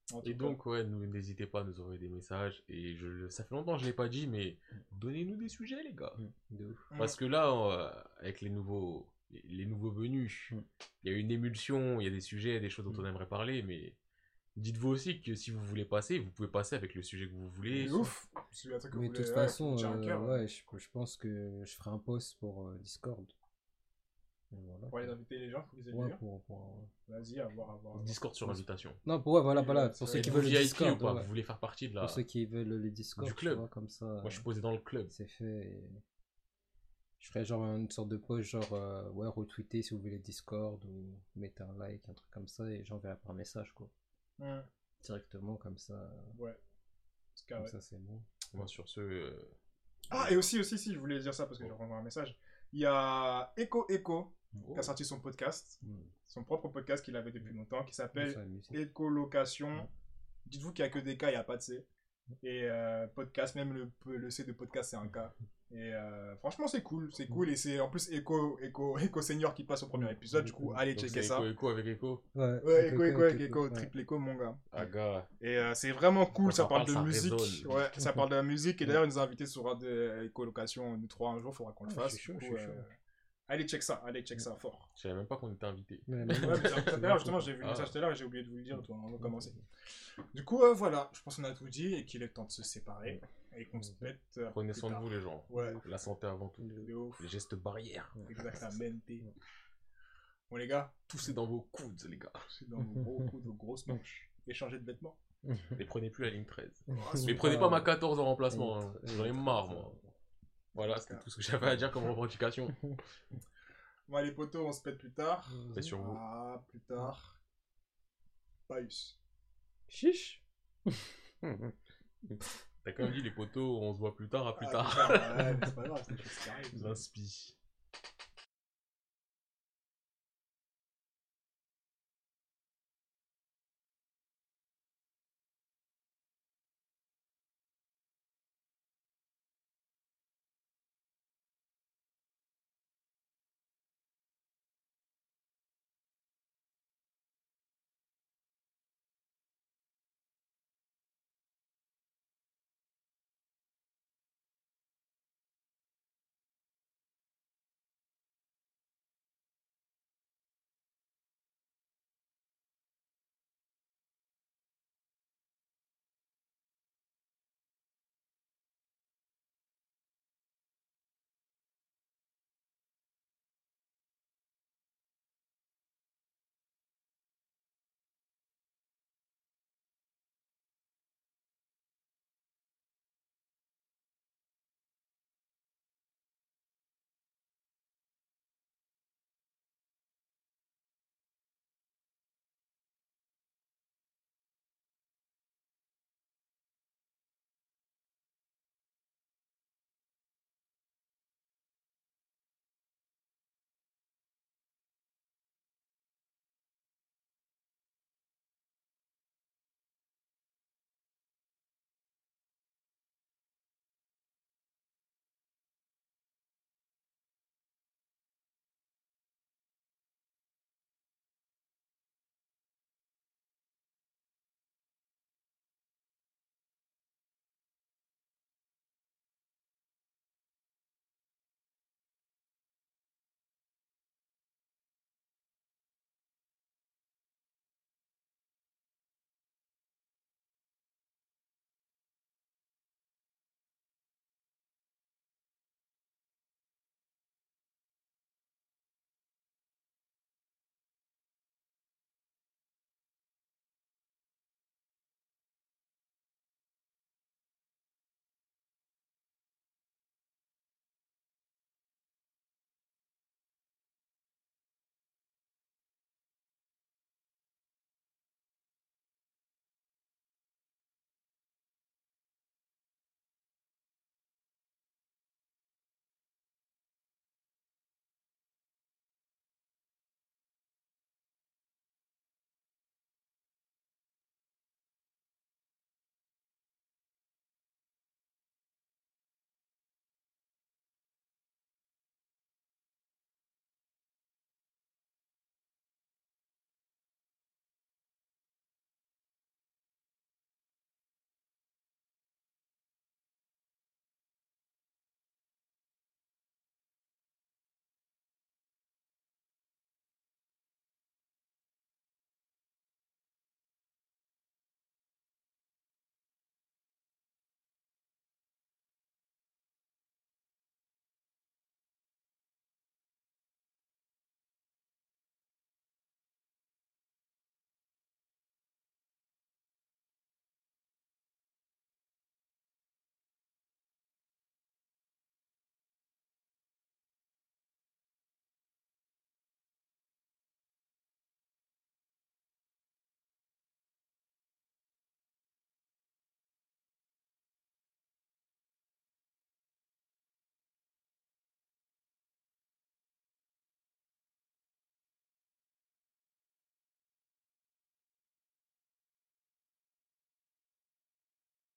tout Et donc, ouais, n'hésitez pas à nous envoyer des messages. Et je, ça fait longtemps que je l'ai pas dit, mais donnez-nous des sujets, les gars. De ouf. Parce que là, euh, avec les nouveaux, les, les nouveaux venus, Mm. il y a une émulsion, il y a des sujets, des choses dont Mm. on aimerait parler, mais dites-vous aussi que si vous voulez passer, vous pouvez passer avec le sujet que vous voulez. C'est ouf. Mais de toute voulez- façon, euh, cœur. ouais, je, je pense que je ferai un post pour euh, Discord. Voilà. Pour aller inviter les gens, faut qu'ils aient Ouais, pour, pour- Vas-y, à voir, à voir. à voir. Discord sur invitation. Non, pour, ouais, voilà, voilà, Ça pour ceux qui veulent le Discord. ou pas ouais. Vous voulez faire partie de la. Pour ceux qui veulent le Discord, Du club. vois, comme ça. Moi, je suis posé dans le club. C'est fait. et Je ferai genre une sorte de post, genre, euh, ouais, retweeter si vous voulez Discord ou mettez un like, un truc comme ça, et j'enverrai par message, quoi. Directement, comme ça. Ouais. C'est Comme ça, c'est bon. Moi, sur ce. euh, Ah, et aussi, aussi, si, je voulais dire ça parce que je renvoie un message. Il y a Echo Echo oh, qui a sorti son podcast, Mm. son propre podcast qu'il avait depuis longtemps, qui s'appelle. Écolocation. Ouais. Dites-vous qu'il n'y a que des cas, il n'y a pas de C. Et euh, podcast, même le, le C de podcast, c'est un cas. Et euh, franchement, c'est cool, c'est cool. Et c'est en plus Echo, Echo, Echo Senior qui passe au premier épisode. Du coup, allez checker ça. Echo, Echo avec Echo. Ouais, Ouais, Echo, Echo, avec Echo, ouais. triple Echo, mon gars. Ah, gars. Et euh, c'est vraiment cool, ça parle parle, de ça musique. résonne. Ouais, ça parle de la musique. Et d'ailleurs, ils nous ont invités sur un de écolocation nous trois un jour, faudra qu'on le Ah, fasse. coup, euh. Allez, check ça, allez, check ça fort. Je savais même pas qu'on était invité. Ouais, justement, j'ai vu le Ah. message tout à l'heure et j'ai oublié de vous le dire toi, avant de commencer. Du coup, euh, voilà, je pense qu'on a tout dit et qu'il est temps de se séparer et qu'on se pète. euh, Prenez soin de vous, les gens. Ouais, La santé avant tout. Les gestes barrières. Exactement. Bon, les gars, Tout c'est dans vos coudes, les gars. c'est dans vos gros coups de grosses manches. Échangez de vêtements. Et prenez plus la ligne 13. Ah, Mais prenez pas ma 14 en remplacement. Hein. J'en ai marre, moi. Voilà, c'était tout ce que j'avais à dire comme revendication. Bon, les potos, on se pète plus tard. C'est sur vous. Ah, plus tard. Paus. Chiche. T'as quand même dit les potos, on se voit plus tard, à plus Ah, tard. ouais, mais c'est pas grave, c'est des choses qui arrivent. L'inspi.